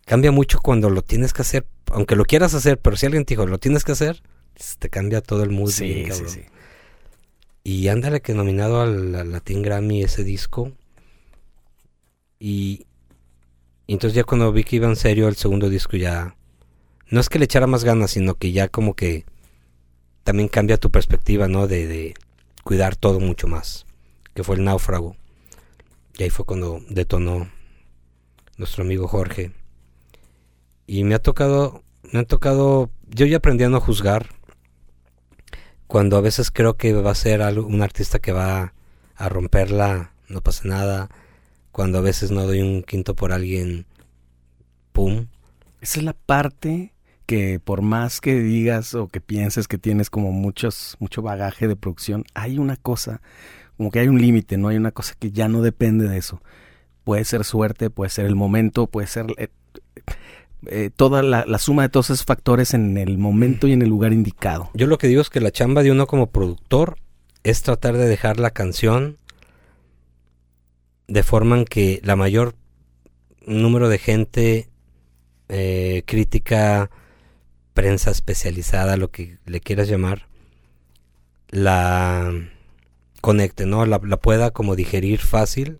Cambia mucho cuando lo tienes que hacer, aunque lo quieras hacer, pero si alguien te dijo, lo tienes que hacer, te cambia todo el mood. Sí, bien, sí, sí. Y ándale que nominado al, al Latin Grammy ese disco. Y, y entonces ya cuando vi que iba en serio el segundo disco ya... No es que le echara más ganas, sino que ya como que también cambia tu perspectiva, ¿no? De, de cuidar todo mucho más. Que fue el náufrago. Y ahí fue cuando detonó nuestro amigo Jorge. Y me ha tocado, me ha tocado, yo ya aprendí a no juzgar cuando a veces creo que va a ser algo- un artista que va a romperla, no pasa nada. Cuando a veces no doy un quinto por alguien, pum. Esa es la parte que por más que digas o que pienses que tienes como muchos, mucho bagaje de producción, hay una cosa, como que hay un límite, ¿no? Hay una cosa que ya no depende de eso. Puede ser suerte, puede ser el momento, puede ser eh, eh, toda la, la suma de todos esos factores en el momento y en el lugar indicado. Yo lo que digo es que la chamba de uno como productor es tratar de dejar la canción de forma en que la mayor número de gente, eh, crítica, prensa especializada, lo que le quieras llamar, la conecte, ¿no? La, la pueda como digerir fácil.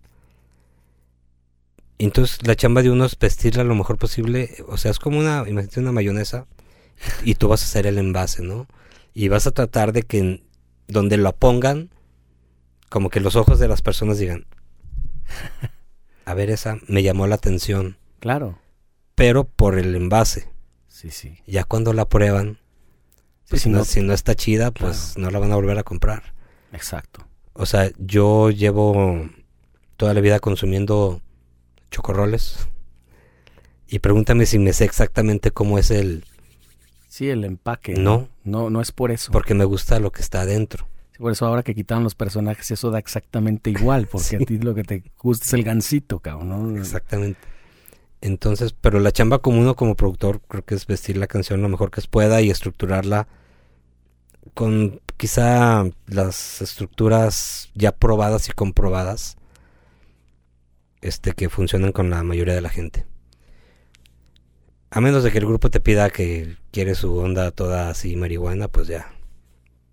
Entonces la chamba de uno es vestirla lo mejor posible. O sea, es como una, imagínate una mayonesa y tú vas a hacer el envase, ¿no? Y vas a tratar de que donde lo pongan, como que los ojos de las personas digan, a ver, esa me llamó la atención, Claro. pero por el envase. Sí, sí. Ya cuando la prueban, pues si si, no, si no está chida, pues no la van a volver a comprar. Exacto. O sea, yo llevo toda la vida consumiendo chocorroles. Y pregúntame si me sé exactamente cómo es el... Sí, el empaque. No. No, no es por eso. Porque me gusta lo que está adentro. Por eso ahora que quitaron los personajes, eso da exactamente igual, porque a ti lo que te gusta es el gancito, cabrón. ¿no? Exactamente. Entonces, pero la chamba como uno como productor creo que es vestir la canción lo mejor que pueda y estructurarla con quizá las estructuras ya probadas y comprobadas este que funcionan con la mayoría de la gente. A menos de que el grupo te pida que quiere su onda toda así marihuana, pues ya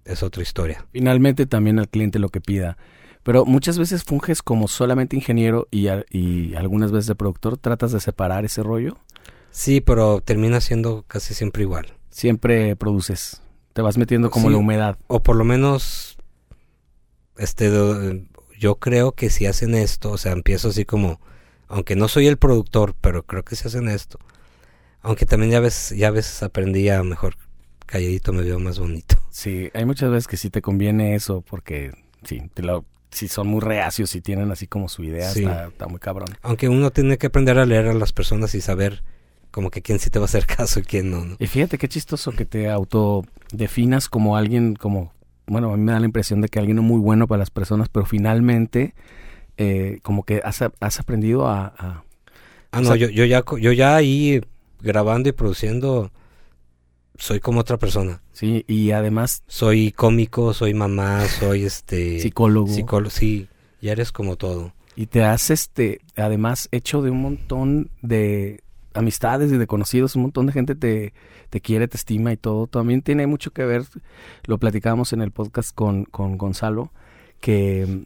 es otra historia. Finalmente también al cliente lo que pida. Pero muchas veces funges como solamente ingeniero y, a- y algunas veces de productor. ¿Tratas de separar ese rollo? Sí, pero termina siendo casi siempre igual. Siempre produces. Te vas metiendo como Sí. la humedad. O por lo menos, este, yo creo que si hacen esto, o sea, empiezo así como, aunque no soy el productor, pero creo que si hacen esto, aunque también ya ves, ya a veces aprendí a mejor calladito me veo más bonito. Sí, hay muchas veces que sí te conviene eso porque sí, te lo, si son muy reacios y tienen así como su idea, Sí. está, está muy cabrón. Aunque uno tiene que aprender a leer a las personas y saber como que quién sí te va a hacer caso y quién no, ¿no? Y fíjate qué chistoso que te autodefinas como alguien, como, bueno, a mí me da la impresión de que alguien muy bueno para las personas, pero finalmente eh, como que has, has aprendido a, a- Ah, no, sea- yo, yo ya, yo ya ahí grabando y produciendo soy como otra persona. sí, y además Soy cómico, soy mamá, soy este psicólogo. psicólogo, sí, ya eres como todo. Y te has, este, además hecho de un montón de amistades y de conocidos, un montón de gente te, te quiere, te estima y todo. También tiene mucho que ver, lo platicábamos en el podcast con, con Gonzalo, que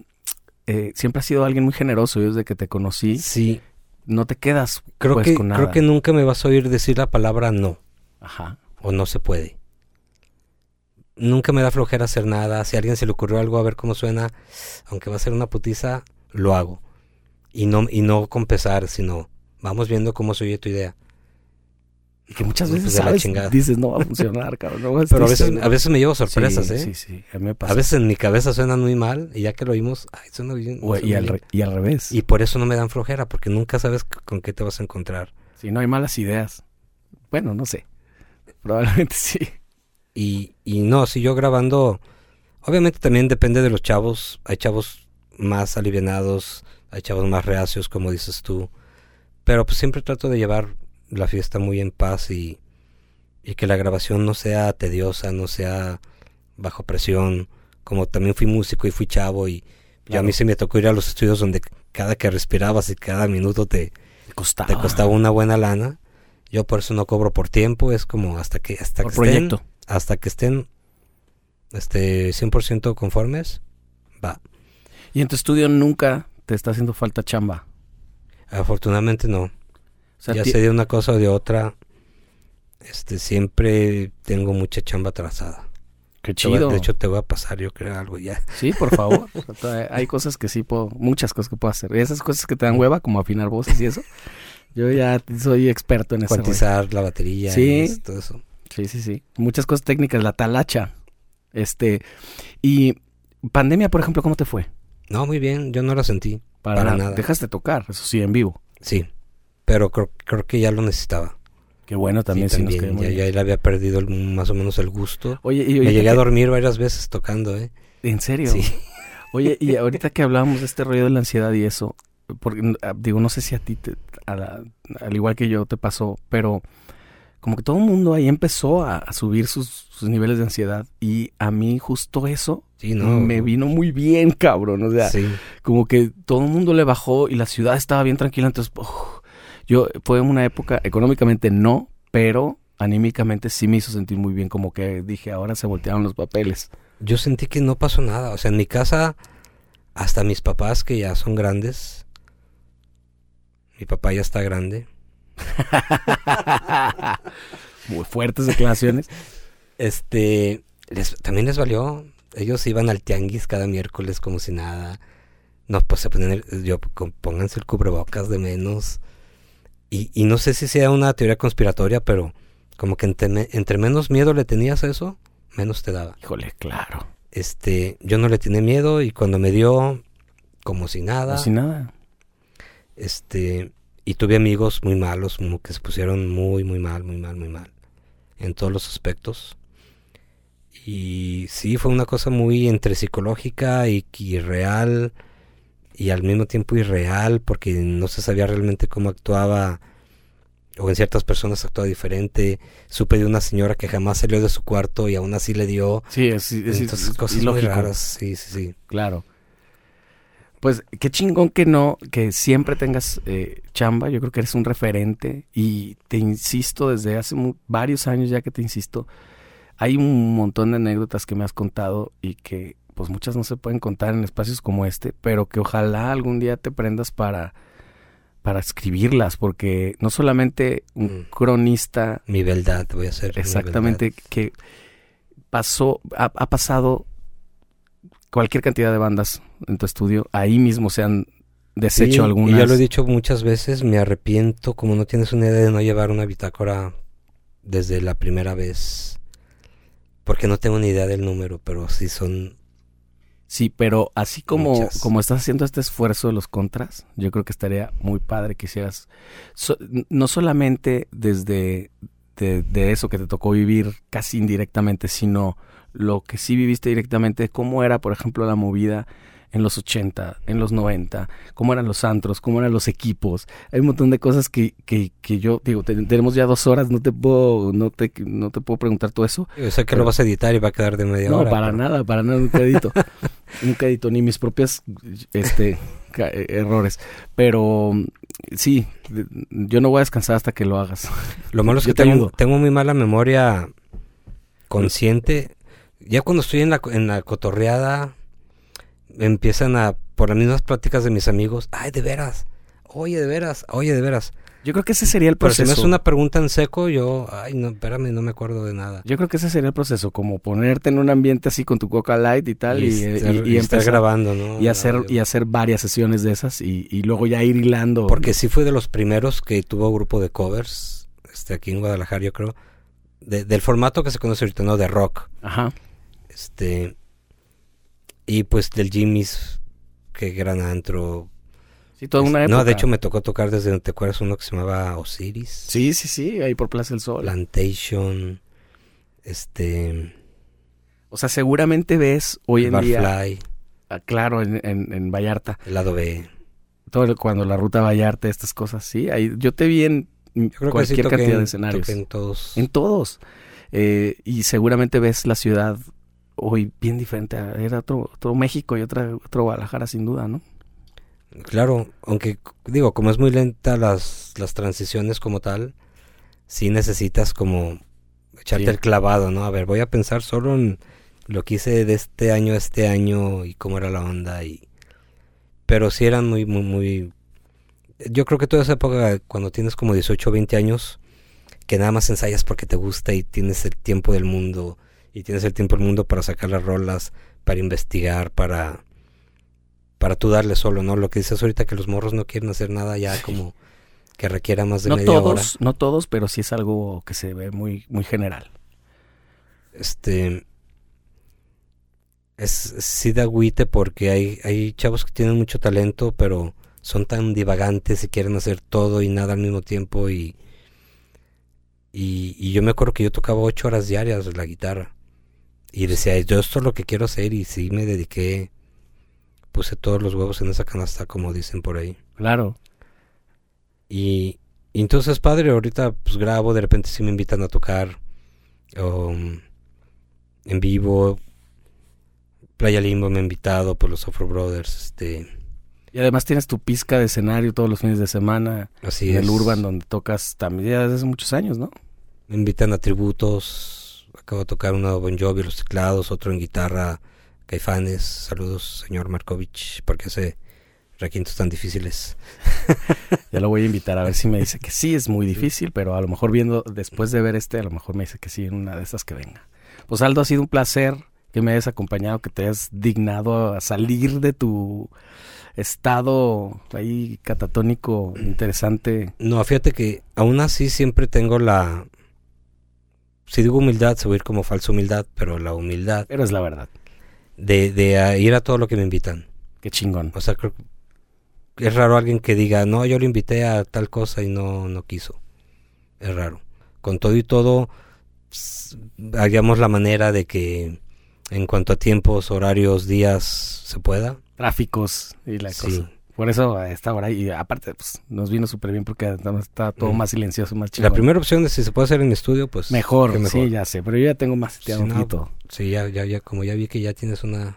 eh, siempre has sido alguien muy generoso. Yo desde que te conocí, Sí, no te quedas creo pues que con nada. creo que nunca me vas a oír decir la palabra no Ajá. O no se puede. Nunca me da flojera hacer nada. Si a alguien se le ocurrió algo a ver cómo suena, aunque va a ser una putiza, lo hago. Y no y no con pesar, sino vamos viendo cómo se oye tu idea. Y que muchas Pues veces sabes, dices, no va a funcionar, cabrón. no Pero a veces, a veces me llevo sorpresas, sí, ¿eh? Sí, sí, a mí me pasa. A veces en mi cabeza suenan muy mal y ya que lo oímos, ay, suena bien. O- y, suena al, bien. y al revés. Y por eso no me dan flojera, porque nunca sabes con qué te vas a encontrar. Si no hay malas ideas. Bueno, no sé. Probablemente sí. Y, y no, si yo grabando, obviamente también depende de los chavos. Hay chavos más alivianados, hay chavos más reacios, como dices tú. Pero pues siempre trato de llevar la fiesta muy en paz y, y que la grabación no sea tediosa, no sea bajo presión. Como también fui músico y fui chavo y yo a Claro. mí se me tocó ir a los estudios donde cada que respirabas y cada minuto te, Te costaba. te costaba una buena lana. Yo por eso no cobro por tiempo, es como hasta que hasta Por que estén hasta que estén este 100% conformes, va. Y en tu estudio nunca te está haciendo falta chamba. Afortunadamente no. O sea, ya sea de una cosa o de otra, este siempre tengo mucha chamba atrasada. qué voy chido. de hecho te voy a pasar yo creo algo ya. sí, por favor. Hay cosas que sí puedo, muchas cosas que puedo hacer. Y esas cosas que te dan hueva, como afinar voces y eso. Yo ya soy experto en eso. Cuantizar la batería Sí. eso, todo eso. Sí, sí, sí. Muchas cosas técnicas, la talacha. Este, y pandemia, por ejemplo, ¿cómo te fue? No, muy bien, yo no la sentí. Para nada. Dejaste de tocar, eso sí, en vivo. Sí. Pero creo, creo que ya lo necesitaba. Qué bueno también, Sí, también. muy ya, ya le había perdido el- más o menos el gusto. Oye, y Me ahorita llegué a dormir varias veces tocando, ¿eh? ¿En serio? Sí. Oye, y ahorita que hablábamos de este rollo de la ansiedad y eso, porque ah, digo, no sé si a ti, te- a la- al igual que yo, te pasó, pero como que todo el mundo ahí empezó a, a subir sus, sus niveles de ansiedad y a mí justo eso Sí, no. me vino muy bien, cabrón. O sea, Sí. como que todo el mundo le bajó y la ciudad estaba bien tranquila, entonces yo fue una época económicamente no, pero anímicamente sí me hizo sentir muy bien, como que dije, ahora se voltearon los papeles. Yo sentí que no pasó nada. O sea, en mi casa, hasta mis papás, que ya son grandes. Mi papá ya está grande. muy fuertes declaraciones. Este, les, también les valió. Ellos iban al tianguis cada miércoles como si nada. No, pues se ponen, el- yo, pónganse el cubrebocas de menos. Y, y no sé si sea una teoría conspiratoria, pero como que entre, entre menos miedo le tenías a eso, menos te daba. Híjole, claro. Este, yo no le tenía miedo y cuando me dio, como si nada, No sin nada. Este, y tuve amigos muy malos, como que se pusieron muy, muy mal, muy mal, muy mal, en todos los aspectos. Y sí, fue una cosa muy entre psicológica y, y real y al mismo tiempo irreal porque no se sabía realmente cómo actuaba o en ciertas personas actuaba diferente. Supe de una señora que jamás salió de su cuarto y aún así le dio. Sí, es, es, Entonces, es cosas muy raras. Sí, sí, sí. Claro. Pues qué chingón que no, que siempre tengas eh, chamba. Yo creo que eres un referente y te insisto desde hace varios años ya que te insisto. Hay un montón de anécdotas que me has contado y que pues muchas no se pueden contar en espacios como este, pero que ojalá algún día te prendas para para escribirlas, porque no solamente un Mm. cronista Mi verdad, voy a hacer. mi Exactamente, que pasó, ha, ha pasado cualquier cantidad de bandas en tu estudio, ahí mismo se han deshecho Sí, algunas. Y ya lo he dicho muchas veces, me arrepiento, como no tienes una idea de no llevar una bitácora desde la primera vez. Porque no tengo ni idea del número, pero sí son... Sí, pero así como, Muchas. como estás haciendo este esfuerzo de los contras, yo creo que estaría muy padre que hicieras, so- no solamente desde de, de eso que te tocó vivir casi indirectamente, sino lo que sí viviste directamente, cómo era, por ejemplo, la movida en los 80, en los 90, cómo eran los antros, cómo eran los equipos. Hay un montón de cosas que, que, que yo digo, te- tenemos ya dos horas, no te puedo, no te, no te puedo preguntar todo eso. Yo sé que Pero- lo vas a editar y va a quedar de media No, hora. para pero- nada, para nada, nunca edito. nunca edito ni mis propias este, eh, errores. Pero sí, yo no voy a descansar hasta que lo hagas. Lo malo es que te tengo, tengo muy mala memoria consciente. Ya cuando estoy en la, en la cotorreada, empiezan a, por las mismas pláticas de mis amigos, ay, de veras, oye, de veras, oye, de veras. Yo creo que ese sería el Pero si me proceso. hace una pregunta en seco, yo, ay, no, espérame, no me acuerdo de nada. Yo creo que ese sería el proceso, como ponerte en un ambiente así con tu Coca Light y tal, y, estar, y- y y estar empezar- grabando, ¿no? y hacer, y hacer varias sesiones de esas y, y luego ya ir hilando. Porque sí fue de los primeros que tuvo grupo de covers, este, aquí en Guadalajara, yo creo, de- del formato que se conoce ahorita, ¿no? De rock. Ajá. Este. Y pues del Jimmy's, que gran antro. Sí, toda una época. No, de hecho me tocó tocar desde, ¿te acuerdas uno que se llamaba Osiris? Sí, sí, sí, ahí por Plaza del Sol. Plantation, este, O sea, seguramente ves hoy en día, Barfly, ah, claro, en, en, en Vallarta, el lado B. todo el- cuando la ruta Vallarta, estas cosas, sí. Ahí, yo te vi en Yo creo cualquier que sí toqué cantidad de escenarios. en todos. En todos. Eh, y seguramente ves la ciudad hoy bien diferente. Era otro, otro México y otra, otro Guadalajara, sin duda, ¿no? Claro, aunque digo, como es muy lenta las, las transiciones como tal, sí necesitas como echarte Sí. el clavado, ¿no? A ver, voy a pensar solo en lo que hice de este año a este año y cómo era la onda y pero sí eran muy muy muy yo creo que toda esa época cuando tienes como 18 o 20 años que nada más ensayas porque te gusta y tienes el tiempo del mundo y tienes el tiempo del mundo para sacar las rolas, para investigar, para para tú darle solo, ¿no? Lo que dices ahorita que los morros no quieren hacer nada ya como que requiera más de No media hora. todos, no todos, pero sí es algo que se ve muy, muy general. este es sí da agüite porque hay hay chavos que tienen mucho talento pero son tan divagantes y quieren hacer todo y nada al mismo tiempo y y, y yo me acuerdo que yo tocaba ocho horas diarias la guitarra y decía yo esto es lo que quiero hacer y sí me dediqué puse todos los huevos en esa canasta como dicen por ahí Claro. y, y entonces, padre, ahorita pues grabo, de repente sí me invitan a tocar um, en vivo. Playa Limbo me ha invitado por los Afro Brothers, este, Y además tienes tu pizca de escenario todos los fines de semana así en es. el Urban donde tocas también ya desde hace muchos años, ¿no? Me invitan a tributos, acabo de tocar uno de Bon Jovi, los teclados, otro en guitarra, Caifanes, saludos señor Markovich, porque hace requintos tan difíciles. Ya lo voy a invitar a ver si me dice que sí, es muy difícil, pero a lo mejor viendo, después de ver este, a lo mejor me dice que sí en una de esas que venga. Pues Aldo, ha sido un placer que me hayas acompañado, que te hayas dignado a salir de tu estado ahí catatónico interesante. No, fíjate que aún así siempre tengo la... Si digo humildad, se va a ir como falsa humildad, pero la humildad Pero es la verdad. de, de a ir a todo lo que me invitan. Qué chingón. O sea, creo que es raro alguien que diga, no, yo lo invité a tal cosa y no, no quiso. Es raro. Con todo y todo, s- hagamos la manera de que en cuanto a tiempos, horarios, días se pueda. Tráficos y la Sí. cosa. Por eso a esta hora, y aparte, pues nos vino súper bien porque está, todo más silencioso, más chido. La primera opción de si se puede hacer en estudio, pues Mejor, que sí, ya sé, pero yo ya tengo más seteado Sí, ya, ya, ya, como ya vi que ya tienes una,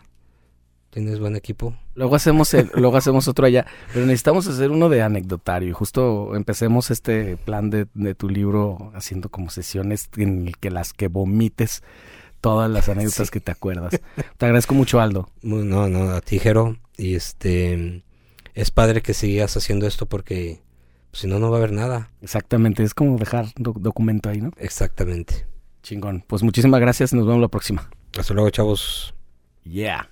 tienes buen equipo. Luego hacemos el- luego hacemos otro allá, pero necesitamos hacer uno de anecdotario. Y justo empecemos este plan de, de tu libro haciendo como sesiones en el que las que vomites todas las anécdotas Sí. que te acuerdas. Te agradezco mucho, Aldo. No, no, a ti, Jero. Y este, es padre que sigas haciendo esto porque pues, si no, no va a haber nada. Exactamente, es como dejar doc- documento ahí, ¿no? Exactamente. Chingón. Pues muchísimas gracias, nos vemos la próxima. Hasta luego, chavos. Yeah.